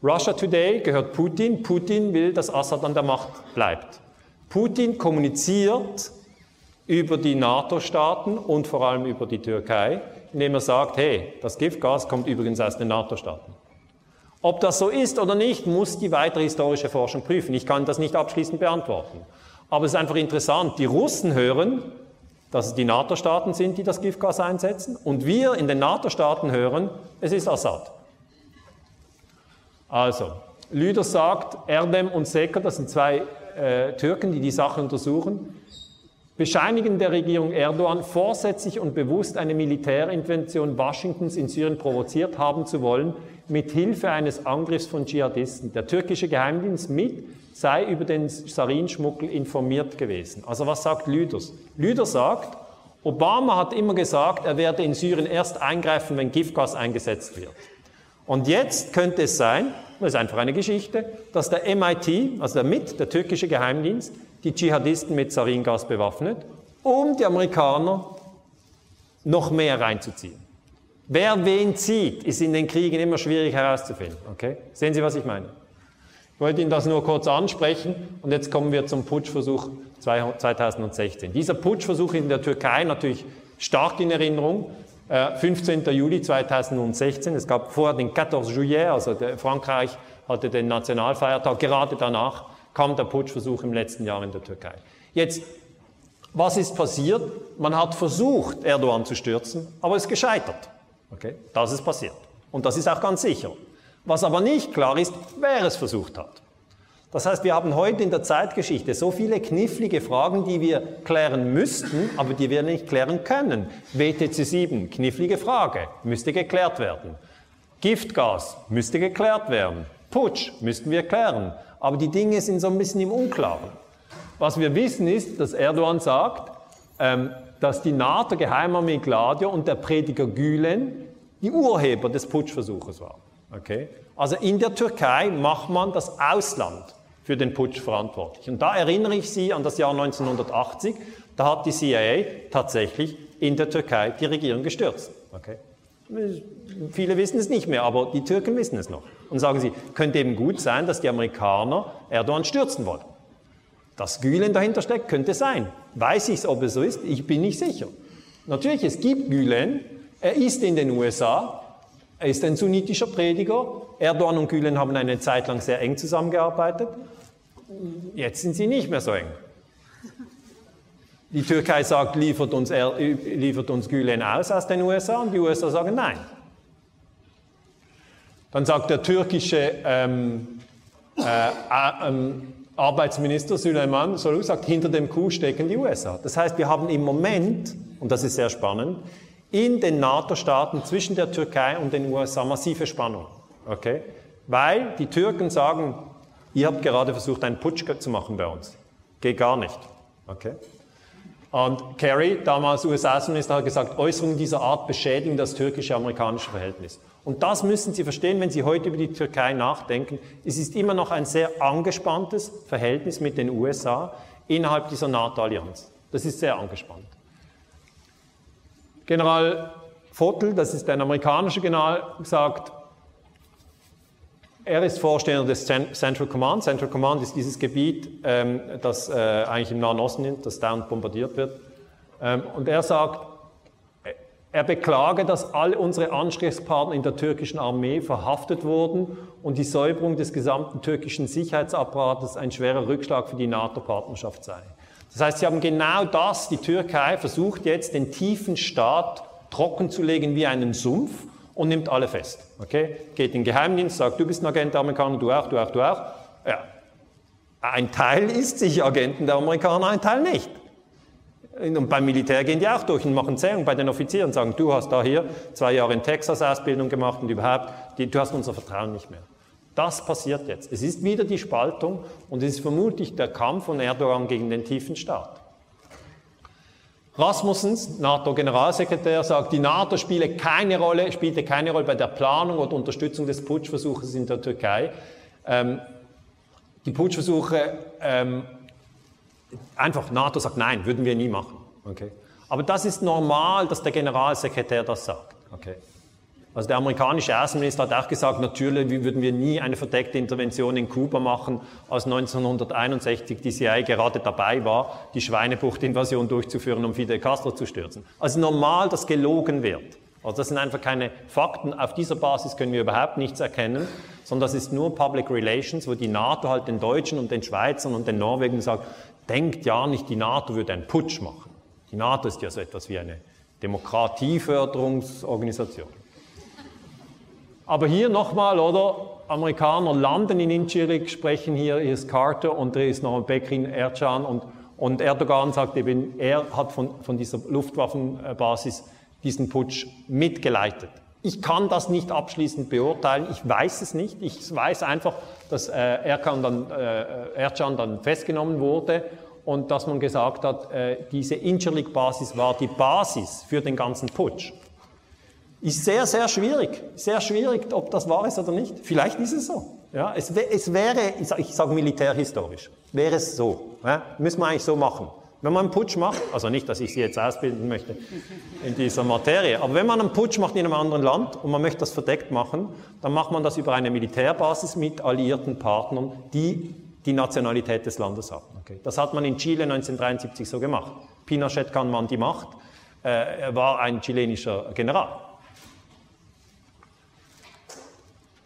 Russia Today gehört Putin. Putin will, dass Assad an der Macht bleibt. Putin kommuniziert über die NATO-Staaten und vor allem über die Türkei, indem er sagt, hey, das Giftgas kommt übrigens aus den NATO-Staaten. Ob das so ist oder nicht, muss die weitere historische Forschung prüfen. Ich kann das nicht abschließend beantworten. Aber es ist einfach interessant, die Russen hören, dass es die NATO-Staaten sind, die das Giftgas einsetzen, und wir in den NATO-Staaten hören, es ist Assad. Also, Lüder sagt, Erdem und Secker, das sind zwei äh, Türken, die die Sache untersuchen, bescheinigen der Regierung Erdogan vorsätzlich und bewusst eine Militärintervention Washingtons in Syrien provoziert haben zu wollen, mit Hilfe eines Angriffs von Dschihadisten. Der türkische Geheimdienst mit sei über den Sarin-Schmuggel informiert gewesen. Also was sagt Lüders? Lüder sagt, Obama hat immer gesagt, er werde in Syrien erst eingreifen, wenn Giftgas eingesetzt wird. Und jetzt könnte es sein, das ist einfach eine Geschichte, dass der MIT, also der MIT, der türkische Geheimdienst, die Dschihadisten mit Saringas bewaffnet, um die Amerikaner noch mehr reinzuziehen. Wer wen zieht, ist in den Kriegen immer schwierig herauszufinden. Okay? Sehen Sie, was ich meine? Ich wollte Ihnen das nur kurz ansprechen und jetzt kommen wir zum Putschversuch 2016. Dieser Putschversuch in der Türkei natürlich stark in Erinnerung. 15. Äh, Juli 2016, es gab vorher den 14 Juillet, also Frankreich hatte den Nationalfeiertag, gerade danach kam der Putschversuch im letzten Jahr in der Türkei. Jetzt, was ist passiert? Man hat versucht, Erdogan zu stürzen, aber es ist gescheitert. Okay? Das ist passiert. Und das ist auch ganz sicher. Was aber nicht klar ist, wer es versucht hat. Das heißt, wir haben heute in der Zeitgeschichte so viele knifflige Fragen, die wir klären müssten, aber die wir nicht klären können. WTC 7, knifflige Frage, müsste geklärt werden. Giftgas müsste geklärt werden. Putsch müssten wir klären. Aber die Dinge sind so ein bisschen im Unklaren. Was wir wissen ist, dass Erdogan sagt, ähm, dass die NATO-Geheimarmee Gladio und der Prediger Gülen die Urheber des Putschversuches waren. Okay? Also in der Türkei macht man das Ausland für den Putsch verantwortlich. Und da erinnere ich Sie an das Jahr 1980, da hat die CIA tatsächlich in der Türkei die Regierung gestürzt. Okay? Viele wissen es nicht mehr, aber die Türken wissen es noch. Und sagen sie, könnte eben gut sein, dass die Amerikaner Erdogan stürzen wollen. Dass Gülen dahinter steckt, könnte sein. Weiß ich es, ob es so ist? Ich bin nicht sicher. Natürlich, es gibt Gülen, er ist in den USA, er ist ein sunnitischer Prediger. Erdogan und Gülen haben eine Zeit lang sehr eng zusammengearbeitet. Jetzt sind sie nicht mehr so eng. Die Türkei sagt, liefert uns, er, liefert uns Gülen aus aus den USA und die USA sagen nein. Dann sagt der türkische ähm, äh, ähm, Arbeitsminister Süleyman Soru, sagt, hinter dem Coup stecken die USA. Das heißt, wir haben im Moment, und das ist sehr spannend, in den NATO-Staaten zwischen der Türkei und den USA massive Spannung. Okay? Weil die Türken sagen, ihr habt gerade versucht, einen Putsch zu machen bei uns. Geht gar nicht. Okay? Und Kerry, damals USA-Außenminister, hat gesagt, Äußerungen dieser Art beschädigen das türkische-amerikanische Verhältnis. Und das müssen Sie verstehen, wenn Sie heute über die Türkei nachdenken. Es ist immer noch ein sehr angespanntes Verhältnis mit den USA innerhalb dieser NATO-Allianz. Das ist sehr angespannt. General Vogel, das ist ein amerikanischer General, sagt, er ist Vorsteher des Central Command. Central Command ist dieses Gebiet, ähm, das äh, eigentlich im Nahen Osten ist, das dauernd bombardiert wird. Ähm, und er sagt, er beklage, dass all unsere Ansprechpartner in der türkischen Armee verhaftet wurden und die Säuberung des gesamten türkischen Sicherheitsapparates ein schwerer Rückschlag für die NATO-Partnerschaft sei. Das heißt, sie haben genau das, die Türkei versucht jetzt den tiefen Staat trocken zu legen wie einen Sumpf und nimmt alle fest. Okay? Geht in den Geheimdienst, sagt, du bist ein Agent der Amerikaner, du auch, du auch, du auch. Ja. Ein Teil ist sicher Agenten der Amerikaner, ein Teil nicht. Und beim Militär gehen die auch durch und machen Zählung bei den Offizieren, sagen, du hast da hier zwei Jahre in Texas Ausbildung gemacht und überhaupt, die, du hast unser Vertrauen nicht mehr. Das passiert jetzt. Es ist wieder die Spaltung und es ist vermutlich der Kampf von Erdogan gegen den tiefen Staat. Rasmussens, NATO-Generalsekretär, sagt, die NATO spiele keine Rolle, spielte keine Rolle bei der Planung oder Unterstützung des Putschversuches in der Türkei. Ähm, die Putschversuche, ähm, einfach NATO sagt, nein, würden wir nie machen. Okay. Aber das ist normal, dass der Generalsekretär das sagt. Okay. Also der amerikanische Außenminister hat auch gesagt, natürlich würden wir nie eine verdeckte Intervention in Kuba machen, als 1961 die CIA gerade dabei war, die Schweinebucht-Invasion durchzuführen, um Fidel Castro zu stürzen. Also normal, dass gelogen wird. Also das sind einfach keine Fakten. Auf dieser Basis können wir überhaupt nichts erkennen, sondern das ist nur Public Relations, wo die NATO halt den Deutschen und den Schweizern und den Norwegen sagt, denkt ja nicht, die NATO würde einen Putsch machen. Die NATO ist ja so etwas wie eine Demokratieförderungsorganisation. Aber hier nochmal, oder? Amerikaner landen in Incirlik, sprechen hier, hier ist Carter und hier ist noch Bekrin Ercan und, und Erdogan sagt eben, er hat von, von dieser Luftwaffenbasis diesen Putsch mitgeleitet. Ich kann das nicht abschließend beurteilen, ich weiß es nicht. Ich weiß einfach, dass äh, Ercan dann, äh, Ercan dann festgenommen wurde und dass man gesagt hat, äh, diese Incirlik-Basis war die Basis für den ganzen Putsch. Ist sehr, sehr schwierig. Sehr schwierig, ob das wahr ist oder nicht. Vielleicht ist es so. Ja, es, es wäre, ich sage sag militärhistorisch, wäre es so. Ja, müssen wir eigentlich so machen. Wenn man einen Putsch macht, also nicht, dass ich Sie jetzt ausbilden möchte in dieser Materie, aber wenn man einen Putsch macht in einem anderen Land und man möchte das verdeckt machen, dann macht man das über eine Militärbasis mit alliierten Partnern, die die Nationalität des Landes haben. Okay. Das hat man in Chile 1973 so gemacht. Pinochet kann man die Macht, äh, er war ein chilenischer General.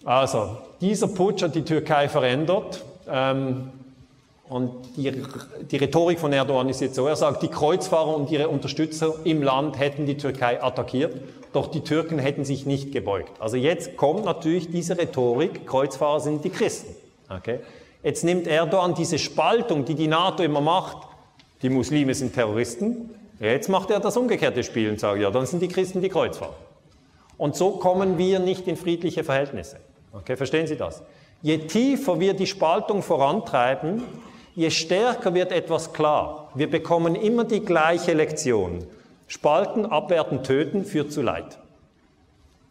Also, dieser Putsch hat die Türkei verändert. Ähm, und die, die, Rhetorik von Erdogan ist jetzt so, er sagt, die Kreuzfahrer und ihre Unterstützer im Land hätten die Türkei attackiert, doch die Türken hätten sich nicht gebeugt. Also jetzt kommt natürlich diese Rhetorik, Kreuzfahrer sind die Christen. Okay? Jetzt nimmt Erdogan diese Spaltung, die die NATO immer macht, die Muslime sind Terroristen, jetzt macht er das umgekehrte Spiel und sagt, ja, dann sind die Christen die Kreuzfahrer. Und so kommen wir nicht in friedliche Verhältnisse. Okay, verstehen Sie das? Je tiefer wir die Spaltung vorantreiben, je stärker wird etwas klar. Wir bekommen immer die gleiche Lektion. Spalten, abwerten, töten führt zu Leid.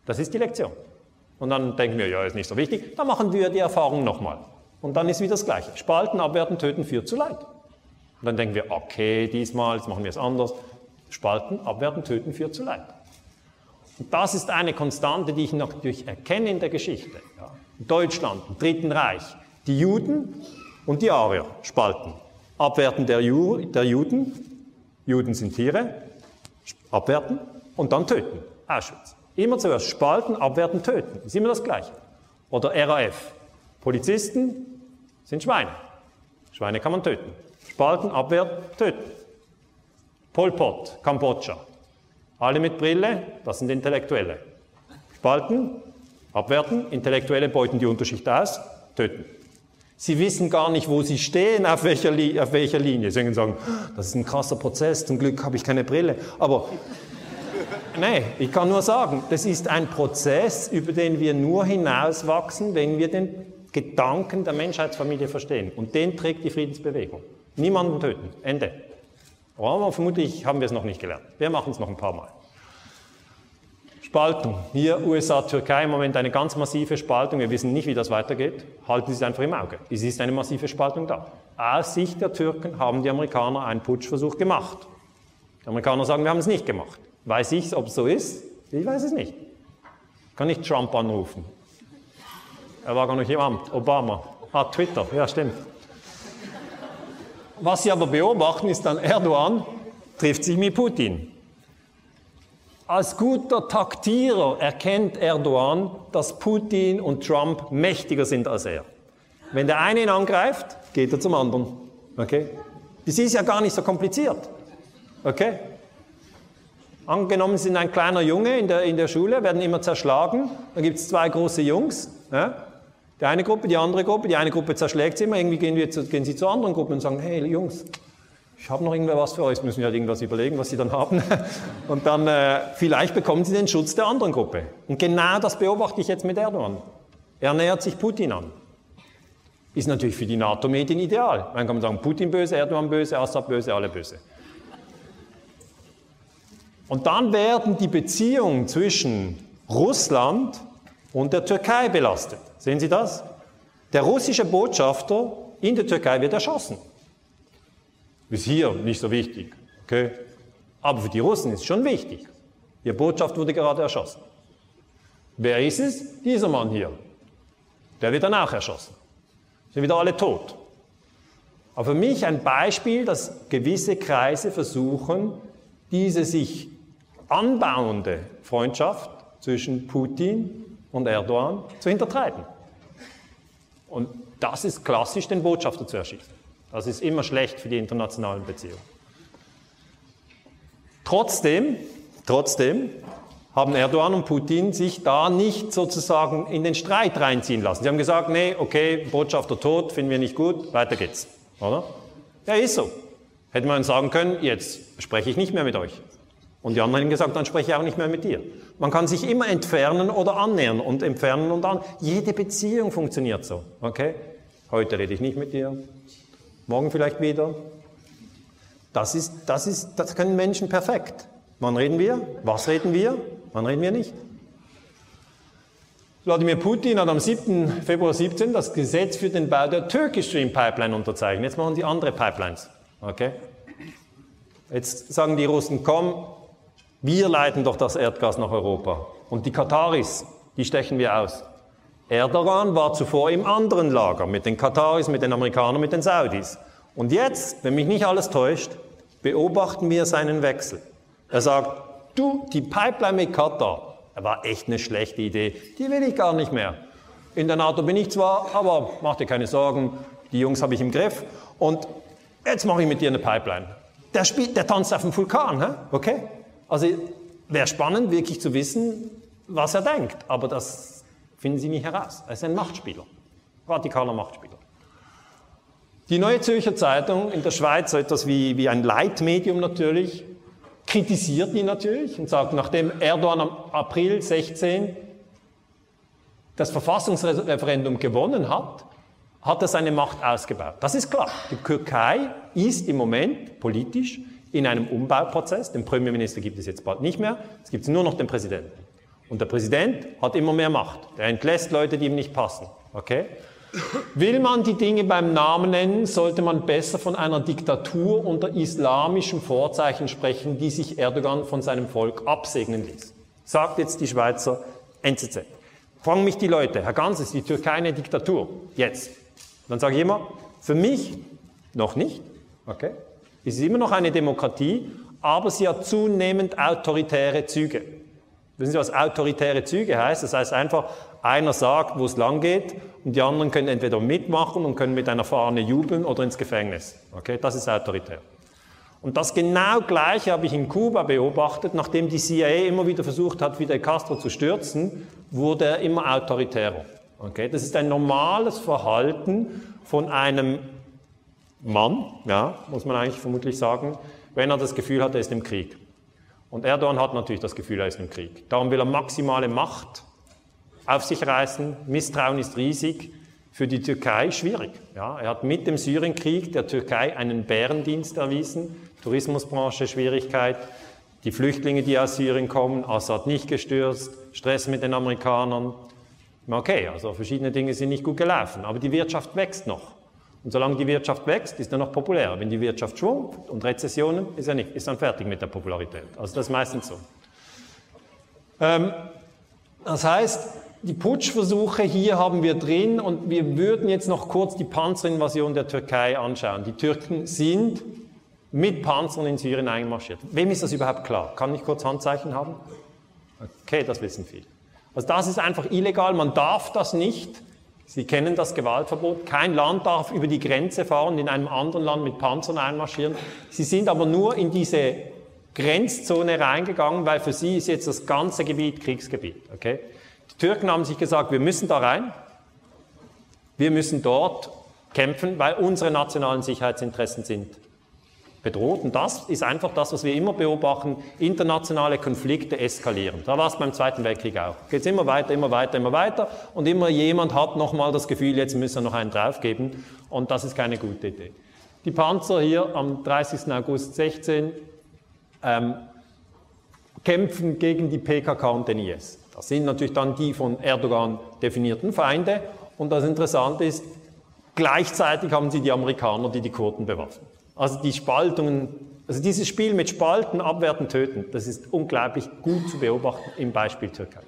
Das ist die Lektion. Und dann denken wir, ja, ist nicht so wichtig. Dann machen wir die Erfahrung nochmal. Und dann ist wieder das Gleiche. Spalten, abwerten, töten führt zu Leid. Und dann denken wir, okay, diesmal, jetzt machen wir es anders. Spalten, abwerten, töten führt zu Leid. Und das ist eine Konstante, die ich natürlich erkenne in der Geschichte. Ja. Deutschland, im Dritten Reich, die Juden und die Arier spalten. Abwerten der, Ju der Juden, Juden sind Tiere, abwerten und dann töten. Auschwitz. Immer zuerst spalten, abwerten, töten. Ist immer das Gleiche. Oder RAF. Polizisten sind Schweine. Schweine kann man töten. Spalten, abwerten, töten. Pol Pot, Kambodscha. Alle mit Brille, das sind Intellektuelle. Spalten, abwerten, Intellektuelle beuten die Unterschicht aus, töten. Sie wissen gar nicht, wo sie stehen, auf welcher, auf welcher Linie. Sie können sagen, das ist ein krasser Prozess, zum Glück habe ich keine Brille. Aber [laughs] nee, ich kann nur sagen, das ist ein Prozess, über den wir nur hinauswachsen, wenn wir den Gedanken der Menschheitsfamilie verstehen. Und den trägt die Friedensbewegung. Niemanden töten. Ende. Aber vermutlich haben wir es noch nicht gelernt. Wir machen es noch ein paar Mal. Spaltung. Hier USA, Türkei im Moment eine ganz massive Spaltung. Wir wissen nicht, wie das weitergeht. Halten Sie es einfach im Auge. Es ist eine massive Spaltung da. Aus Sicht der Türken haben die Amerikaner einen Putschversuch gemacht. Die Amerikaner sagen, wir haben es nicht gemacht. Weiß ich, ob es so ist? Ich weiß es nicht. Kann ich Trump anrufen? Er war gar nicht im Amt. Obama. Ah, Twitter. Ja, stimmt. Was Sie aber beobachten, ist dann Erdogan trifft sich mit Putin. Als guter Taktierer erkennt Erdogan, dass Putin und Trump mächtiger sind als er. Wenn der eine ihn angreift, geht er zum anderen. Okay? Das ist ja gar nicht so kompliziert. Okay? Angenommen, Sie sind ein kleiner Junge in der, in der Schule, werden immer zerschlagen. Dann gibt es zwei große Jungs. Ja? Die eine Gruppe, die andere Gruppe. Die eine Gruppe zerschlägt sie immer. Irgendwie gehen, wir zu, gehen sie zur anderen Gruppe und sagen, hey Jungs, ich habe noch irgendwer was für euch, müssen wir halt irgendwas überlegen, was sie dann haben. [laughs] Und dann äh, vielleicht bekommen sie den Schutz der anderen Gruppe. Und genau das beobachte ich jetzt mit Erdogan. Er nähert sich Putin an. Ist natürlich für die NATO-Medien ideal. Man kann sagen, Putin böse, Erdogan böse, Assad böse, alle böse. Und dann werden die Beziehungen zwischen Russland und der Türkei belastet. Sehen Sie das? Der russische Botschafter in der Türkei wird erschossen. Ist hier nicht so wichtig. Okay? Aber für die Russen ist es schon wichtig. Ihr Botschaft wurde gerade erschossen. Wer ist es? Dieser Mann hier. Der wird danach erschossen. Sind wieder alle tot. Aber für mich ein Beispiel, dass gewisse Kreise versuchen, diese sich anbauende Freundschaft zwischen Putin und Erdogan zu hintertreiben. Und das ist klassisch, den Botschafter zu erschießen. Das ist immer schlecht für die internationalen Beziehungen. Trotzdem, trotzdem haben Erdogan und Putin sich da nicht sozusagen in den Streit reinziehen lassen. Sie haben gesagt, nee, okay, Botschafter tot, finden wir nicht gut, weiter geht's. Oder? Ja, ist so. Hätte man sagen können, jetzt spreche ich nicht mehr mit euch. Und die anderen haben gesagt, dann spreche ich auch nicht mehr mit dir. Man kann sich immer entfernen oder annähern und entfernen und an. Jede Beziehung funktioniert so. Okay? Heute rede ich nicht mit dir, morgen vielleicht wieder. Das, ist, das, ist, das können Menschen perfekt. Wann reden wir? Was reden wir? Wann reden wir nicht? Wladimir Putin hat am 7. Februar 17 das Gesetz für den Bau der Turkish Stream Pipeline unterzeichnet. Jetzt machen sie andere Pipelines. Okay? Jetzt sagen die Russen, komm, wir leiten doch das Erdgas nach Europa. Und die Kataris, die stechen wir aus. Erdogan war zuvor im anderen Lager, mit den Kataris, mit den Amerikanern, mit den Saudis. Und jetzt, wenn mich nicht alles täuscht, beobachten wir seinen Wechsel. Er sagt, du, die Pipeline mit Katar, war echt eine schlechte Idee, die will ich gar nicht mehr. In der NATO bin ich zwar, aber mach dir keine Sorgen, die Jungs habe ich im Griff. Und jetzt mache ich mit dir eine Pipeline. Der, spielt, der tanzt auf dem Vulkan, okay? Also wäre spannend, wirklich zu wissen, was er denkt. Aber das finden Sie nicht heraus. Er ist ein Machtspieler, radikaler Machtspieler. Die Neue Zürcher Zeitung in der Schweiz, so etwas wie, wie ein Leitmedium natürlich, kritisiert ihn natürlich und sagt, nachdem Erdogan am April 16 das Verfassungsreferendum gewonnen hat, hat er seine Macht ausgebaut. Das ist klar. Die Türkei ist im Moment politisch in einem Umbauprozess. Den Premierminister gibt es jetzt bald nicht mehr. Es gibt nur noch den Präsidenten. Und der Präsident hat immer mehr Macht. Er entlässt Leute, die ihm nicht passen. Okay? Will man die Dinge beim Namen nennen, sollte man besser von einer Diktatur unter islamischem Vorzeichen sprechen, die sich Erdogan von seinem Volk absegnen ließ. Sagt jetzt die Schweizer NZZ. Fragen mich die Leute, Herr Ganz, ist die Türkei eine Diktatur? Jetzt. Dann sage ich immer, für mich noch nicht. Okay? Es ist immer noch eine Demokratie, aber sie hat zunehmend autoritäre Züge. Wissen Sie, was autoritäre Züge heißt? Das heißt einfach, einer sagt, wo es lang geht, und die anderen können entweder mitmachen und können mit einer Fahne jubeln oder ins Gefängnis. Okay, das ist autoritär. Und das genau Gleiche habe ich in Kuba beobachtet, nachdem die CIA immer wieder versucht hat, Fidel Castro zu stürzen, wurde er immer autoritärer. Okay, das ist ein normales Verhalten von einem Mann, ja, muss man eigentlich vermutlich sagen, wenn er das Gefühl hat, er ist im Krieg. Und Erdogan hat natürlich das Gefühl, er ist im Krieg. Darum will er maximale Macht auf sich reißen. Misstrauen ist riesig. Für die Türkei schwierig. Ja, er hat mit dem Syrienkrieg der Türkei einen Bärendienst erwiesen. Tourismusbranche Schwierigkeit. Die Flüchtlinge, die aus Syrien kommen, Assad nicht gestürzt, Stress mit den Amerikanern. Okay, also verschiedene Dinge sind nicht gut gelaufen, aber die Wirtschaft wächst noch. Und solange die Wirtschaft wächst, ist er noch populär. Wenn die Wirtschaft schwungt und Rezessionen, ist er nicht, ist dann fertig mit der Popularität. Also das ist meistens so. Ähm, das heißt, die Putschversuche hier haben wir drin und wir würden jetzt noch kurz die Panzerinvasion der Türkei anschauen. Die Türken sind mit Panzern in Syrien einmarschiert. Wem ist das überhaupt klar? Kann ich kurz Handzeichen haben? Okay, das wissen viele. Also das ist einfach illegal, man darf das nicht. Sie kennen das Gewaltverbot. Kein Land darf über die Grenze fahren, in einem anderen Land mit Panzern einmarschieren. Sie sind aber nur in diese Grenzzone reingegangen, weil für sie ist jetzt das ganze Gebiet Kriegsgebiet. Okay? Die Türken haben sich gesagt, wir müssen da rein, wir müssen dort kämpfen, weil unsere nationalen Sicherheitsinteressen sind bedroht. Und das ist einfach das, was wir immer beobachten. Internationale Konflikte eskalieren. Da war es beim Zweiten Weltkrieg auch. Geht es immer weiter, immer weiter, immer weiter. Und immer jemand hat nochmal das Gefühl, jetzt müssen wir noch einen draufgeben. Und das ist keine gute Idee. Die Panzer hier am 30. August 16 ähm, kämpfen gegen die PKK und den IS. Das sind natürlich dann die von Erdogan definierten Feinde. Und das Interessante ist, gleichzeitig haben sie die Amerikaner, die die Kurden bewaffnen. Also die Spaltungen, also dieses Spiel mit Spalten, Abwerten, Töten, das ist unglaublich gut zu beobachten im Beispiel Türkei.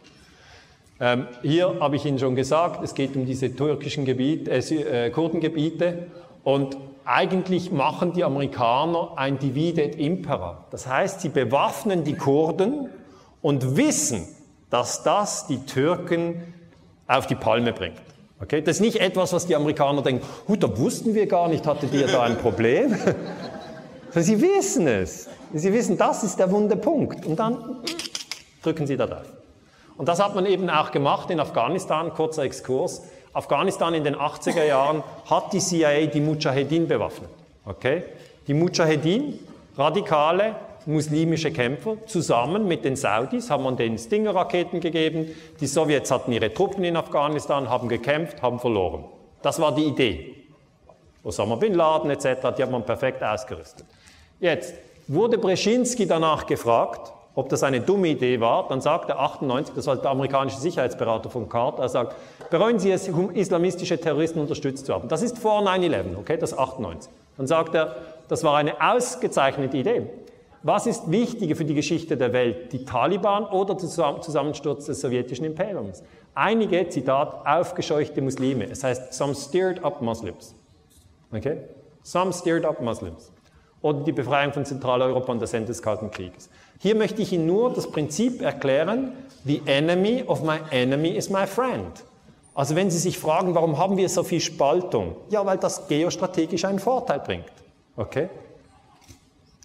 Ähm, hier habe ich Ihnen schon gesagt, es geht um diese türkischen Gebiete, äh, Kurdengebiete und eigentlich machen die Amerikaner ein Divide Impera. Das heißt, sie bewaffnen die Kurden und wissen, dass das die Türken auf die Palme bringt. Okay? Das ist nicht etwas, was die Amerikaner denken, gut, da wussten wir gar nicht, hattet ihr da ein Problem? [laughs] sie wissen es. Sie wissen, das ist der wunde Punkt. Und dann drücken sie da drauf. Und das hat man eben auch gemacht in Afghanistan, kurzer Exkurs. Afghanistan in den 80er Jahren hat die CIA die Mujahedin bewaffnet. Okay? Die Mujahedin, radikale, muslimische Kämpfer zusammen mit den Saudis, haben man denen Stinger-Raketen gegeben. Die Sowjets hatten ihre Truppen in Afghanistan, haben gekämpft, haben verloren. Das war die Idee. Osama Bin Laden etc., die hat man perfekt ausgerüstet. Jetzt wurde Brzezinski danach gefragt, ob das eine dumme Idee war. Dann sagt er 98, das war der amerikanische Sicherheitsberater von Carter, er sagt, bereuen Sie es, islamistische Terroristen unterstützt zu haben. Das ist vor 9-11, okay, das ist 98. Dann sagt er, das war eine ausgezeichnete Idee. Was ist wichtiger für die Geschichte der Welt, die Taliban oder der Zusammensturz des sowjetischen Imperiums? Einige, Zitat, aufgescheuchte Muslime. Es heißt, some stirred up Muslims. Okay? Some stirred up Muslims. Oder die Befreiung von Zentraleuropa und das Ende des Kalten Krieges. Hier möchte ich Ihnen nur das Prinzip erklären, the enemy of my enemy is my friend. Also wenn Sie sich fragen, warum haben wir so viel Spaltung? Ja, weil das geostrategisch einen Vorteil bringt. Okay?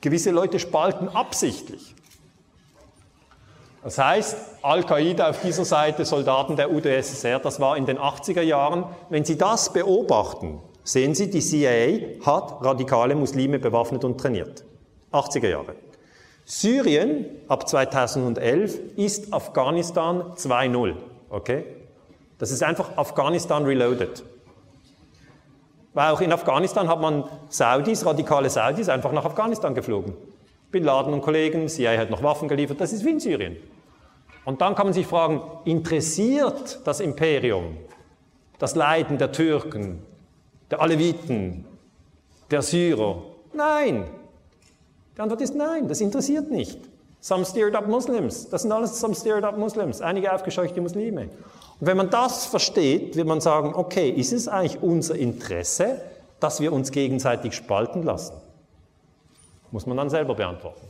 Gewisse Leute spalten absichtlich. Das heißt, Al-Qaida auf dieser Seite, Soldaten der UdSSR, das war in den 80er Jahren. Wenn Sie das beobachten, sehen Sie, die CIA hat radikale Muslime bewaffnet und trainiert. 80er Jahre. Syrien ab 2011 ist Afghanistan 2.0. Okay? Das ist einfach Afghanistan reloaded. Weil auch in Afghanistan hat man Saudis, radikale Saudis, einfach nach Afghanistan geflogen. Bin Laden und Kollegen, CIA hat noch Waffen geliefert, das ist wie in Syrien. Und dann kann man sich fragen, interessiert das Imperium das Leiden der Türken, der Aleviten, der Syrer? Nein. Die Antwort ist nein, das interessiert nicht. Some stirred up Muslims, das sind alles some stirred up Muslims, einige aufgescheuchte Muslime. Und wenn man das versteht, wird man sagen, okay, ist es eigentlich unser Interesse, dass wir uns gegenseitig spalten lassen? Muss man dann selber beantworten.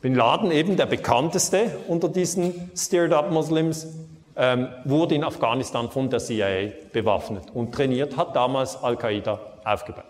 Bin Laden, eben der bekannteste unter diesen Stirred-up Muslims, ähm, wurde in Afghanistan von der CIA bewaffnet und trainiert, hat damals Al-Qaida aufgebaut.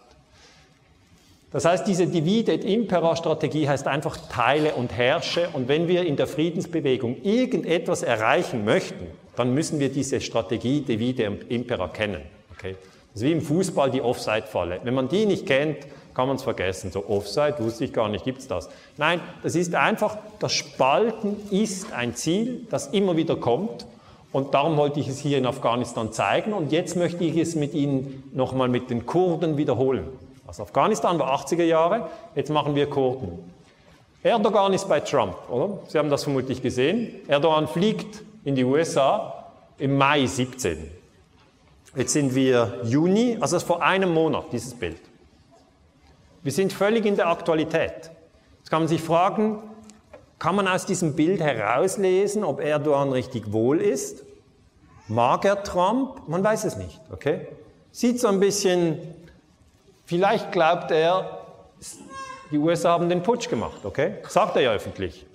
Das heißt, diese Divide et Impera Strategie heißt einfach teile und herrsche. Und wenn wir in der Friedensbewegung irgendetwas erreichen möchten, dann müssen wir diese Strategie Divide Impera kennen. Okay? Das ist wie im Fußball die Offside-Falle. Wenn man die nicht kennt, kann man es vergessen. So Offside wusste ich gar nicht, gibt es das. Nein, das ist einfach, das Spalten ist ein Ziel, das immer wieder kommt. Und darum wollte ich es hier in Afghanistan zeigen. Und jetzt möchte ich es mit Ihnen nochmal mit den Kurden wiederholen. Also Afghanistan war 80er Jahre, jetzt machen wir Kurden. Erdogan ist bei Trump, oder? Sie haben das vermutlich gesehen. Erdogan fliegt in die USA im Mai 17. Jetzt sind wir Juni, also das ist vor einem Monat, dieses Bild. Wir sind völlig in der Aktualität. Jetzt kann man sich fragen, kann man aus diesem Bild herauslesen, ob Erdogan richtig wohl ist? Mag er Trump? Man weiß es nicht, okay? Sieht so ein bisschen Vielleicht glaubt er, die USA haben den Putsch gemacht, okay? Sagt er ja öffentlich.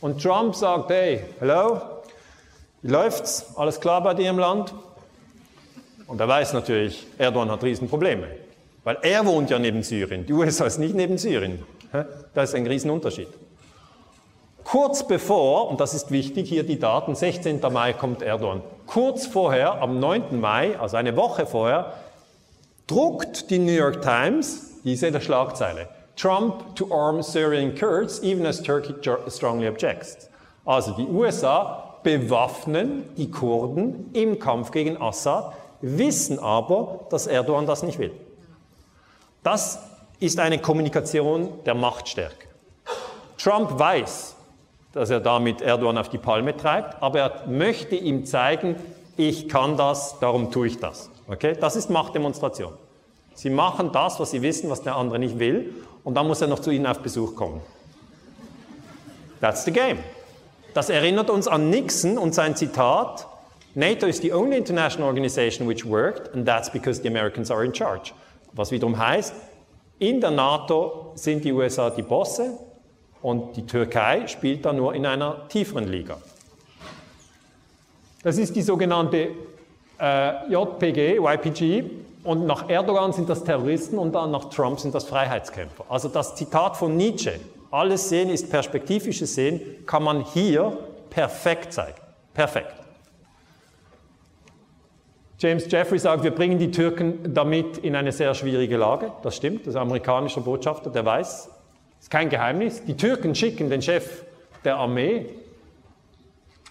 Und Trump sagt, hey, hello, wie läuft's? Alles klar bei dir im Land? Und er weiß natürlich, Erdogan hat Riesenprobleme. Weil er wohnt ja neben Syrien. Die USA ist nicht neben Syrien. Da ist ein Riesenunterschied. Kurz bevor, und das ist wichtig, hier die Daten, 16. Mai kommt Erdogan. Kurz vorher, am 9. Mai, also eine Woche vorher, druckt die New York Times diese Schlagzeile. Trump to arm Syrian Kurds, even as Turkey strongly objects. Also die USA bewaffnen die Kurden im Kampf gegen Assad, wissen aber, dass Erdogan das nicht will. Das ist eine Kommunikation der Machtstärke. Trump weiß, dass er damit Erdogan auf die Palme treibt, aber er möchte ihm zeigen, ich kann das, darum tue ich das. Okay? Das ist Machtdemonstration. Sie machen das, was sie wissen, was der andere nicht will, und dann muss er noch zu ihnen auf Besuch kommen. That's the game. Das erinnert uns an Nixon und sein Zitat, NATO is the only international organization which worked, and that's because the Americans are in charge. Was wiederum heißt, in der NATO sind die USA die Bosse und die Türkei spielt da nur in einer tieferen Liga. Das ist die sogenannte äh, JPG, YPG, und nach Erdogan sind das Terroristen und dann nach Trump sind das Freiheitskämpfer. Also das Zitat von Nietzsche, alles Sehen ist perspektivisches Sehen, kann man hier perfekt zeigen. Perfekt. James Jeffrey sagt, wir bringen die Türken damit in eine sehr schwierige Lage. Das stimmt, das ist ein amerikanischer Botschafter, der weiß, das ist kein Geheimnis. Die Türken schicken den Chef der Armee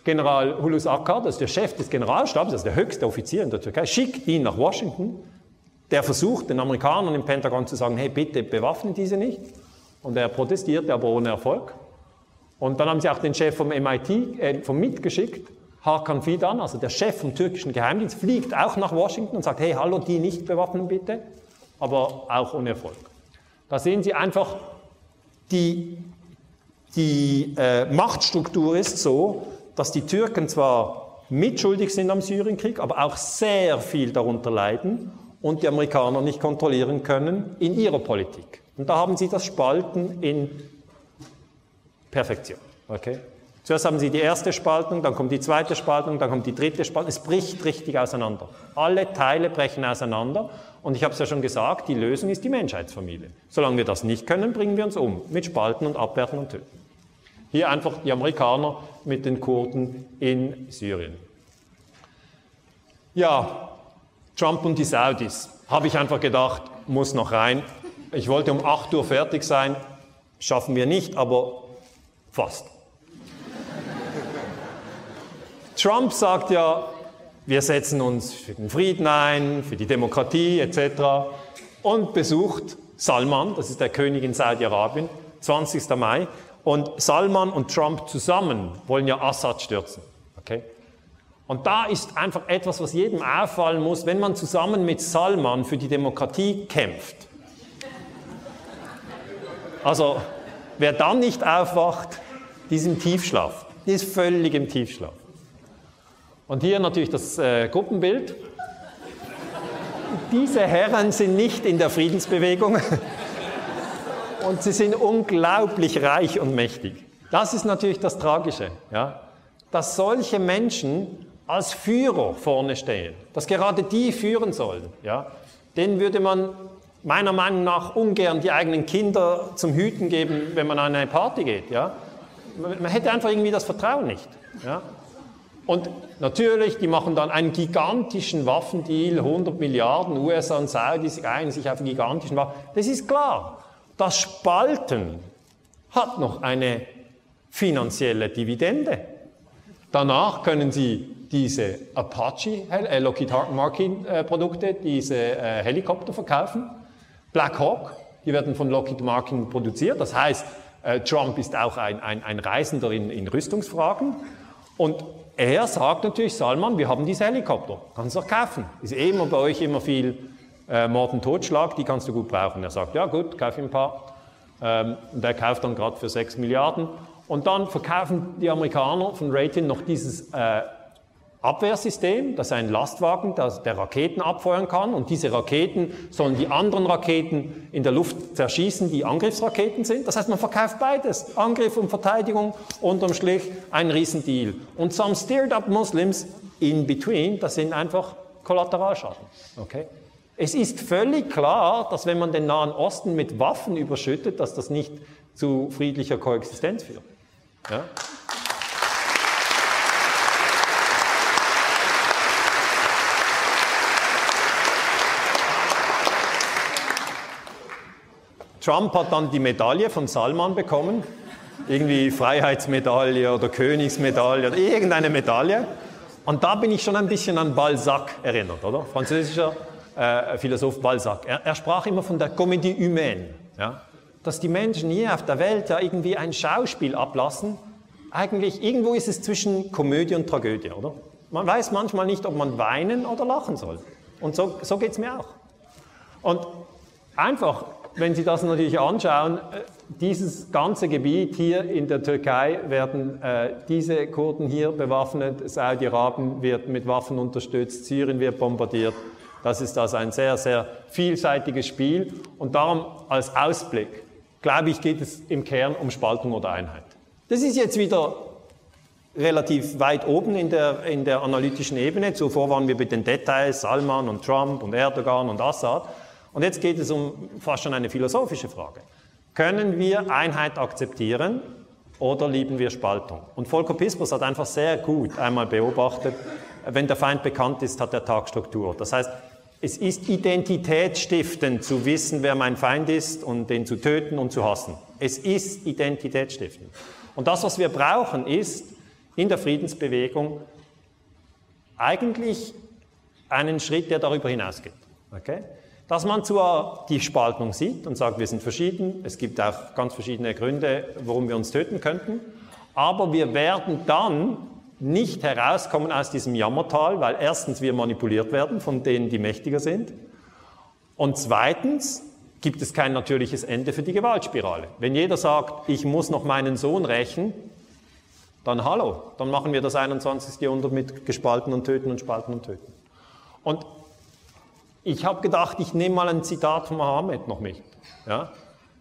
General Hulus Akar, das ist der Chef des Generalstabs, das ist der höchste Offizier in der Türkei, schickt ihn nach Washington. Der versucht, den Amerikanern im Pentagon zu sagen, hey, bitte bewaffnen diese nicht. Und er protestiert, aber ohne Erfolg. Und dann haben sie auch den Chef vom MIT, äh, vom MIT geschickt, Hakan Fidan, also der Chef vom türkischen Geheimdienst, fliegt auch nach Washington und sagt, hey, hallo, die nicht bewaffnen bitte, aber auch ohne Erfolg. Da sehen Sie einfach, Die, die äh, Machtstruktur ist so, dass die Türken zwar mitschuldig sind am Syrienkrieg, aber auch sehr viel darunter leiden und die Amerikaner nicht kontrollieren können in ihrer Politik. Und da haben sie das Spalten in Perfektion. Okay? Zuerst haben Sie die erste Spaltung, dann kommt die zweite Spaltung, dann kommt die dritte Spaltung. Es bricht richtig auseinander. Alle Teile brechen auseinander. Und ich habe es ja schon gesagt, die Lösung ist die Menschheitsfamilie. Solange wir das nicht können, bringen wir uns um. Mit Spalten und Abwerten und Töten. Hier einfach die Amerikaner mit den Kurden in Syrien. Ja, Trump und die Saudis. Habe ich einfach gedacht, muss noch rein. Ich wollte um 8 Uhr fertig sein. Schaffen wir nicht, aber fast. Trump sagt ja, wir setzen uns für den Frieden ein, für die Demokratie etc. und besucht Salman, das ist der König in Saudi-Arabien, 20. Mai. Und Salman und Trump zusammen wollen ja Assad stürzen. Okay? Und da ist einfach etwas, was jedem auffallen muss, wenn man zusammen mit Salman für die Demokratie kämpft. Also, wer dann nicht aufwacht, ist im Tiefschlaf. Die ist völlig im Tiefschlaf. Und hier natürlich das äh, Gruppenbild. Diese Herren sind nicht in der Friedensbewegung [laughs] und sie sind unglaublich reich und mächtig. Das ist natürlich das Tragische, ja? dass solche Menschen als Führer vorne stehen, dass gerade die führen sollen. Ja? Denen würde man meiner Meinung nach ungern die eigenen Kinder zum Hüten geben, wenn man an eine Party geht. Ja? Man hätte einfach irgendwie das Vertrauen nicht. Ja? Und natürlich, die machen dann einen gigantischen Waffendeal, 100 Milliarden, USA und Saudi sich einigen sich auf einen gigantischen Waffen. Das ist klar. Das Spalten hat noch eine finanzielle Dividende. Danach können Sie diese Apache, äh, Lockheed Martin äh, Produkte, diese äh, Helikopter verkaufen. Black Hawk, die werden von Lockheed Martin produziert. Das heißt, äh, Trump ist auch ein, ein, ein Reisender in, in Rüstungsfragen. Und er sagt natürlich, Salman, wir haben diese Helikopter, kannst du doch kaufen. Ist eh immer bei euch immer viel äh, Mord und Totschlag, die kannst du gut brauchen. Er sagt, ja gut, kauf ihm ein paar. Ähm, und er kauft dann gerade für 6 Milliarden. Und dann verkaufen die Amerikaner von Raytheon noch dieses äh, Abwehrsystem, das ist ein Lastwagen, das, der Raketen abfeuern kann. Und diese Raketen sollen die anderen Raketen in der Luft zerschießen, die Angriffsraketen sind. Das heißt, man verkauft beides. Angriff und Verteidigung, unterm Strich ein Riesendeal. Und some steered up Muslims in between, das sind einfach Kollateralschaden. Okay? Es ist völlig klar, dass wenn man den Nahen Osten mit Waffen überschüttet, dass das nicht zu friedlicher Koexistenz führt. Ja? Trump hat dann die Medaille von Salman bekommen, irgendwie Freiheitsmedaille oder Königsmedaille oder irgendeine Medaille. Und da bin ich schon ein bisschen an Balzac erinnert, oder? Französischer äh, Philosoph Balzac. Er, er, sprach immer von der Comédie humaine, ja? dass die Menschen hier auf der Welt ja irgendwie ein Schauspiel ablassen. Eigentlich, irgendwo ist es zwischen Komödie und Tragödie, oder? Man weiß manchmal nicht, ob man weinen oder lachen soll. Und so, so geht es mir auch. Und einfach wenn Sie das natürlich anschauen, äh, dieses ganze Gebiet hier in der Türkei werden äh, diese Kurden hier bewaffnet, Saudi-Arabien wird mit Waffen unterstützt, Syrien wird bombardiert. Das ist also ein sehr, sehr vielseitiges Spiel und darum als Ausblick, glaube ich, geht es im Kern um Spaltung oder Einheit. Das ist jetzt wieder relativ weit oben in der, in der analytischen Ebene. Zuvor waren wir mit den Details, Salman und Trump und Erdogan und Assad. Und jetzt geht es um fast schon eine philosophische Frage. Können wir Einheit akzeptieren oder lieben wir Spaltung? Und Volker Pispers hat einfach sehr gut einmal beobachtet, wenn der Feind bekannt ist, hat der Tag Struktur. Das heißt, es ist identitätsstiftend zu wissen, wer mein Feind ist und den zu töten und zu hassen. Es ist identitätsstiftend. Und das, was wir brauchen, ist in der Friedensbewegung eigentlich einen Schritt, der darüber hinausgeht. Okay? Dass man zwar die Spaltung sieht und sagt, wir sind verschieden, es gibt auch ganz verschiedene Gründe, warum wir uns töten könnten, aber wir werden dann nicht herauskommen aus diesem Jammertal, weil erstens wir manipuliert werden von denen, die mächtiger sind und zweitens gibt es kein natürliches Ende für die Gewaltspirale. Wenn jeder sagt, ich muss noch meinen Sohn rächen, dann hallo, dann machen wir das 21. Jahrhundert mit gespalten und töten und spalten und töten. Und ich habe gedacht, ich nehme mal ein Zitat von Mohammed noch mit. Ja?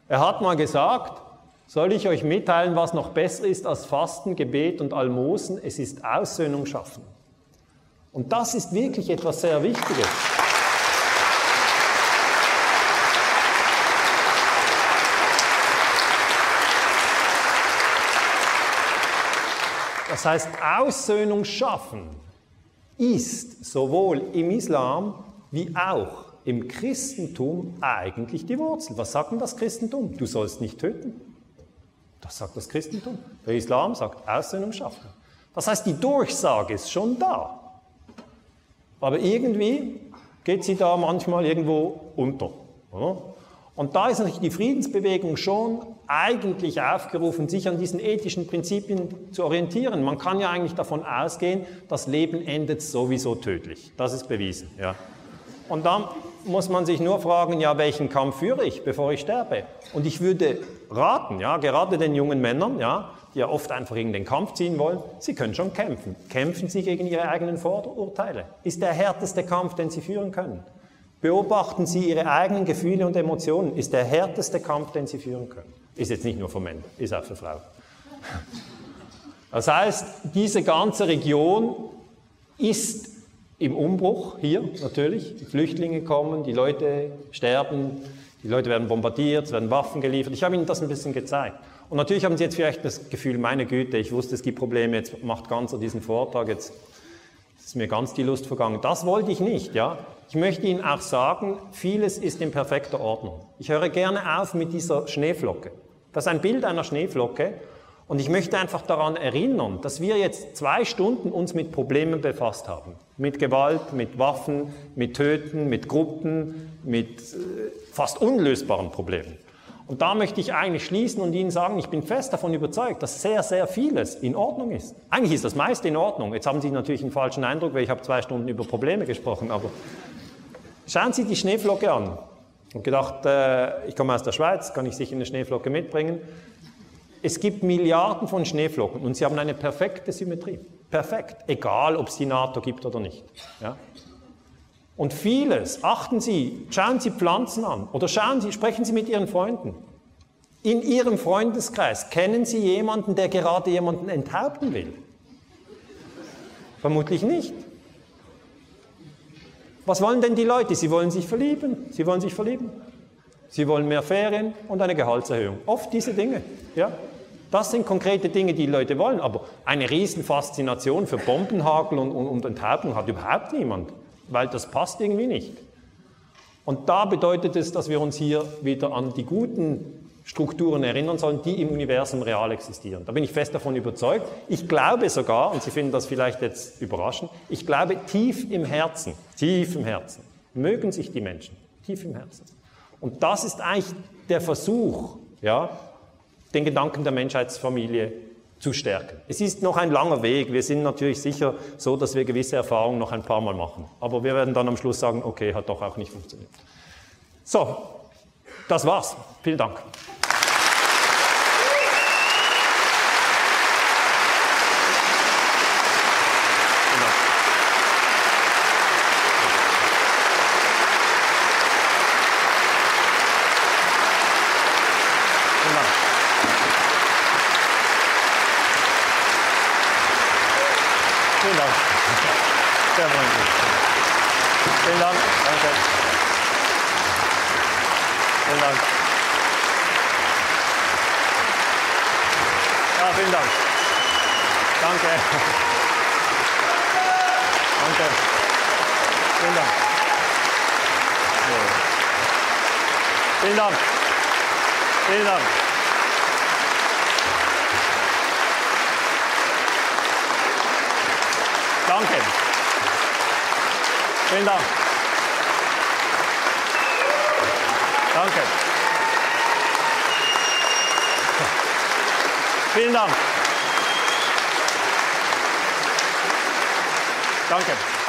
Er hat mal gesagt, soll ich euch mitteilen, was noch besser ist als Fasten, Gebet und Almosen? Es ist Aussöhnung schaffen. Und das ist wirklich etwas sehr Wichtiges. Das heißt, Aussöhnung schaffen ist sowohl im Islam wie auch im Christentum eigentlich die Wurzel. Was sagt denn das Christentum? Du sollst nicht töten. Das sagt das Christentum. Der Islam sagt Aussöhnung schaffen. Das heißt, die Durchsage ist schon da. Aber irgendwie geht sie da manchmal irgendwo unter. Oder? Und da ist natürlich die Friedensbewegung schon eigentlich aufgerufen, sich an diesen ethischen Prinzipien zu orientieren. Man kann ja eigentlich davon ausgehen, das Leben endet sowieso tödlich. Das ist bewiesen. Ja. Und dann muss man sich nur fragen, ja, welchen Kampf führe ich, bevor ich sterbe? Und ich würde raten, ja, gerade den jungen Männern, ja, die ja oft einfach in den Kampf ziehen wollen, sie können schon kämpfen. Kämpfen sie gegen ihre eigenen Vorurteile. Ist der härteste Kampf, den sie führen können. Beobachten Sie Ihre eigenen Gefühle und Emotionen. Ist der härteste Kampf, den Sie führen können. Ist jetzt nicht nur für Männer, ist auch für Frauen. Das heißt, diese ganze Region ist im Umbruch hier natürlich. Die Flüchtlinge kommen, die Leute sterben, die Leute werden bombardiert, es werden Waffen geliefert. Ich habe Ihnen das ein bisschen gezeigt. Und natürlich haben Sie jetzt vielleicht das Gefühl, meine Güte, ich wusste, es gibt Probleme, jetzt macht Ganzer diesen Vortrag, jetzt ist mir ganz die Lust vergangen. Das wollte ich nicht, ja. Ich möchte Ihnen auch sagen, vieles ist in perfekter Ordnung. Ich höre gerne auf mit dieser Schneeflocke. Das ist ein Bild einer Schneeflocke und ich möchte einfach daran erinnern, dass wir jetzt zwei Stunden uns mit Problemen befasst haben. Mit Gewalt, mit Waffen, mit Töten, mit Gruppen, mit äh, fast unlösbaren Problemen. Und da möchte ich eigentlich schließen und Ihnen sagen, ich bin fest davon überzeugt, dass sehr, sehr vieles in Ordnung ist. Eigentlich ist das meiste in Ordnung. Jetzt haben Sie natürlich einen falschen Eindruck, weil ich habe zwei Stunden über Probleme gesprochen, aber schauen Sie die Schneeflocke an. Ich habe gedacht, äh, ich komme aus der Schweiz, kann ich sicher eine Schneeflocke mitbringen. Es gibt Milliarden von Schneeflocken und sie haben eine perfekte Symmetrie. Perfekt, egal ob es die NATO gibt oder nicht. Ja? Und vieles, achten Sie, schauen Sie Pflanzen an oder schauen Sie, sprechen Sie mit Ihren Freunden. In Ihrem Freundeskreis kennen Sie jemanden, der gerade jemanden enthaupten will? Vermutlich nicht. Was wollen denn die Leute? Sie wollen sich verlieben. Sie wollen sich verlieben. Sie wollen mehr Ferien und eine Gehaltserhöhung. Oft diese Dinge. Ja? Das sind konkrete Dinge, die, Leute wollen. Aber eine Riesenfaszination für Bombenhagel und, und, und Enthauptung hat überhaupt niemand weil das passt irgendwie nicht. Und da bedeutet es, dass wir uns hier wieder an die guten Strukturen erinnern sollen, die im Universum real existieren. Da bin ich fest davon überzeugt. Ich glaube sogar, und Sie finden das vielleicht jetzt überraschend, ich glaube tief im Herzen, tief im Herzen, mögen sich die Menschen, tief im Herzen. Und das ist eigentlich der Versuch, ja, den Gedanken der Menschheitsfamilie zu stärken. Es ist noch ein langer Weg. Wir sind natürlich sicher so, dass wir gewisse Erfahrungen noch ein paar Mal machen. Aber wir werden dann am Schluss sagen, okay, hat doch auch nicht funktioniert. So, das war's. Vielen Dank. Dank. Danke.